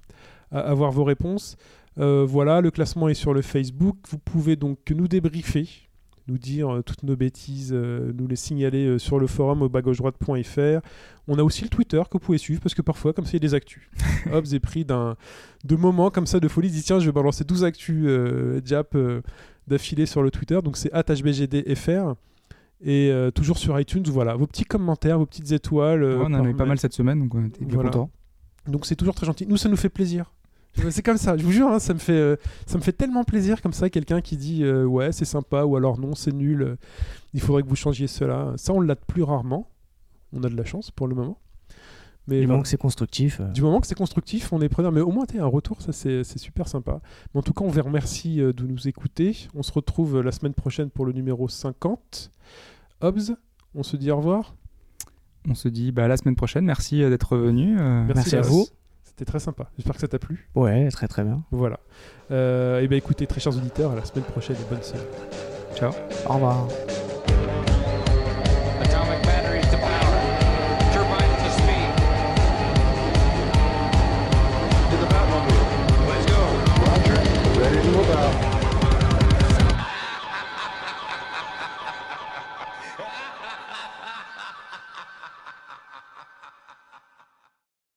à avoir vos réponses. Euh, voilà, le classement est sur le Facebook. Vous pouvez donc nous débriefer, nous dire euh, toutes nos bêtises, euh, nous les signaler sur le forum au bas-gauche-droite.fr. On a aussi le Twitter que vous pouvez suivre parce que parfois, comme ça, il y a des actus. Hobbs est pris d'un de moments comme ça de folie. Il dit tiens, je vais balancer 12 actus Jap euh, d'affilée sur le Twitter. Donc c'est hbgdfr. Et toujours sur iTunes, voilà, vos petits commentaires, vos petites étoiles. Ouais, on en a eu pas mal cette semaine, donc on était bien Voilà. contents. Donc c'est toujours très gentil. Nous, ça nous fait plaisir. C'est comme ça, je vous jure, hein, ça, me fait, euh, ça me fait tellement plaisir comme ça, quelqu'un qui dit euh, ouais, c'est sympa, ou alors non, c'est nul, euh, il faudrait que vous changiez cela. Ça, on l'a de plus rarement. On a de la chance pour le moment. Mais Du moment que c'est constructif. euh, Du moment que c'est constructif, on est preneur. Mais au moins, tu un retour, ça c'est c'est super sympa. Mais en tout cas, on vous remercie euh, de nous écouter. On se retrouve euh, la semaine prochaine pour le numéro 50. Hobbs, on se dit au revoir. On se dit bah, à la semaine prochaine. Merci euh, d'être venu. euh, Merci à vous. C'était très sympa. J'espère que ça t'a plu. Ouais, très très bien. Voilà. Euh, et bien écoutez, très chers auditeurs, à la semaine prochaine et bonne semaine. Ciao. Au revoir.